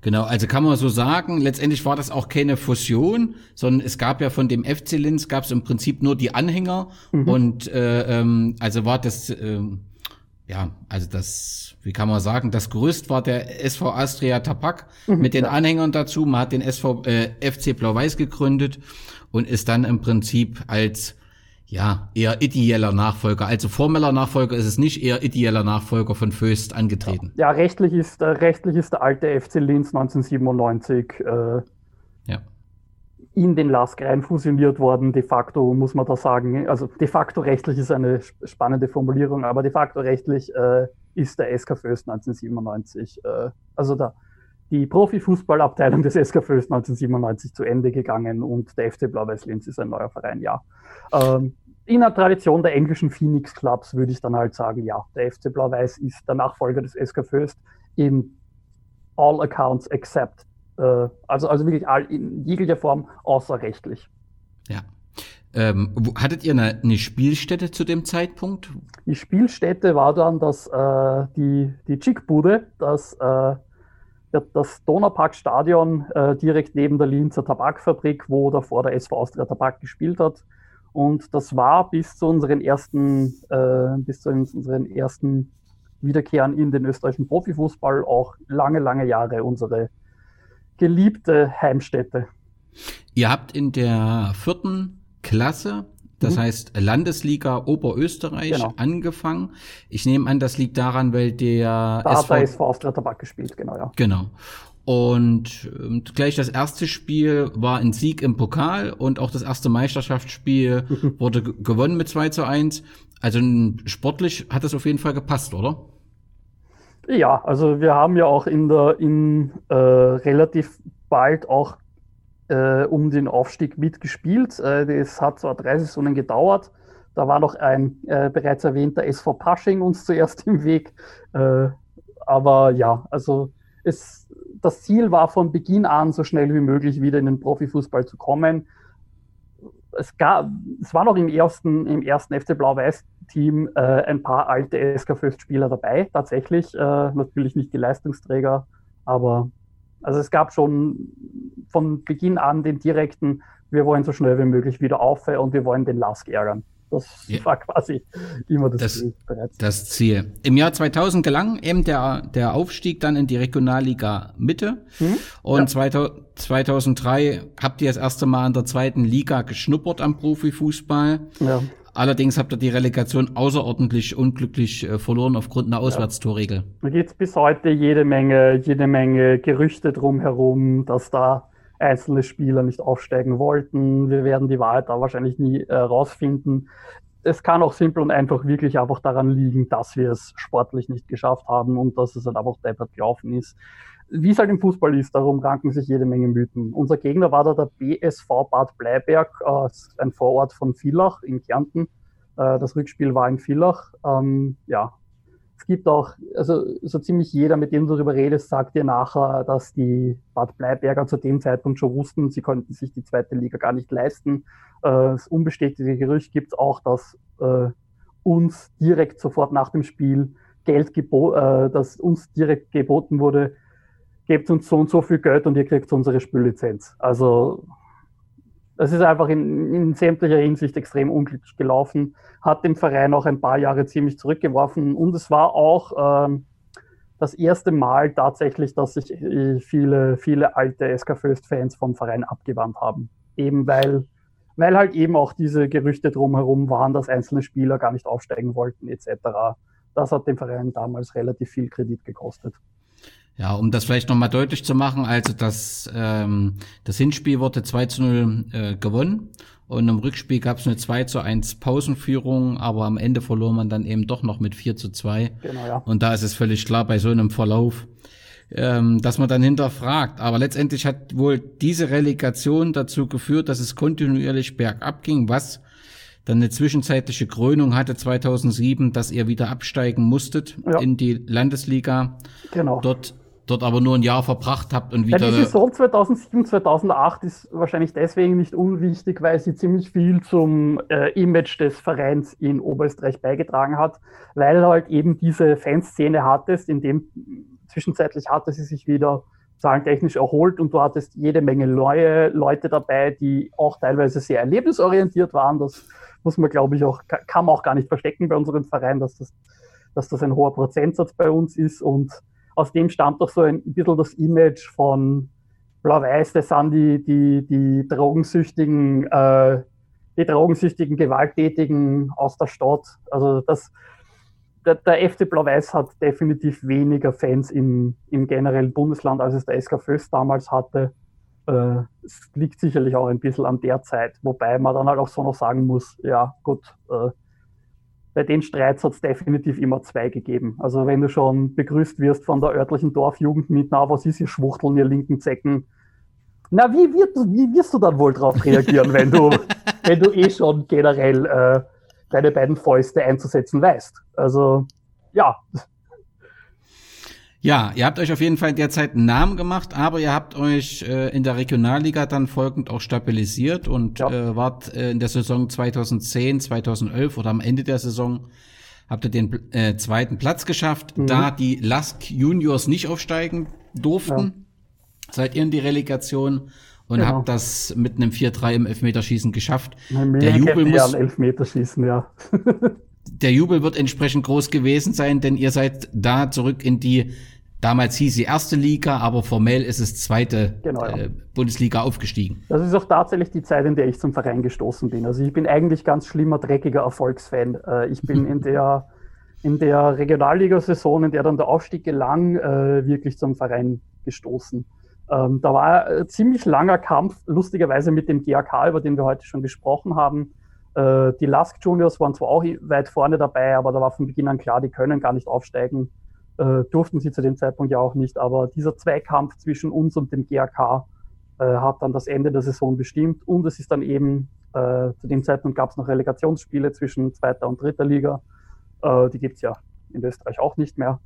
K: Genau, also kann man so sagen, letztendlich war das auch keine Fusion, sondern es gab ja von dem FC Linz gab es im Prinzip nur die Anhänger mhm. und äh, ähm, also war das äh, ja, also das, wie kann man sagen, das Gerüst war der SV Austria Tapak mhm, mit den ja. Anhängern dazu. Man hat den SV äh, FC Blau-Weiß gegründet und ist dann im Prinzip als ja, eher ideeller Nachfolger. Also formeller Nachfolger ist es nicht, eher ideeller Nachfolger von Föst angetreten.
L: Ja, rechtlich ist, äh, rechtlich ist der alte FC Linz 1997 äh, ja. in den LASK rein fusioniert worden. De facto muss man da sagen, also de facto rechtlich ist eine spannende Formulierung, aber de facto rechtlich äh, ist der SK Föst 1997, äh, also der, die Profifußballabteilung des SK Föst 1997 zu Ende gegangen und der FC Blau-Weiß Linz ist ein neuer Verein, ja. Ähm, in der Tradition der englischen Phoenix Clubs würde ich dann halt sagen, ja, der FC Blau-Weiß ist der Nachfolger des SK Föst in all accounts except. Äh, also, also wirklich all, in jeglicher Form außer rechtlich.
K: Ja. Ähm, hattet ihr eine, eine, Spielstätte zu dem Zeitpunkt?
L: Die Spielstätte war dann das, äh, die, die Chickbude, das, äh, das Donauparkstadion äh, direkt neben der Linzer Tabakfabrik, wo davor der SV Austria Tabak gespielt hat. Und das war bis zu unseren ersten, äh, bis zu unseren ersten Wiederkehren in den österreichischen Profifußball auch lange, lange Jahre unsere geliebte Heimstätte.
K: Ihr habt in der vierten Klasse, das mhm. heißt Landesliga Oberösterreich, genau. angefangen. Ich nehme an, das liegt daran, weil der
L: da SV... hat der SV Austria Tabak gespielt, genau, ja.
K: Genau. Und ähm, gleich das erste Spiel war ein Sieg im Pokal und auch das erste Meisterschaftsspiel wurde gewonnen mit 2 zu 1. Also sportlich hat das auf jeden Fall gepasst, oder?
L: Ja, also wir haben ja auch in der in äh, relativ bald auch äh, um den Aufstieg mitgespielt. Äh, das hat zwar drei Saisonen gedauert. Da war noch ein äh, bereits erwähnter SV Pasching uns zuerst im Weg. Äh, aber ja, also es, das Ziel war von Beginn an, so schnell wie möglich wieder in den Profifußball zu kommen. Es, gab, es war noch im ersten, im ersten FC Blau-Weiß-Team äh, ein paar alte SK Föst-Spieler dabei, tatsächlich. Äh, natürlich nicht die Leistungsträger, aber also es gab schon von Beginn an den direkten, wir wollen so schnell wie möglich wieder auf und wir wollen den Lask ärgern. Das ja. war quasi immer das,
K: das. Das Ziel. Im Jahr 2000 gelang eben der, der Aufstieg dann in die Regionalliga Mitte. Mhm. Und ja. 2003 habt ihr das erste Mal in der zweiten Liga geschnuppert am Profifußball. Ja. Allerdings habt ihr die Relegation außerordentlich unglücklich äh, verloren aufgrund einer Auswärtstorregel.
L: Da gibt es bis heute jede Menge, jede Menge Gerüchte drumherum, dass da einzelne Spieler nicht aufsteigen wollten. Wir werden die Wahrheit da wahrscheinlich nie äh. Es kann auch simpel und einfach wirklich einfach daran liegen, dass wir es sportlich nicht geschafft haben und dass es halt einfach deppert gelaufen ist. Wie es halt im Fußball ist, darum ranken sich jede Menge Mythen. Unser Gegner war da der BSV Bad Bleiberg, äh, ein Vorort von Villach in Kärnten. Äh, das Rückspiel war in Villach. Ähm, ja, es gibt auch, also so ziemlich jeder, mit dem du darüber redest, sagt dir nachher, dass die Bad Bleiberger zu dem Zeitpunkt schon wussten, sie konnten sich die zweite Liga gar nicht leisten. Äh, das unbestätigte Gerücht gibt es auch, dass äh, uns direkt sofort nach dem Spiel Geld geboten, äh, dass uns direkt geboten wurde, gebt uns so und so viel Geld und ihr kriegt unsere Spiellizenz. Also das ist einfach in, in, sämtlicher Hinsicht extrem unglücklich gelaufen, hat den Verein auch ein paar Jahre ziemlich zurückgeworfen und es war auch ähm, das erste Mal tatsächlich, dass sich äh, viele, viele alte SK Föst-Fans vom Verein abgewandt haben. Eben weil, weil halt eben auch diese Gerüchte drumherum waren, dass einzelne Spieler gar nicht aufsteigen wollten etc. Das hat dem Verein damals relativ viel Kredit gekostet.
K: Ja, um das vielleicht nochmal deutlich zu machen, also das, ähm, das Hinspiel wurde 2 zu 0 äh, gewonnen und im Rückspiel gab es eine 2 zu 1 Pausenführung, aber am Ende verlor man dann eben doch noch mit 4 zu 2. Genau, ja. Und da ist es völlig klar bei so einem Verlauf, ähm, dass man dann hinterfragt. Aber letztendlich hat wohl diese Relegation dazu geführt, dass es kontinuierlich bergab ging, was dann eine zwischenzeitliche Krönung hatte 2007, dass ihr wieder absteigen musstet ja. in die Landesliga. Genau. Dort dort aber nur ein Jahr verbracht habt und wieder. Ja,
L: die Saison 2007, 2008 ist wahrscheinlich deswegen nicht unwichtig, weil sie ziemlich viel zum äh, Image des Vereins in Oberösterreich beigetragen hat, weil halt eben diese Fanszene hattest, in dem zwischenzeitlich hatte sie sich wieder zahlentechnisch erholt und du hattest jede Menge neue Leute dabei, die auch teilweise sehr erlebnisorientiert waren. Das muss man, glaube ich, auch, kann man auch gar nicht verstecken bei unserem Verein, dass das, dass das ein hoher Prozentsatz bei uns ist und aus dem stammt doch so ein bisschen das Image von Blau-Weiß, das sind die, die, die drogensüchtigen, äh, die drogensüchtigen Gewalttätigen aus der Stadt. Also das, der, der FC Blau-Weiß hat definitiv weniger Fans im, im generellen Bundesland, als es der SK Föst damals hatte. Äh, es liegt sicherlich auch ein bisschen an der Zeit, wobei man dann halt auch so noch sagen muss, ja gut, äh, bei den Streits hat es definitiv immer zwei gegeben. Also wenn du schon begrüßt wirst von der örtlichen Dorfjugend mit, na, was ist ihr Schwuchteln, ihr linken Zecken? Na, wie, wird, wie wirst du dann wohl darauf reagieren, wenn du, wenn du eh schon generell äh, deine beiden Fäuste einzusetzen weißt? Also, ja,
K: ja, ihr habt euch auf jeden Fall derzeit einen Namen gemacht, aber ihr habt euch äh, in der Regionalliga dann folgend auch stabilisiert und ja. äh, wart äh, in der Saison 2010, 2011 oder am Ende der Saison habt ihr den äh, zweiten Platz geschafft, mhm. da die Lask Juniors nicht aufsteigen durften. Ja. Seid ihr in die Relegation und genau. habt das mit einem 4-3 im Elfmeterschießen geschafft.
L: der Jubel muss Elfmeterschießen, ja.
K: der Jubel wird entsprechend groß gewesen sein, denn ihr seid da zurück in die Damals hieß sie erste Liga, aber formell ist es zweite genau, ja. äh, Bundesliga aufgestiegen.
L: Das ist auch tatsächlich die Zeit, in der ich zum Verein gestoßen bin. Also ich bin eigentlich ganz schlimmer, dreckiger Erfolgsfan. Äh, ich bin in der, in der Regionalliga-Saison, in der dann der Aufstieg gelang, äh, wirklich zum Verein gestoßen. Ähm, da war ein ziemlich langer Kampf, lustigerweise mit dem GAK, über den wir heute schon gesprochen haben. Äh, die Lask Juniors waren zwar auch weit vorne dabei, aber da war von Beginn an klar, die können gar nicht aufsteigen. Äh, durften sie zu dem Zeitpunkt ja auch nicht. Aber dieser Zweikampf zwischen uns und dem GAK äh, hat dann das Ende der Saison bestimmt. Und es ist dann eben, äh, zu dem Zeitpunkt gab es noch Relegationsspiele zwischen zweiter und dritter Liga. Äh, die gibt es ja in Österreich auch nicht mehr.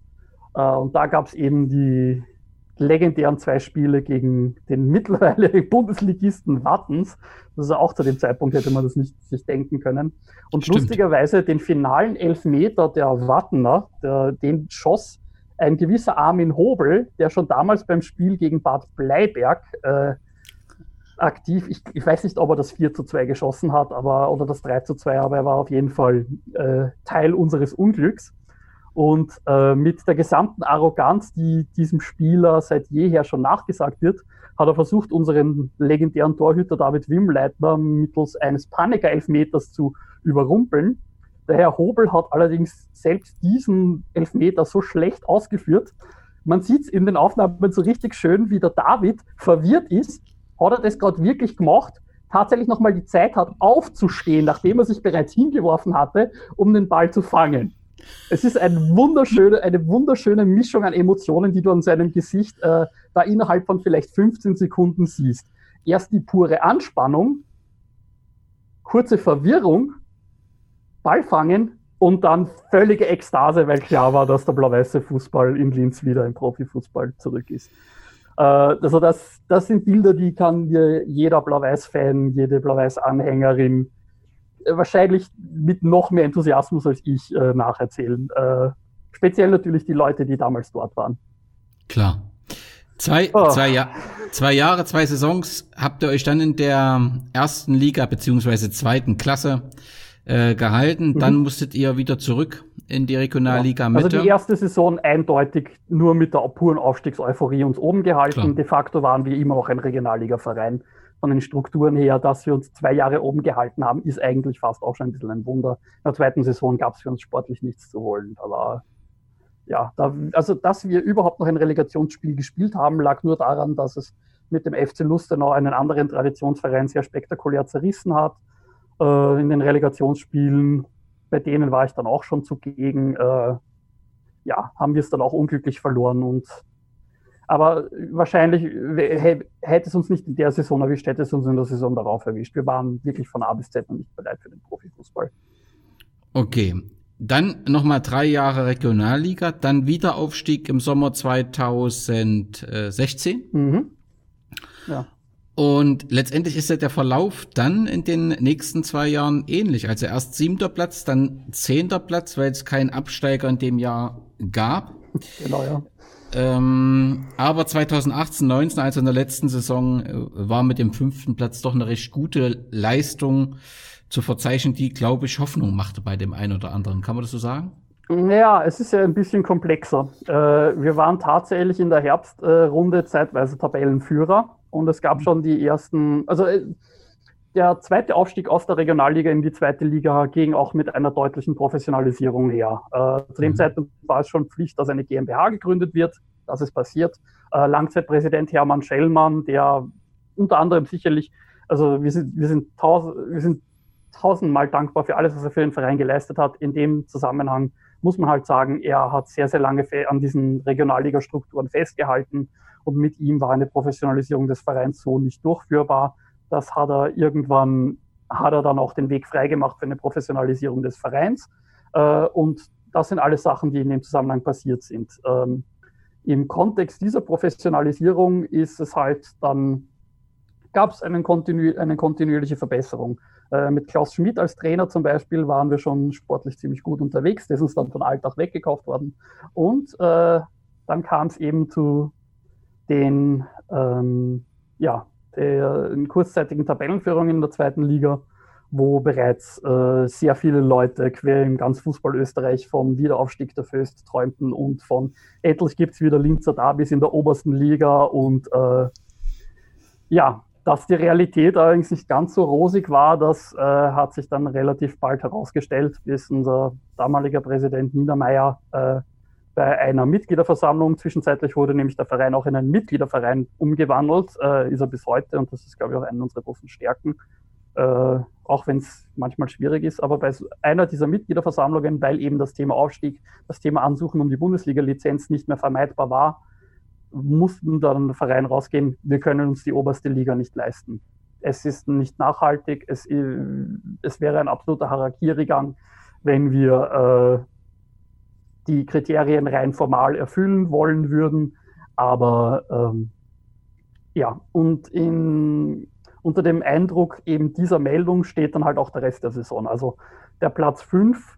L: Äh, und da gab es eben die legendären zwei Spiele gegen den mittlerweile Bundesligisten Wattens. Das ist auch zu dem Zeitpunkt hätte man das nicht sich denken können. Und Stimmt. lustigerweise den finalen Elfmeter der Wattener, der, den schoss ein gewisser Armin Hobel, der schon damals beim Spiel gegen Bad Bleiberg äh, aktiv, ich, ich, weiß nicht, ob er das 4 zu 2 geschossen hat, aber oder das 3 zu 2, aber er war auf jeden Fall äh, Teil unseres Unglücks. Und äh, mit der gesamten Arroganz, die diesem Spieler seit jeher schon nachgesagt wird, hat er versucht, unseren legendären Torhüter David Wimleitner mittels eines Paniker-Elfmeters zu überrumpeln. Der Herr Hobel hat allerdings selbst diesen Elfmeter so schlecht ausgeführt. Man sieht es in den Aufnahmen so richtig schön, wie der David verwirrt ist. Hat er das gerade wirklich gemacht? Tatsächlich nochmal die Zeit hat, aufzustehen, nachdem er sich bereits hingeworfen hatte, um den Ball zu fangen. Es ist eine wunderschöne, eine wunderschöne Mischung an Emotionen, die du an seinem Gesicht äh, da innerhalb von vielleicht 15 Sekunden siehst. Erst die pure Anspannung, kurze Verwirrung, Ballfangen und dann völlige Ekstase, weil klar war, dass der blau-weiße Fußball in Linz wieder im Profifußball zurück ist. Äh, also das, das sind Bilder, die kann dir jeder Blau-Weiß-Fan, jede Blau-Weiß-Anhängerin wahrscheinlich mit noch mehr Enthusiasmus als ich äh, nacherzählen. Äh, speziell natürlich die Leute, die damals dort waren.
K: Klar. Zwei, oh. zwei, ja zwei Jahre, zwei Saisons habt ihr euch dann in der ersten Liga beziehungsweise zweiten Klasse äh, gehalten. Mhm. Dann musstet ihr wieder zurück in die Regionalliga ja.
L: Mitte. Also die erste Saison eindeutig nur mit der puren Aufstiegseuphorie uns oben gehalten. Klar. De facto waren wir immer noch ein Regionalliga-Verein von den Strukturen her, dass wir uns zwei Jahre oben gehalten haben, ist eigentlich fast auch schon ein bisschen ein Wunder. In der zweiten Saison gab es für uns sportlich nichts zu holen. Da war, ja, da, also dass wir überhaupt noch ein Relegationsspiel gespielt haben, lag nur daran, dass es mit dem FC Lustenau einen anderen Traditionsverein sehr spektakulär zerrissen hat. Äh, in den Relegationsspielen, bei denen war ich dann auch schon zugegen. Äh, ja, haben wir es dann auch unglücklich verloren und aber wahrscheinlich hätte es uns nicht in der Saison erwischt, hätte es uns in der Saison darauf erwischt. Wir waren wirklich von A bis Z noch nicht bereit für den Profifußball.
K: Okay. Dann nochmal drei Jahre Regionalliga, dann Wiederaufstieg im Sommer 2016. Mhm. Ja. Und letztendlich ist ja der Verlauf dann in den nächsten zwei Jahren ähnlich. Also erst siebter Platz, dann zehnter Platz, weil es keinen Absteiger in dem Jahr gab. Genau, ja. Ähm, aber 2018, 19, also in der letzten Saison, äh, war mit dem fünften Platz doch eine recht gute Leistung zu verzeichnen, die, glaube ich, Hoffnung machte bei dem einen oder anderen. Kann man das so sagen?
L: Ja, es ist ja ein bisschen komplexer. Äh, wir waren tatsächlich in der Herbstrunde zeitweise Tabellenführer und es gab schon die ersten, also äh, der zweite Aufstieg aus der Regionalliga in die zweite Liga ging auch mit einer deutlichen Professionalisierung her. Äh, zu dem mhm. Zeitpunkt war es schon Pflicht, dass eine GmbH gegründet wird. Das ist passiert. Äh, Langzeitpräsident Hermann Schellmann, der unter anderem sicherlich, also wir sind, wir sind, tausend, wir sind tausendmal dankbar für alles, was er für den Verein geleistet hat. In dem Zusammenhang muss man halt sagen, er hat sehr, sehr lange an diesen Regionalliga-Strukturen festgehalten und mit ihm war eine Professionalisierung des Vereins so nicht durchführbar. Das hat er irgendwann, hat er dann auch den Weg freigemacht für eine Professionalisierung des Vereins. Äh, und das sind alles Sachen, die in dem Zusammenhang passiert sind. Ähm, Im Kontext dieser Professionalisierung ist es halt dann, gab es eine kontinuierliche Verbesserung. Äh, mit Klaus Schmidt als Trainer zum Beispiel waren wir schon sportlich ziemlich gut unterwegs. Der ist uns dann von Alltag weggekauft worden. Und äh, dann kam es eben zu den ähm, ja, der kurzzeitigen Tabellenführung in der zweiten Liga, wo bereits äh, sehr viele Leute quer im ganz Fußball Österreich vom Wiederaufstieg der Föst träumten und von endlich gibt es wieder Linzer Davis in der obersten Liga und äh, ja, dass die Realität allerdings nicht ganz so rosig war, das äh, hat sich dann relativ bald herausgestellt, bis unser damaliger Präsident Niedermeyer äh, bei einer Mitgliederversammlung. Zwischenzeitlich wurde nämlich der Verein auch in einen Mitgliederverein umgewandelt, äh, ist er bis heute und das ist, glaube ich, auch eine unserer großen Stärken, äh, auch wenn es manchmal schwierig ist. Aber bei einer dieser Mitgliederversammlungen, weil eben das Thema Aufstieg, das Thema Ansuchen um die Bundesliga-Lizenz nicht mehr vermeidbar war, mussten dann der Verein rausgehen, wir können uns die oberste Liga nicht leisten. Es ist nicht nachhaltig, es, es wäre ein absoluter Harakiri-Gang, wenn wir äh, die Kriterien rein formal erfüllen wollen würden. Aber ähm, ja, und in, unter dem Eindruck eben dieser Meldung steht dann halt auch der Rest der Saison. Also der Platz 5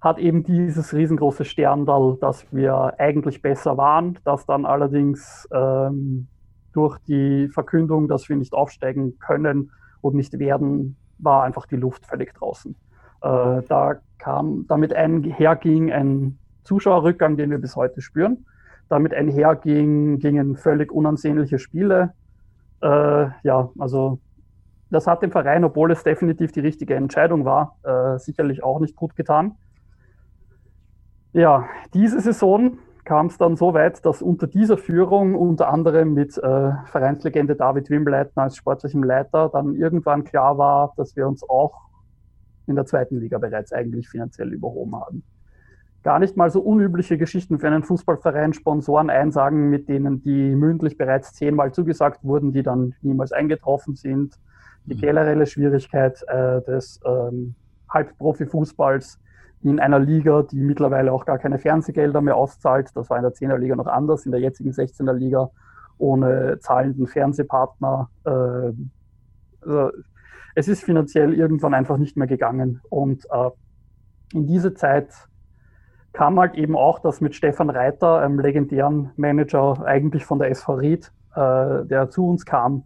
L: hat eben dieses riesengroße Sterndal, dass wir eigentlich besser waren, das dann allerdings ähm, durch die Verkündung, dass wir nicht aufsteigen können und nicht werden, war einfach die Luft völlig draußen. Äh, da kam, damit einherging ein Zuschauerrückgang, den wir bis heute spüren. Damit einherging, gingen völlig unansehnliche Spiele. Äh, ja, also das hat dem Verein, obwohl es definitiv die richtige Entscheidung war, äh, sicherlich auch nicht gut getan. Ja, diese Saison kam es dann so weit, dass unter dieser Führung, unter anderem mit äh, Vereinslegende David Wimbleitner als sportlichem Leiter, dann irgendwann klar war, dass wir uns auch in der zweiten Liga bereits eigentlich finanziell überhoben haben. Gar nicht mal so unübliche Geschichten für einen Fußballverein, Sponsoren einsagen, mit denen die mündlich bereits zehnmal zugesagt wurden, die dann niemals eingetroffen sind. Die mhm. generelle Schwierigkeit äh, des ähm, Halbprofi-Fußballs in einer Liga, die mittlerweile auch gar keine Fernsehgelder mehr auszahlt. Das war in der 10er Liga noch anders, in der jetzigen 16er Liga ohne zahlenden Fernsehpartner. Äh, also es ist finanziell irgendwann einfach nicht mehr gegangen. Und äh, in diese Zeit kam halt eben auch das mit Stefan Reiter, einem legendären Manager, eigentlich von der SV Ried, äh, der zu uns kam.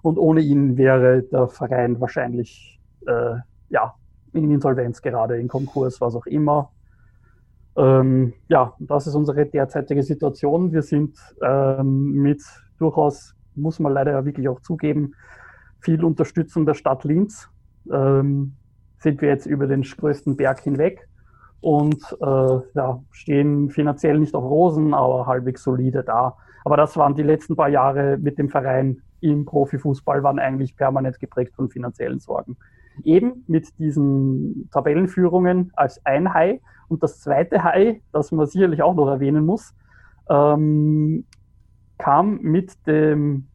L: Und ohne ihn wäre der Verein wahrscheinlich äh, ja, in Insolvenz gerade, in Konkurs, was auch immer. Ähm, ja, das ist unsere derzeitige Situation. Wir sind ähm, mit durchaus, muss man leider ja wirklich auch zugeben, viel Unterstützung der Stadt Linz ähm, sind wir jetzt über den größten Berg hinweg und äh, ja, stehen finanziell nicht auf Rosen, aber halbwegs solide da. Aber das waren die letzten paar Jahre mit dem Verein im Profifußball, waren eigentlich permanent geprägt von finanziellen Sorgen. Eben mit diesen Tabellenführungen als ein High. Und das zweite High, das man sicherlich auch noch erwähnen muss, ähm, kam mit dem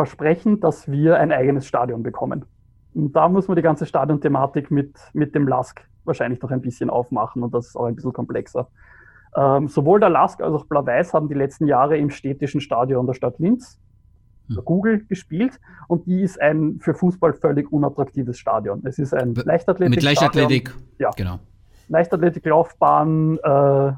L: versprechen, dass wir ein eigenes Stadion bekommen. Und da muss man die ganze Stadionthematik mit, mit dem LASK wahrscheinlich noch ein bisschen aufmachen und das ist auch ein bisschen komplexer. Ähm, sowohl der LASK als auch Blau-Weiß haben die letzten Jahre im städtischen Stadion der Stadt Linz, hm. Google, gespielt und die ist ein für Fußball völlig unattraktives Stadion. Es ist ein Leichtathletik.
K: Mit Leichtathletik,
L: ja. genau. Leichtathletik-Laufbahn, äh,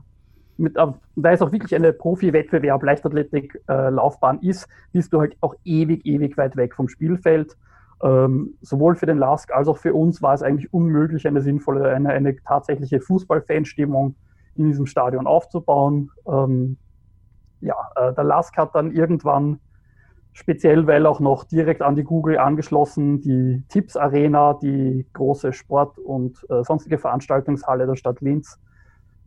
L: mit, da es auch wirklich eine Profi-Wettbewerb, Leichtathletik-Laufbahn äh, ist, bist du halt auch ewig, ewig weit weg vom Spielfeld. Ähm, sowohl für den LASK als auch für uns war es eigentlich unmöglich, eine sinnvolle, eine, eine tatsächliche Fußball-Fanstimmung in diesem Stadion aufzubauen. Ähm, ja, äh, der LASK hat dann irgendwann, speziell weil auch noch direkt an die Google angeschlossen, die Tipps Arena, die große Sport- und äh, sonstige Veranstaltungshalle der Stadt Linz,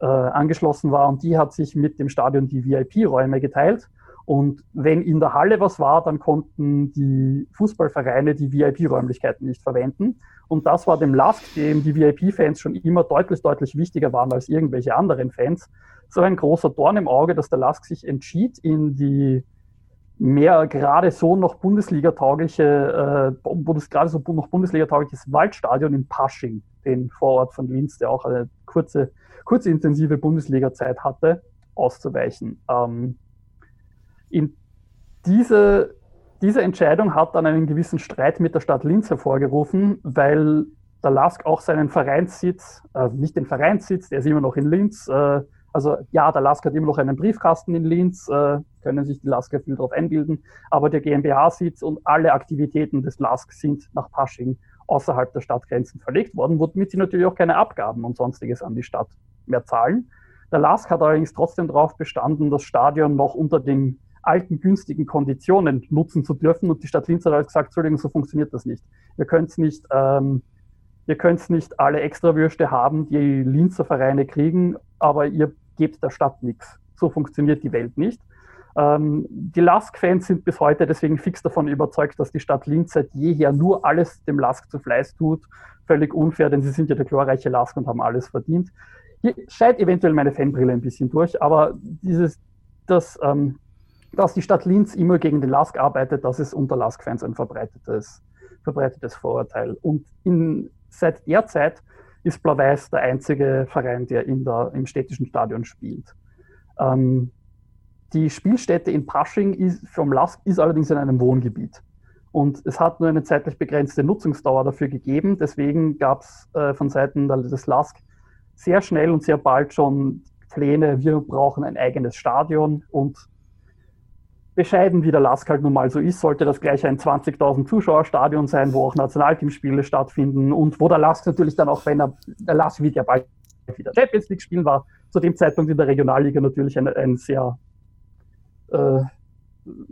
L: äh, angeschlossen war und die hat sich mit dem Stadion die VIP-Räume geteilt. Und wenn in der Halle was war, dann konnten die Fußballvereine die VIP-Räumlichkeiten nicht verwenden. Und das war dem LASK, dem die VIP-Fans schon immer deutlich, deutlich wichtiger waren als irgendwelche anderen Fans, so ein großer Dorn im Auge, dass der LASK sich entschied, in die mehr gerade so noch Bundesliga-taugliche, äh, Bundes, gerade so noch Bundesliga-taugliches Waldstadion in Pasching, den Vorort von Linz, der auch eine kurze kurze intensive Bundesliga-Zeit hatte, auszuweichen. Ähm, in diese, diese Entscheidung hat dann einen gewissen Streit mit der Stadt Linz hervorgerufen, weil der LASK auch seinen Vereinssitz, äh, nicht den Vereinssitz, der ist immer noch in Linz, äh, also ja, der LASK hat immer noch einen Briefkasten in Linz, äh, können sich die LASK viel darauf einbilden, aber der GmbH-Sitz und alle Aktivitäten des LASK sind nach Pasching außerhalb der Stadtgrenzen verlegt worden, womit sie natürlich auch keine Abgaben und sonstiges an die Stadt mehr zahlen. Der LASK hat allerdings trotzdem darauf bestanden, das Stadion noch unter den alten günstigen Konditionen nutzen zu dürfen. Und die Stadt Linz hat halt gesagt, Entschuldigung, so funktioniert das nicht. Ihr könnt nicht, ähm, ihr könnt nicht alle Extrawürste haben, die Linzer Vereine kriegen, aber ihr gebt der Stadt nichts. So funktioniert die Welt nicht. Ähm, die LASK-Fans sind bis heute deswegen fix davon überzeugt, dass die Stadt Linz seit jeher nur alles dem LASK zu Fleiß tut. Völlig unfair, denn sie sind ja der glorreiche LASK und haben alles verdient. Hier scheint eventuell meine Fanbrille ein bisschen durch, aber dieses, das, ähm, dass die Stadt Linz immer gegen den LASK arbeitet, das ist unter LASK-Fans ein verbreitetes, verbreitetes Vorurteil. Und in, seit der Zeit ist Blau-Weiß der einzige Verein, der in der, im städtischen Stadion spielt. Ähm, die Spielstätte in Pasching ist, vom LASK ist allerdings in einem Wohngebiet. Und es hat nur eine zeitlich begrenzte Nutzungsdauer dafür gegeben. Deswegen gab es äh, von Seiten des LASK sehr schnell und sehr bald schon Pläne, wir brauchen ein eigenes Stadion und bescheiden wie der LASK halt nun mal so ist, sollte das gleich ein 20.000 Zuschauerstadion sein, wo auch Nationalteamspiele stattfinden und wo der LASK natürlich dann auch, wenn er, der LASK wird ja bald wieder Champions League spielen, war zu dem Zeitpunkt in der Regionalliga natürlich ein, ein sehr, äh,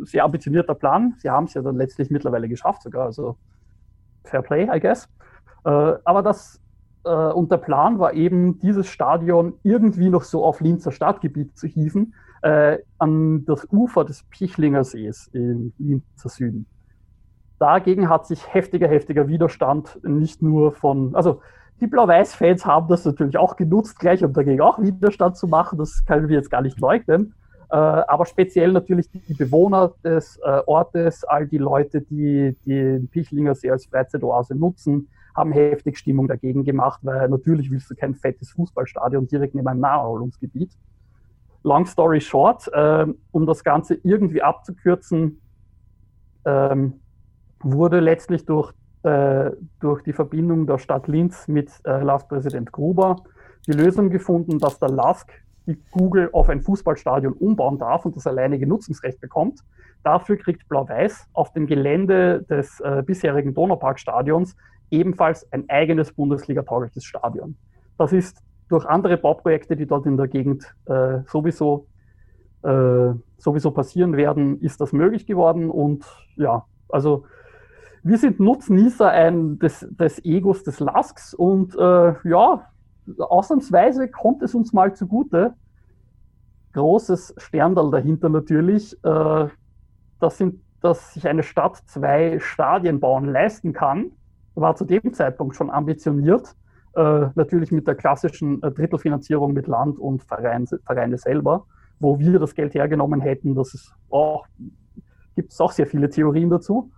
L: sehr ambitionierter Plan. Sie haben es ja dann letztlich mittlerweile geschafft sogar, also Fair Play, I guess. Äh, aber das äh, und der Plan war eben, dieses Stadion irgendwie noch so auf Linzer Stadtgebiet zu hieven, äh, an das Ufer des Pichlinger Sees im Linzer Süden. Dagegen hat sich heftiger, heftiger Widerstand nicht nur von, also die Blau-Weiß-Fans haben das natürlich auch genutzt, gleich um dagegen auch Widerstand zu machen, das können wir jetzt gar nicht leugnen. Äh, aber speziell natürlich die Bewohner des äh, Ortes, all die Leute, die, die den Pichlinger See als Freizeitoase nutzen, haben heftig Stimmung dagegen gemacht, weil natürlich willst du kein fettes Fußballstadion direkt neben einem Naherholungsgebiet. Long story short, äh, um das Ganze irgendwie abzukürzen, ähm, wurde letztlich durch, äh, durch die Verbindung der Stadt Linz mit äh, LASK-Präsident Gruber die Lösung gefunden, dass der LASK die Google auf ein Fußballstadion umbauen darf und das alleinige Nutzungsrecht bekommt. Dafür kriegt Blau-Weiß auf dem Gelände des äh, bisherigen Donauparkstadions ebenfalls ein eigenes Bundesliga-taugliches Stadion. Das ist durch andere Bauprojekte, die dort in der Gegend äh, sowieso, äh, sowieso passieren werden, ist das möglich geworden. Und ja, also wir sind Nutznießer ein, des, des Egos des Lasks und äh, ja, ausnahmsweise kommt es uns mal zugute. Großes Sterndal dahinter natürlich. Äh, das sind, dass sich eine Stadt zwei Stadien bauen leisten kann war zu dem Zeitpunkt schon ambitioniert, äh, natürlich mit der klassischen äh, Drittelfinanzierung mit Land und Verein, Vereine selber, wo wir das Geld hergenommen hätten. Das auch, gibt es auch sehr viele Theorien dazu.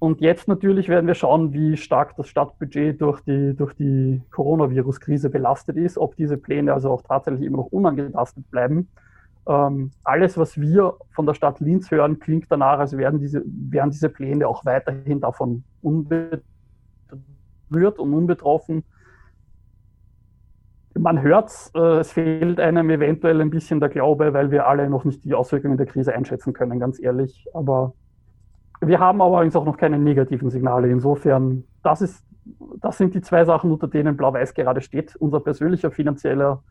L: Und jetzt natürlich werden wir schauen, wie stark das Stadtbudget durch die, durch die Coronavirus-Krise belastet ist, ob diese Pläne also auch tatsächlich immer noch unangetastet bleiben. Ähm, alles, was wir von der Stadt Linz hören, klingt danach, als wären diese, wären diese Pläne auch weiterhin davon unbetroffen berührt und unbetroffen. Man hört äh, es fehlt einem eventuell ein bisschen der Glaube, weil wir alle noch nicht die Auswirkungen der Krise einschätzen können, ganz ehrlich. Aber wir haben aber auch noch keine negativen Signale. Insofern, das, ist, das sind die zwei Sachen, unter denen Blau-Weiß gerade steht. Unser persönlicher finanzieller,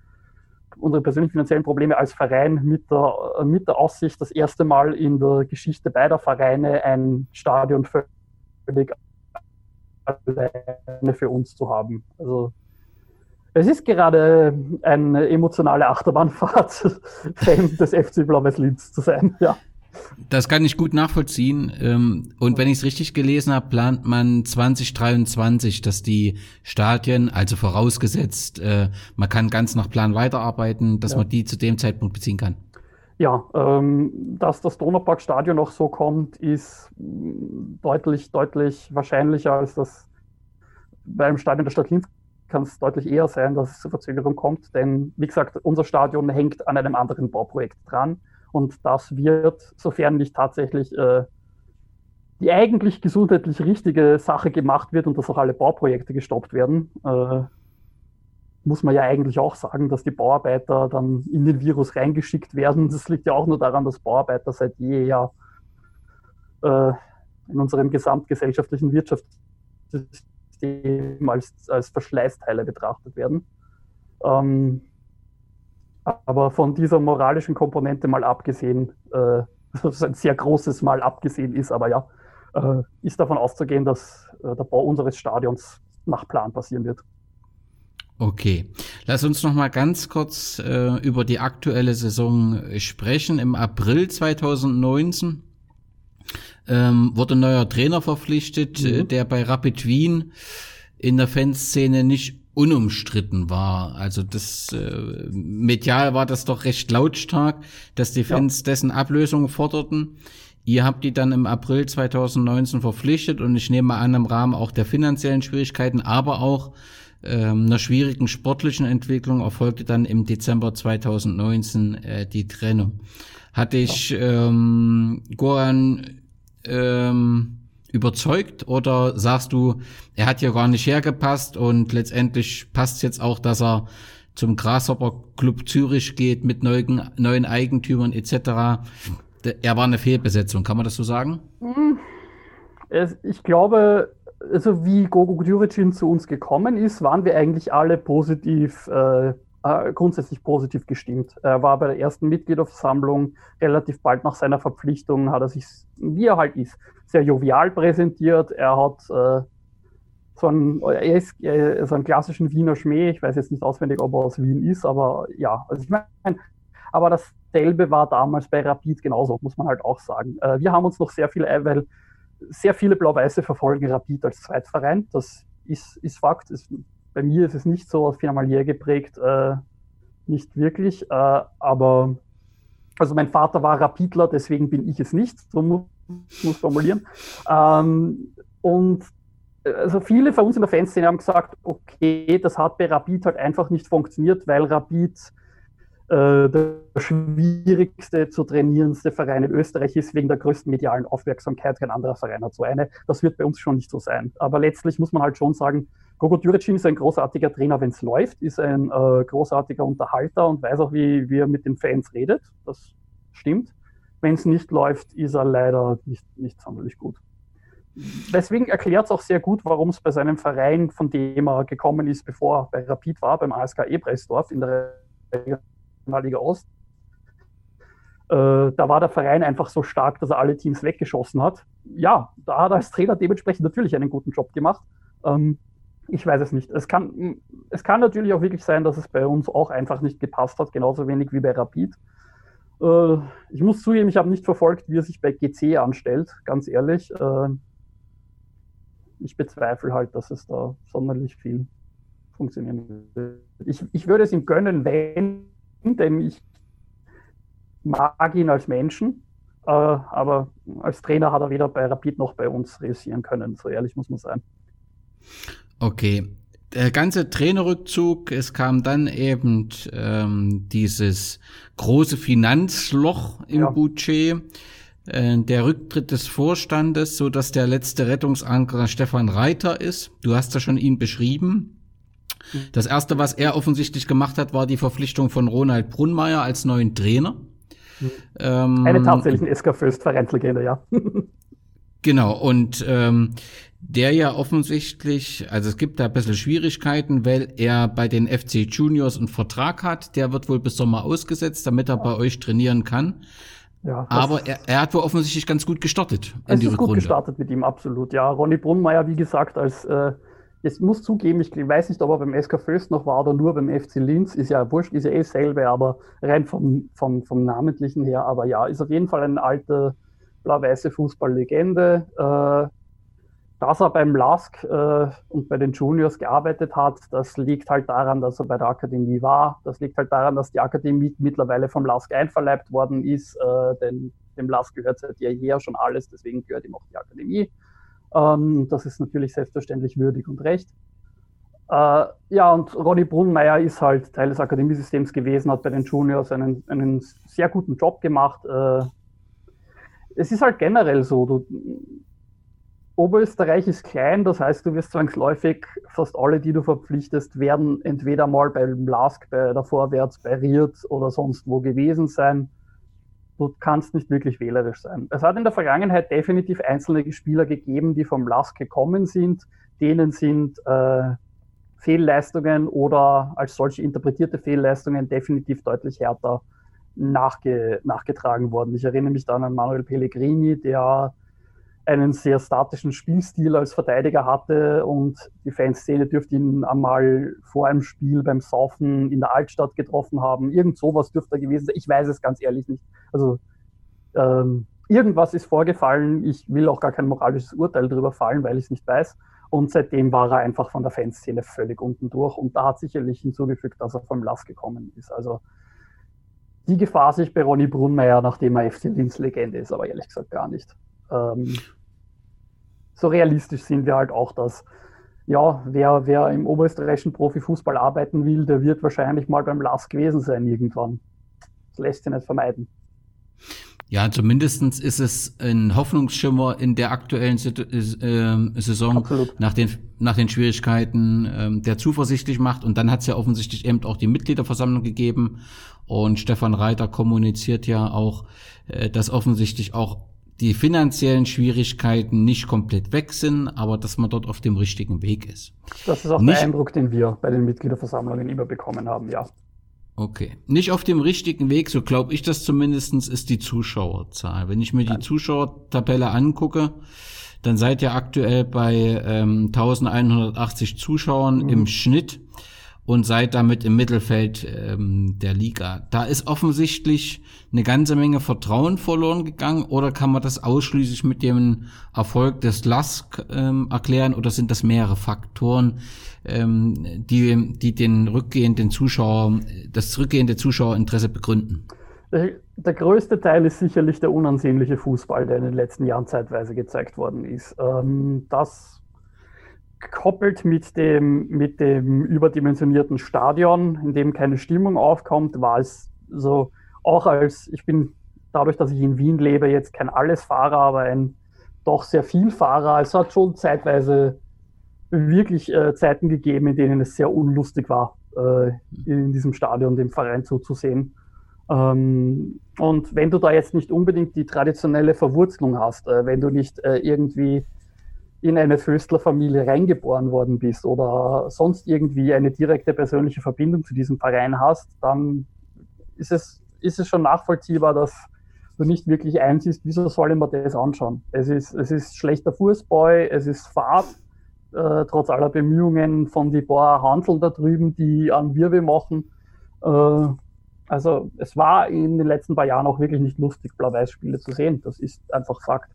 L: unsere persönlichen finanziellen Probleme als Verein mit der, mit der Aussicht, das erste Mal in der Geschichte beider Vereine ein Stadion völlig alleine für uns zu haben. Also es ist gerade eine emotionale Achterbahnfahrt, Fan des FC Blau-Weiß Linz zu sein, ja.
K: Das kann ich gut nachvollziehen. Ähm, und wenn ich es richtig gelesen habe, plant man 2023, dass die Stadien, also vorausgesetzt, äh, man kann ganz nach Plan weiterarbeiten, dass ja. man die zu dem Zeitpunkt beziehen kann.
L: Ja, ähm, dass das Donauparkstadion noch so kommt, ist deutlich, deutlich wahrscheinlicher als das beim Stadion der Stadt Linz kann es deutlich eher sein, dass es zur Verzögerung kommt. Denn, wie gesagt, unser Stadion hängt an einem anderen Bauprojekt dran. Und das wird, sofern nicht tatsächlich äh, die eigentlich gesundheitlich richtige Sache gemacht wird und dass auch alle Bauprojekte gestoppt werden, äh, muss man ja eigentlich auch sagen, dass die Bauarbeiter dann in den Virus reingeschickt werden. Das liegt ja auch nur daran, dass Bauarbeiter seit jeher äh, in unserem gesamtgesellschaftlichen Wirtschaftssystem als, als Verschleißteile betrachtet werden. Ähm, aber von dieser moralischen Komponente mal abgesehen, äh, das ein sehr großes Mal abgesehen ist, aber ja, äh, ist davon auszugehen, dass äh, der Bau unseres Stadions nach Plan passieren wird.
K: Okay, lass uns noch mal ganz kurz äh, über die aktuelle Saison sprechen. Im April 2019 ähm, wurde ein neuer Trainer verpflichtet, äh, mhm. äh, der bei Rapid Wien in der Fanszene nicht unumstritten war. Also das äh, medial war das doch recht lautstark, dass die Fans ja. dessen Ablösung forderten. Ihr habt die dann im April 2019 verpflichtet und ich nehme an im Rahmen auch der finanziellen Schwierigkeiten, aber auch ähm, einer schwierigen sportlichen Entwicklung erfolgte dann im Dezember 2019 äh, die Trennung. Hatte ich ähm, Goran ähm, überzeugt oder sagst du, er hat hier gar nicht hergepasst und letztendlich passt jetzt auch, dass er zum Grasshopper Club Zürich geht mit neuen, neuen Eigentümern etc. Er war eine Fehlbesetzung, kann man das so sagen? Hm.
L: Ich glaube, also wie Gogo Djuricin zu uns gekommen ist, waren wir eigentlich alle positiv, äh, äh, grundsätzlich positiv gestimmt. Er war bei der ersten Mitgliederversammlung relativ bald nach seiner Verpflichtung, hat er sich, wie er halt ist, sehr jovial präsentiert. Er hat äh, so einen, er ist äh, so einen klassischen Wiener Schmäh. Ich weiß jetzt nicht auswendig, ob er aus Wien ist, aber ja, also ich meine, aber dasselbe war damals bei Rapid genauso, muss man halt auch sagen. Äh, wir haben uns noch sehr viel, äh, weil sehr viele Blau-Weiße verfolgen Rapid als Zweitverein. Das ist, ist Fakt. Ist, bei mir ist es nicht so familiär geprägt, äh, nicht wirklich. Äh, aber also mein Vater war Rapidler, deswegen bin ich es nicht. So muss muss formulieren. Ähm, und also viele von uns in der Fanszene haben gesagt, okay, das hat bei Rapid halt einfach nicht funktioniert, weil Rapid äh, der schwierigste zu trainierendste Verein in Österreich ist, wegen der größten medialen Aufmerksamkeit. Kein anderer Verein hat so eine. Das wird bei uns schon nicht so sein. Aber letztlich muss man halt schon sagen, Gogo Djuricin ist ein großartiger Trainer, wenn es läuft, ist ein äh, großartiger Unterhalter und weiß auch, wie, wie er mit den Fans redet. Das stimmt. Wenn es nicht läuft, ist er leider nicht, nicht sonderlich gut. Deswegen erklärt es auch sehr gut, warum es bei seinem Verein, von dem er gekommen ist, bevor er bei Rapid war, beim ASK Ebreisdorf in der Regionalliga Ost. Äh, da war der Verein einfach so stark, dass er alle Teams weggeschossen hat. Ja, da hat er als Trainer dementsprechend natürlich einen guten Job gemacht. Ähm, ich weiß es nicht. Es kann, es kann natürlich auch wirklich sein, dass es bei uns auch einfach nicht gepasst hat, genauso wenig wie bei Rapid. Äh, ich muss zugeben, ich habe nicht verfolgt, wie er sich bei GC anstellt, ganz ehrlich. Äh, ich bezweifle halt, dass es da sonderlich viel funktionieren wird. Ich, ich würde es ihm gönnen, wenn denn ich mag ihn als Menschen, äh, aber als Trainer hat er weder bei Rapid noch bei uns realisieren können, so ehrlich muss man sein.
K: Okay. Der ganze Trainerrückzug, es kam dann eben ähm, dieses große Finanzloch im ja. Budget, äh, der Rücktritt des Vorstandes, so dass der letzte Rettungsanker Stefan Reiter ist. Du hast ja schon ihn beschrieben. Das erste, was er offensichtlich gemacht hat, war die Verpflichtung von Ronald Brunnmeier als neuen Trainer.
L: Mhm. Ähm, Eine tatsächliche SK Fürst Vereinslegende, ja.
K: genau, und ähm, der ja offensichtlich, also es gibt da ein bisschen Schwierigkeiten, weil er bei den FC Juniors einen Vertrag hat, der wird wohl bis Sommer ausgesetzt, damit er bei euch trainieren kann. Ja, Aber er, er hat wohl offensichtlich ganz gut gestartet
L: in es die ist Rückrunde. gut gestartet mit ihm, absolut. Ja, Ronny Brunnmeier, wie gesagt, als äh, Jetzt muss zugeben, ich weiß nicht, ob er beim SK Föst noch war oder nur beim FC Linz. Ist ja wurscht, ist ja eh selbe, aber rein vom, vom, vom Namentlichen her. Aber ja, ist auf jeden Fall eine alte blau-weiße Fußballlegende. Äh, dass er beim LASK äh, und bei den Juniors gearbeitet hat, das liegt halt daran, dass er bei der Akademie war. Das liegt halt daran, dass die Akademie mittlerweile vom LASK einverleibt worden ist. Äh, denn dem LASK gehört seit jeher schon alles, deswegen gehört ihm auch die Akademie. Ähm, das ist natürlich selbstverständlich würdig und recht. Äh, ja, und Ronny Brunnmeier ist halt Teil des Akademiesystems gewesen, hat bei den Juniors einen, einen sehr guten Job gemacht. Äh, es ist halt generell so, du, Oberösterreich ist klein, das heißt, du wirst zwangsläufig, fast alle, die du verpflichtest, werden entweder mal beim LASK, bei der Vorwärts, bei Riert oder sonst wo gewesen sein du kannst nicht wirklich wählerisch sein. Es hat in der Vergangenheit definitiv einzelne Spieler gegeben, die vom LASK gekommen sind, denen sind äh, Fehlleistungen oder als solche interpretierte Fehlleistungen definitiv deutlich härter nachge nachgetragen worden. Ich erinnere mich dann an Manuel Pellegrini, der einen sehr statischen Spielstil als Verteidiger hatte und die Fanszene dürfte ihn einmal vor einem Spiel beim Saufen in der Altstadt getroffen haben. Irgend sowas dürfte er gewesen sein. Ich weiß es ganz ehrlich nicht. Also ähm, irgendwas ist vorgefallen. Ich will auch gar kein moralisches Urteil darüber fallen, weil ich es nicht weiß. Und seitdem war er einfach von der Fanszene völlig unten durch. Und da hat sicherlich hinzugefügt, dass er vom Lass gekommen ist. Also die Gefahr sich bei Ronny Brunmeier, nachdem er FC Linz Legende ist, aber ehrlich gesagt gar nicht. Ähm, so realistisch sind wir halt auch, dass ja, wer, wer im oberösterreichischen Profifußball arbeiten will, der wird wahrscheinlich mal beim LAS gewesen sein irgendwann. Das lässt sich nicht vermeiden.
K: Ja, zumindestens ist es ein Hoffnungsschimmer in der aktuellen äh, Saison nach den, nach den Schwierigkeiten, ähm, der zuversichtlich macht. Und dann hat es ja offensichtlich eben auch die Mitgliederversammlung gegeben. Und Stefan Reiter kommuniziert ja auch, äh, dass offensichtlich auch die finanziellen Schwierigkeiten nicht komplett weg sind, aber dass man dort auf dem richtigen Weg ist.
L: Das ist auch nicht, der Eindruck, den wir bei den Mitgliederversammlungen immer bekommen haben, ja.
K: Okay. Nicht auf dem richtigen Weg, so glaube ich das zumindestens ist die Zuschauerzahl. Wenn ich mir die Zuschauertabelle angucke, dann seid ihr aktuell bei ähm, 1180 Zuschauern mhm. im Schnitt und seid damit im Mittelfeld ähm, der Liga. Da ist offensichtlich eine ganze Menge Vertrauen verloren gegangen oder kann man das ausschließlich mit dem Erfolg des LASK ähm, erklären oder sind das mehrere Faktoren, ähm, die, die den rückgehenden Zuschauer, das rückgehende Zuschauerinteresse begründen?
L: Der größte Teil ist sicherlich der unansehnliche Fußball, der in den letzten Jahren zeitweise gezeigt worden ist. Ähm, das gekoppelt mit dem, mit dem überdimensionierten Stadion, in dem keine Stimmung aufkommt, war es so, auch als, ich bin dadurch, dass ich in Wien lebe, jetzt kein Allesfahrer, aber ein doch sehr viel Fahrer. Es hat schon zeitweise wirklich äh, Zeiten gegeben, in denen es sehr unlustig war, äh, in diesem Stadion dem Verein zuzusehen. Ähm, und wenn du da jetzt nicht unbedingt die traditionelle Verwurzelung hast, äh, wenn du nicht äh, irgendwie in eine Föstler-Familie reingeboren worden bist oder sonst irgendwie eine direkte persönliche Verbindung zu diesem Verein hast, dann ist es, ist es schon nachvollziehbar, dass du nicht wirklich einsiehst, wieso soll ich mir das anschauen? Es ist, es ist schlechter Fußball, es ist Fahrt, äh, trotz aller Bemühungen von die paar Handeln da drüben, die an Wirbel machen. Äh, also es war in den letzten paar Jahren auch wirklich nicht lustig, Blau-Weiß-Spiele zu sehen. Das ist einfach Fakt.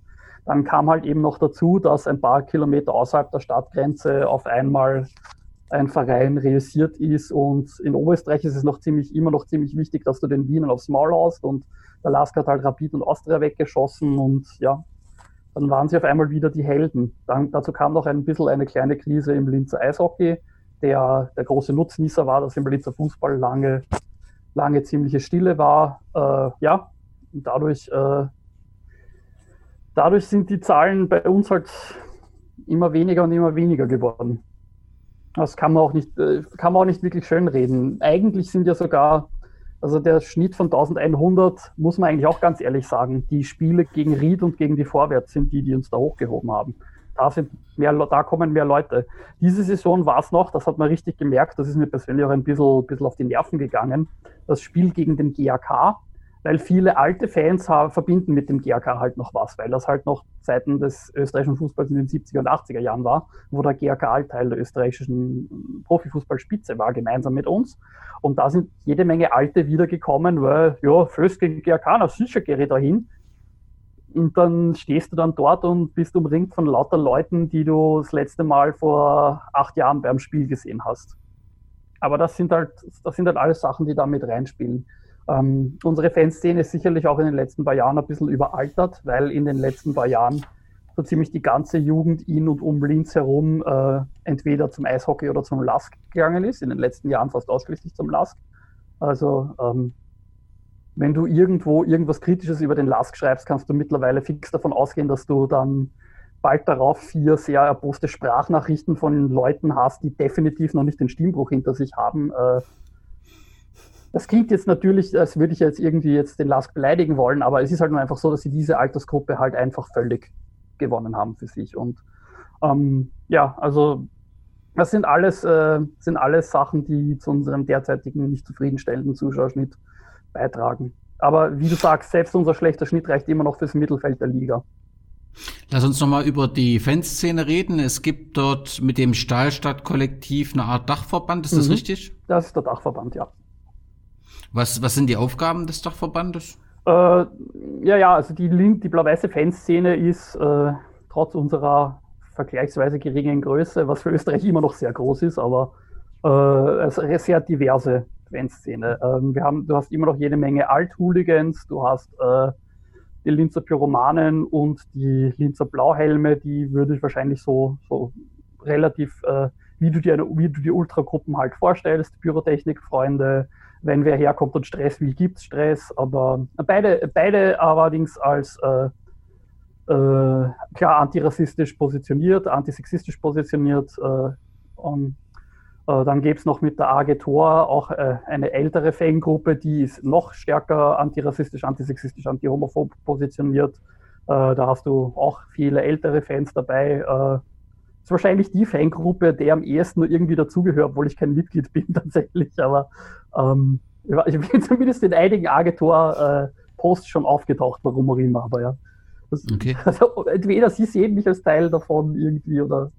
L: Dann kam halt eben noch dazu, dass ein paar Kilometer außerhalb der Stadtgrenze auf einmal ein Verein realisiert ist und in Oberösterreich ist es noch ziemlich, immer noch ziemlich wichtig, dass du den Wienern aufs Maul haust und der Lask hat halt Rapid und Austria weggeschossen und ja, dann waren sie auf einmal wieder die Helden. Dann, dazu kam noch ein bisschen eine kleine Krise im Linzer Eishockey, der der große Nutznießer war, dass im Linzer Fußball lange, lange ziemliche Stille war. Äh, ja, und dadurch äh, dadurch sind die Zahlen bei uns halt immer weniger und immer weniger geworden. Das kann man auch nicht, äh, kann man auch nicht wirklich schön reden. Eigentlich sind ja sogar, also der Schnitt von 1100, muss man eigentlich auch ganz ehrlich sagen, die Spiele gegen Ried und gegen die Vorwärts sind die, die uns da hochgehoben haben. Da, sind mehr, da kommen mehr Leute. Diese Saison war es noch, das hat man richtig gemerkt, das ist mir persönlich auch ein bisschen, bisschen auf die Nerven gegangen. Das Spiel gegen den GAK, weil viele alte Fans haben, verbinden mit dem GAK halt noch was, weil das halt noch Zeiten des österreichischen Fußballs in den 70er und 80er Jahren war, wo der halt Teil der österreichischen Profifußballspitze war, gemeinsam mit uns. Und da sind jede Menge Alte wiedergekommen, weil, ja, Föst gegen GAK, na sicher gehe ich da hin. Und dann stehst du dann dort und bist umringt von lauter Leuten, die du das letzte Mal vor acht Jahren beim Spiel gesehen hast. Aber das sind halt, das sind halt alles Sachen, die da mit reinspielen. Ähm, unsere Fanszene ist sicherlich auch in den letzten paar Jahren ein bisschen überaltert, weil in den letzten paar Jahren so ziemlich die ganze Jugend in und um Linz herum äh, entweder zum Eishockey oder zum Lask gegangen ist. In den letzten Jahren fast ausschließlich zum Lask. Also ähm, wenn du irgendwo irgendwas Kritisches über den Lask schreibst, kannst du mittlerweile fix davon ausgehen, dass du dann bald darauf vier sehr erboste Sprachnachrichten von Leuten hast, die definitiv noch nicht den Stimmbruch hinter sich haben, äh, das klingt jetzt natürlich, als würde ich jetzt irgendwie jetzt den Lask beleidigen wollen, aber es ist halt nur einfach so, dass sie diese Altersgruppe halt einfach völlig gewonnen haben für sich. Und ähm, ja, also das sind alles, äh, sind alles Sachen, die zu unserem derzeitigen nicht zufriedenstellenden Zuschauerschnitt beitragen. Aber wie du sagst, selbst unser schlechter Schnitt reicht immer noch fürs Mittelfeld der Liga.
K: Lass uns nochmal über die Fanszene reden. Es gibt dort mit dem Stahlstadt-Kollektiv eine Art Dachverband, ist das
L: Mhm.
K: richtig?
L: Das ist der Dachverband, ja.
K: Was, was sind die Aufgaben des Dachverbandes?
L: Äh, ja, ja, also die, die blau-weiße Fanszene ist äh, trotz unserer vergleichsweise geringen Größe, was für Österreich immer noch sehr groß ist, aber äh, also eine sehr diverse Fanszene. Ähm, wir haben, du hast immer noch jede Menge Alt-Hooligans, du hast äh, die Linzer Pyromanen und die Linzer Blauhelme, die würde ich wahrscheinlich so, so relativ, äh, wie du dir, wie du die Ultragruppen halt vorstellst, Pyrotechnik-Freunde, wenn wer herkommt und Stress will, gibt's Stress, aber beide, beide allerdings als äh, äh, klar antirassistisch positioniert, antisexistisch positioniert. Äh, und, äh, dann gäbe es noch mit der AG Tor auch äh, eine ältere Fangruppe, die ist noch stärker antirassistisch, antisexistisch, antihomophob positioniert. Äh, da hast du auch viele ältere Fans dabei. Äh, ist wahrscheinlich die Fangruppe, der am ehesten nur irgendwie dazugehört, obwohl ich kein Mitglied bin tatsächlich, aber ähm, ich bin zumindest in einigen Agentur-Posts schon aufgetaucht, warum auch immer, aber ja. Das,
K: Okay.
L: also, entweder sie sehen mich als Teil davon irgendwie oder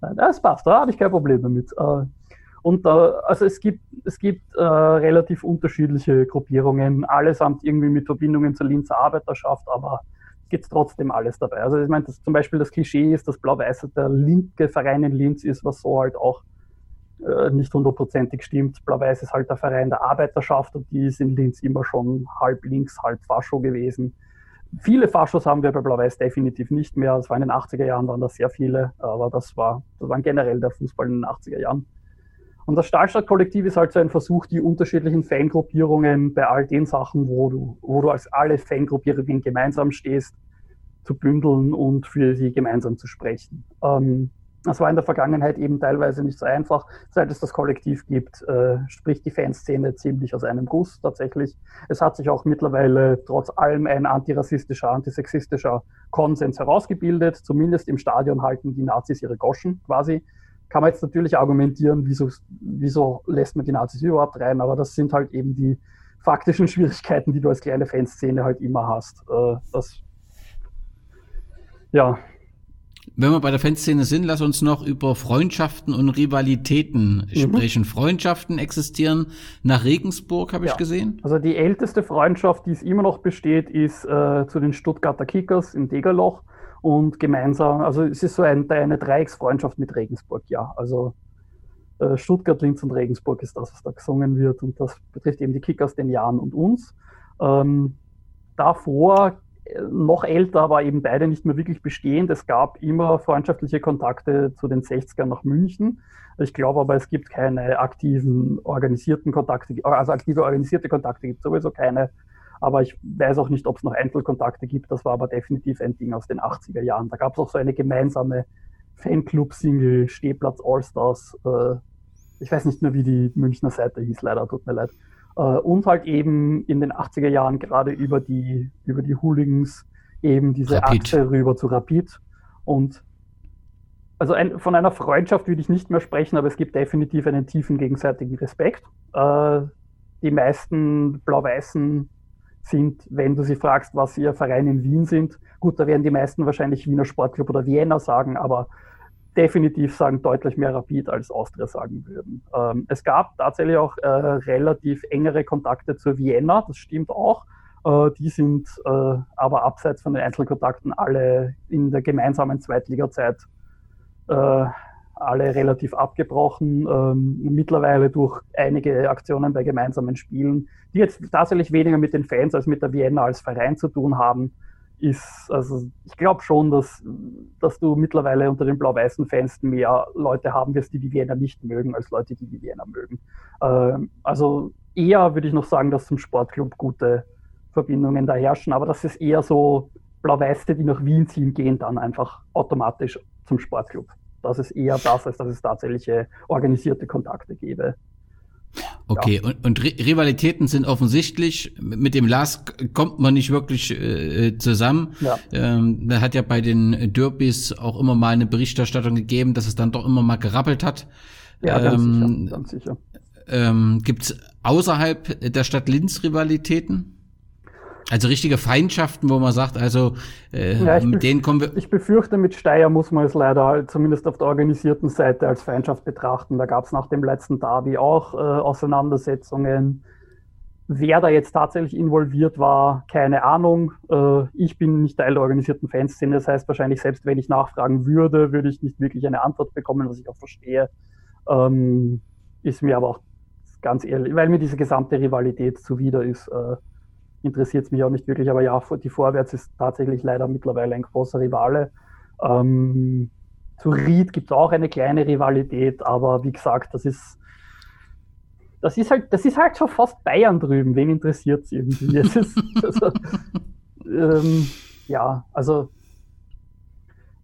L: nein, das passt, da habe ich kein Problem damit. Äh, Und äh, also es gibt, es gibt äh, relativ unterschiedliche Gruppierungen, allesamt irgendwie mit Verbindungen zur Linzer Arbeiterschaft, aber gibt es trotzdem alles dabei. Also ich meine, das, zum Beispiel das Klischee ist, dass Blau-Weiß der linke Verein in Linz ist, was so halt auch äh, nicht hundertprozentig stimmt. Blau-Weiß ist halt der Verein der Arbeiterschaft und die ist in Linz immer schon halb links, halb Fascho gewesen. Viele Faschos haben wir bei Blau-Weiß definitiv nicht mehr. Es war in den 80er Jahren, waren das sehr viele, aber das war, das waren generell der Fußball in den 80er Jahren. Und das Stahlstadt-Kollektiv ist halt so ein Versuch, die unterschiedlichen Fangruppierungen bei all den Sachen, wo du, wo du als alle Fangruppierungen gemeinsam stehst, zu bündeln und für sie gemeinsam zu sprechen. Ähm, das war in der Vergangenheit eben teilweise nicht so einfach. Seit es das Kollektiv gibt, äh, spricht die Fanszene ziemlich aus einem Guss tatsächlich. Es hat sich auch mittlerweile trotz allem ein antirassistischer, antisexistischer Konsens herausgebildet. Zumindest im Stadion halten die Nazis ihre Goschen quasi. Kann man jetzt natürlich argumentieren, wieso, wieso lässt man die Nazis überhaupt rein, aber das sind halt eben die faktischen Schwierigkeiten, die du als kleine Fanszene halt immer hast. Äh, das, ja,
K: Wenn wir bei der Fanszene sind, lass uns noch über Freundschaften und Rivalitäten
L: Mhm.
K: sprechen. Freundschaften existieren nach Regensburg, habe ich
L: Ja.
K: gesehen.
L: Also die älteste Freundschaft, die es immer noch besteht, ist äh, zu den Stuttgarter Kickers in Degerloch und gemeinsam, also es ist so ein, eine Dreiecksfreundschaft mit Regensburg, ja. Also äh, Stuttgart, Linz und Regensburg ist das, was da gesungen wird und das betrifft eben die Kickers, den Jan und uns. Ähm, davor äh, noch älter, aber eben beide nicht mehr wirklich bestehend. Es gab immer freundschaftliche Kontakte zu den 60ern nach München. Ich glaube aber, es gibt keine aktiven organisierten Kontakte, also aktive organisierte Kontakte gibt es sowieso keine. Aber ich weiß auch nicht, ob es noch Einzelkontakte gibt. Das war aber definitiv ein Ding aus den 80er Jahren. Da gab es auch so eine gemeinsame Fanclub-Single, Stehplatz Allstars. Äh, ich weiß nicht mehr, wie die Münchner Seite hieß, leider, tut mir leid. Äh, und halt eben in den 80er Jahren gerade über die, über die Hooligans eben diese
K: Rapid.
L: Achse rüber zu Rapid. Und also ein, von einer Freundschaft würde ich nicht mehr sprechen, aber es gibt definitiv einen tiefen gegenseitigen Respekt. Äh, die meisten Blau-Weißen sind, wenn du sie fragst, was ihr Verein in Wien sind, gut, da werden die meisten wahrscheinlich Wiener Sportclub oder Vienna sagen, aber definitiv sagen deutlich mehr Rapid als Austria sagen würden. Ähm, es gab tatsächlich auch äh, relativ engere Kontakte zur Vienna, das stimmt auch. Äh, die sind äh, aber abseits von den Einzelkontakten alle in der gemeinsamen Zweitliga-Zeit äh, alle relativ abgebrochen. Ähm, mittlerweile durch einige Aktionen bei gemeinsamen Spielen, die jetzt tatsächlich weniger mit den Fans als mit der Vienna als Verein zu tun haben, ist, also ich glaube schon, dass, dass du mittlerweile unter den blau-weißen Fans mehr Leute haben wirst, die die Vienna nicht mögen, als Leute, die die Vienna mögen. Ähm, also eher würde ich noch sagen, dass zum Sportclub gute Verbindungen da herrschen, aber das ist eher so Blau-Weiße, die nach Wien ziehen, gehen dann einfach automatisch zum Sportclub. Das ist eher das, als dass es tatsächliche organisierte Kontakte gäbe.
K: Okay, und, und Ri- Rivalitäten sind offensichtlich. Mit dem Lars kommt man nicht wirklich äh, zusammen.
L: Ja.
K: Ähm, da hat ja bei den Derbys auch immer mal eine Berichterstattung gegeben, dass es dann doch immer mal gerappelt hat.
L: Ja, ganz
K: ähm,
L: sicher. Ganz sicher.
K: Ähm, Gibt es außerhalb der Stadt Linz Rivalitäten? Also richtige Feindschaften, wo man sagt, also äh, ja, mit denen kommen wir.
L: Ich befürchte, mit Steyr muss man es leider zumindest auf der organisierten Seite als Feindschaft betrachten. Da gab es nach dem letzten Derby auch äh, Auseinandersetzungen. Wer da jetzt tatsächlich involviert war, keine Ahnung. Äh, ich bin nicht Teil der organisierten Fanszene. Das heißt wahrscheinlich, selbst wenn ich nachfragen würde, würde ich nicht wirklich eine Antwort bekommen, was ich auch verstehe. Ähm, ist mir aber auch ganz ehrlich, weil mir diese gesamte Rivalität zuwider ist. Äh, interessiert es mich auch nicht wirklich, aber ja, die Vorwärts ist tatsächlich leider mittlerweile ein großer Rivale. Ähm, zu Ried gibt es auch eine kleine Rivalität, aber wie gesagt, das ist das ist halt, das ist halt schon fast Bayern drüben. Wen interessiert es irgendwie? Ist, also, ähm, ja, also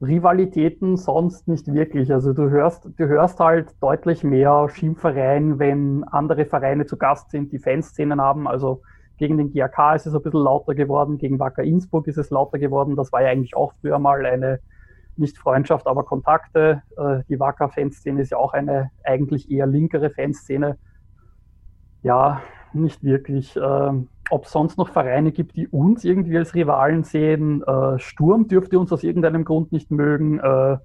L: Rivalitäten sonst nicht wirklich. Also du hörst, du hörst halt deutlich mehr Schimpfereien, wenn andere Vereine zu Gast sind, die Fanszenen haben. Also gegen den GAK ist es ein bisschen lauter geworden, gegen Wacker Innsbruck ist es lauter geworden. Das war ja eigentlich auch früher mal eine, nicht Freundschaft, aber Kontakte. Äh, die Wacker-Fanszene ist ja auch eine eigentlich eher linkere Fanszene. Ja, nicht wirklich. Ähm, ob es sonst noch Vereine gibt, die uns irgendwie als Rivalen sehen. Äh, Sturm dürfte uns aus irgendeinem Grund nicht mögen. Äh,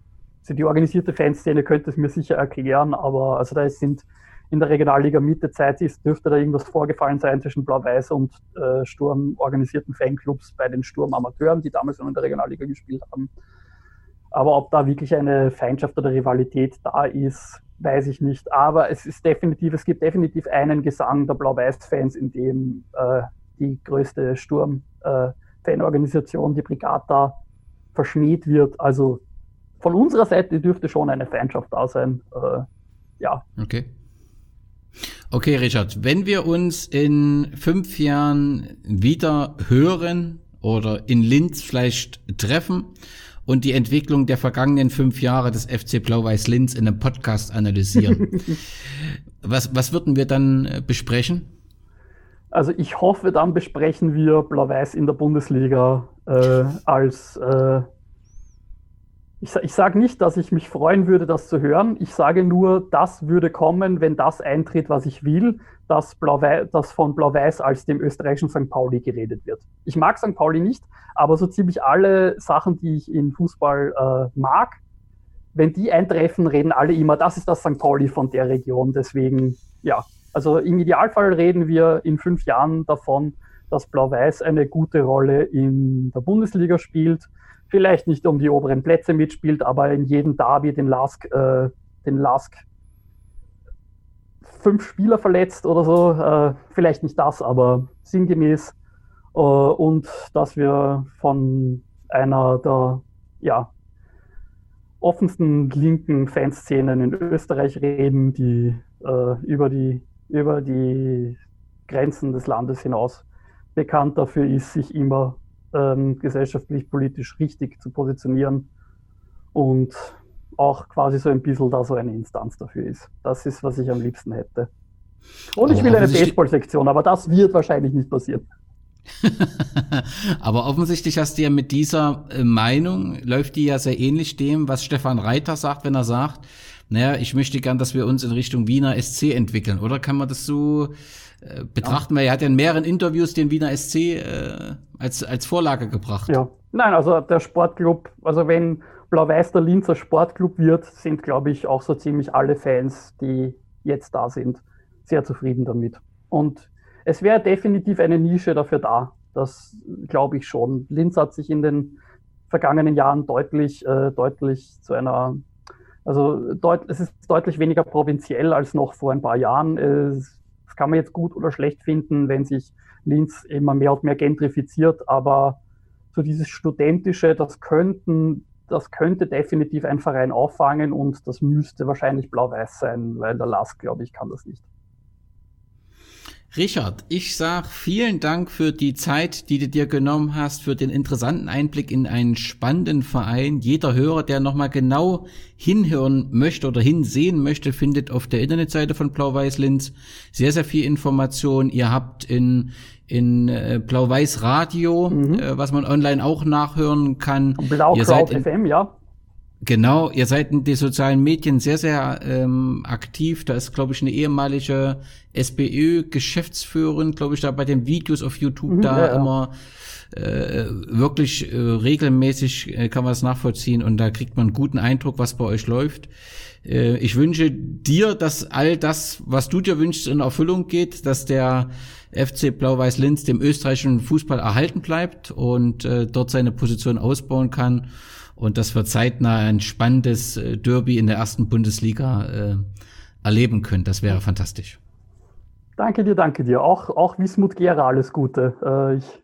L: die organisierte Fanszene könnte es mir sicher erklären, aber also da sind in der Regionalliga Mitte Zeit ist, dürfte da irgendwas vorgefallen sein zwischen Blau-Weiß und äh, Sturm organisierten Fanclubs bei den Sturm-Amateuren, die damals schon in der Regionalliga gespielt haben. Aber ob da wirklich eine Feindschaft oder Rivalität da ist, weiß ich nicht. Aber es ist definitiv, es gibt definitiv einen Gesang der Blau-Weiß-Fans, in dem äh, die größte Sturm-Fanorganisation, äh, die Brigata, verschmäht wird. Also von unserer Seite dürfte schon eine Feindschaft da sein. Äh, ja.
K: Okay. Okay, Richard, wenn wir uns in fünf Jahren wieder hören oder in Linz vielleicht treffen und die Entwicklung der vergangenen fünf Jahre des FC Blau-Weiß Linz in einem Podcast analysieren, was, was würden wir dann besprechen?
L: Also ich hoffe, dann besprechen wir Blau-Weiß in der Bundesliga äh, als äh, ich, ich sage nicht, dass ich mich freuen würde, das zu hören. Ich sage nur, das würde kommen, wenn das eintritt, was ich will, dass, dass von Blau-Weiß als dem österreichischen St. Pauli geredet wird. Ich mag St. Pauli nicht, aber so ziemlich alle Sachen, die ich in Fußball äh, mag, wenn die eintreffen, reden alle immer, das ist das St. Pauli von der Region. Deswegen, ja, also im Idealfall reden wir in fünf Jahren davon, dass Blau-Weiß eine gute Rolle in der Bundesliga spielt vielleicht nicht um die oberen Plätze mitspielt, aber in jedem Derby den Lask, äh, den Lask fünf Spieler verletzt oder so. Äh, vielleicht nicht das, aber sinngemäß. Äh, und dass wir von einer der ja, offensten linken Fanszenen in Österreich reden, die äh, über, die, über die Grenzen des Landes hinaus bekannt dafür ist, sich immer ähm, gesellschaftlich, politisch richtig zu positionieren und auch quasi so ein bisschen da so eine Instanz dafür ist. Das ist, was ich am liebsten hätte. Und ich will eine Baseball-Sektion, aber das wird wahrscheinlich nicht passieren.
K: aber offensichtlich hast du ja mit dieser äh, Meinung, läuft die ja sehr ähnlich dem, was Stefan Reiter sagt, wenn er sagt, naja, ich möchte gern, dass wir uns in Richtung Wiener SC entwickeln, oder kann man das so äh, betrachten? Ja. Weil er hat ja in mehreren Interviews den Wiener SC äh, als, als Vorlage gebracht.
L: Ja, nein, also der Sportclub, also wenn Blau-Weiß der Linzer Sportclub wird, sind, glaube ich, auch so ziemlich alle Fans, die jetzt da sind, sehr zufrieden damit. Und es wäre definitiv eine Nische dafür da. Das glaube ich schon. Linz hat sich in den vergangenen Jahren deutlich, äh, deutlich zu einer also deut es ist deutlich weniger provinziell als noch vor ein paar Jahren. Es, kann man jetzt gut oder schlecht finden, wenn sich Linz immer mehr und mehr gentrifiziert, aber so dieses Studentische, das könnten, das könnte definitiv ein Verein auffangen und das müsste wahrscheinlich blau-weiß sein, weil der Lask, glaube ich, kann das nicht.
K: Richard, ich sag vielen Dank für die Zeit, die du dir genommen hast, für den interessanten Einblick in einen spannenden Verein. Jeder Hörer, der nochmal genau hinhören möchte oder hinsehen möchte, findet auf der Internetseite von Blau-Weiß Linz sehr, sehr viel Information. Ihr habt in, in äh, Blau-Weiß Radio, mhm. äh, was man online auch nachhören kann.
L: Blau Crowd FM, ja.
K: Genau, ihr seid in den sozialen Medien sehr, sehr ähm, aktiv. Da ist, glaube ich, eine ehemalige SPÖ-Geschäftsführerin, glaube ich, da bei den Videos auf YouTube mhm, da ja, immer äh, wirklich äh, regelmäßig äh, kann man es nachvollziehen und da kriegt man einen guten Eindruck, was bei euch läuft. Äh, ich wünsche dir, dass all das, was du dir wünschst, in Erfüllung geht, dass der FC Blau-Weiß Linz dem österreichischen Fußball erhalten bleibt und äh, dort seine Position ausbauen kann und dass wir zeitnah ein spannendes äh, Derby in der ersten Bundesliga äh, erleben können. Das wäre fantastisch.
L: Danke dir, danke dir. Auch, auch Wismut Gera alles Gute. Äh, ich,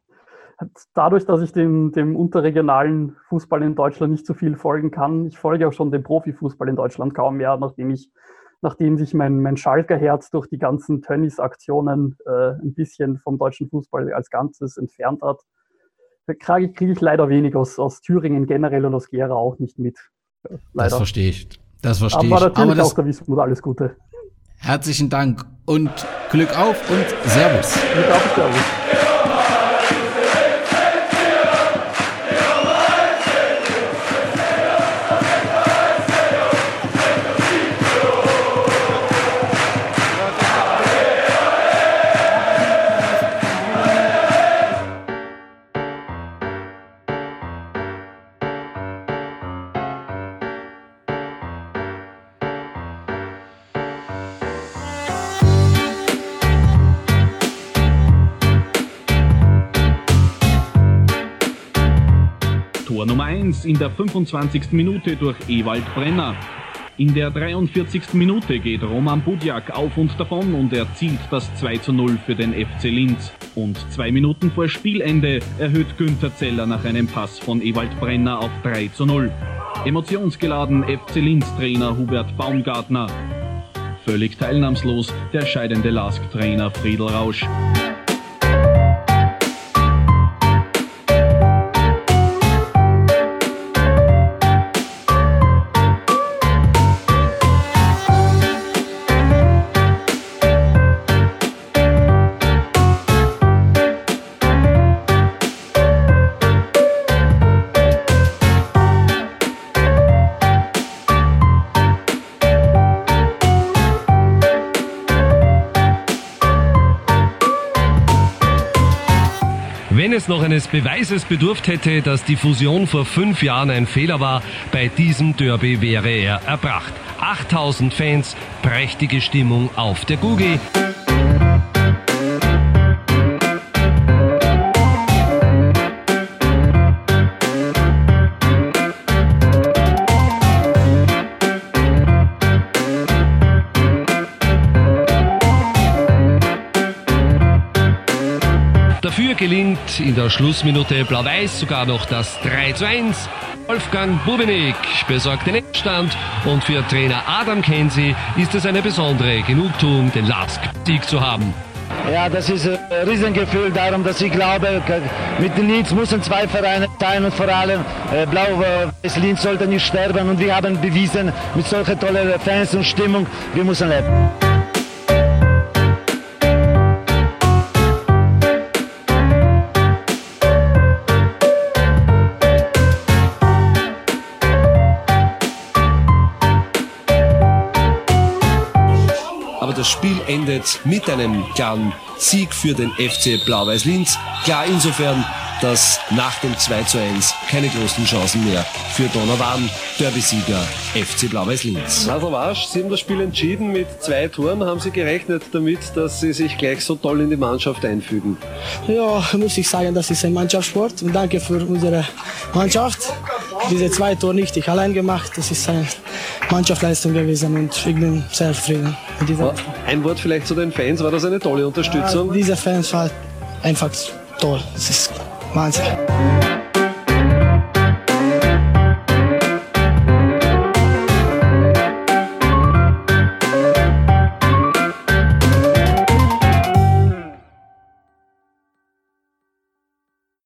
L: dadurch, dass ich dem, dem unterregionalen Fußball in Deutschland nicht so viel folgen kann, ich folge auch schon dem Profifußball in Deutschland kaum mehr, nachdem ich nachdem sich mein, mein Schalker durch die ganzen Tönnies-Aktionen äh, ein bisschen vom deutschen Fußball als Ganzes entfernt hat, kriege krieg ich leider wenig aus, aus Thüringen generell und aus Gera auch nicht mit.
K: Leider. Das verstehe ich. Das verstehe
L: Aber natürlich Aber das, auch der Wismut alles Gute.
K: Herzlichen Dank und Glück auf und Servus. Glück auf und Servus.
G: In der 25. Minute durch Ewald Brenner. In der 43. Minute geht Roman Budjak auf und davon und erzielt das 2 zu 0 für den FC Linz. Und zwei Minuten vor Spielende erhöht Günther Zeller nach einem Pass von Ewald Brenner auf 3 zu 0. Emotionsgeladen FC Linz-Trainer Hubert Baumgartner. Völlig teilnahmslos der scheidende Lask-Trainer Friedel Rausch.
I: Es noch eines Beweises bedurft hätte, dass die Fusion vor fünf Jahren ein Fehler war, bei diesem Derby wäre er erbracht. 8000 Fans, prächtige Stimmung auf der Google. Gelingt in der Schlussminute Blau-Weiß sogar noch das 3 zu 1. Wolfgang Bubenik besorgt den Endstand und für Trainer Adam Kensi ist es eine besondere Genugtuung, den Lask-Sieg zu haben.
M: Ja, das ist ein Riesengefühl darum, dass ich glaube, mit den Linz müssen zwei Vereine sein und vor allem äh, Blau-Weiß Linz sollte nicht sterben und wir haben bewiesen, mit solchen tollen Fans und Stimmung, wir müssen leben.
I: Endet mit einem klaren Sieg für den FC Blau-Weiß Linz. Klar insofern, dass nach dem 2 zu 1 keine großen Chancen mehr für Donau waren. Derby-Sieger FC Blau-Weiß Linz.
N: Nadel Wasch, Sie haben das Spiel entschieden. Mit zwei Toren haben Sie gerechnet damit, dass Sie sich gleich so toll in die Mannschaft einfügen.
O: Ja, muss ich sagen, das ist ein Mannschaftssport und danke für unsere Mannschaft. Diese zwei Tore nicht ich allein gemacht. Das ist eine Mannschaftsleistung gewesen und ich bin sehr zufrieden mit dieser.
N: Ein Wort vielleicht zu den Fans. War das eine tolle Unterstützung?
O: Ja, diese Fans waren einfach toll. Das ist 挖起。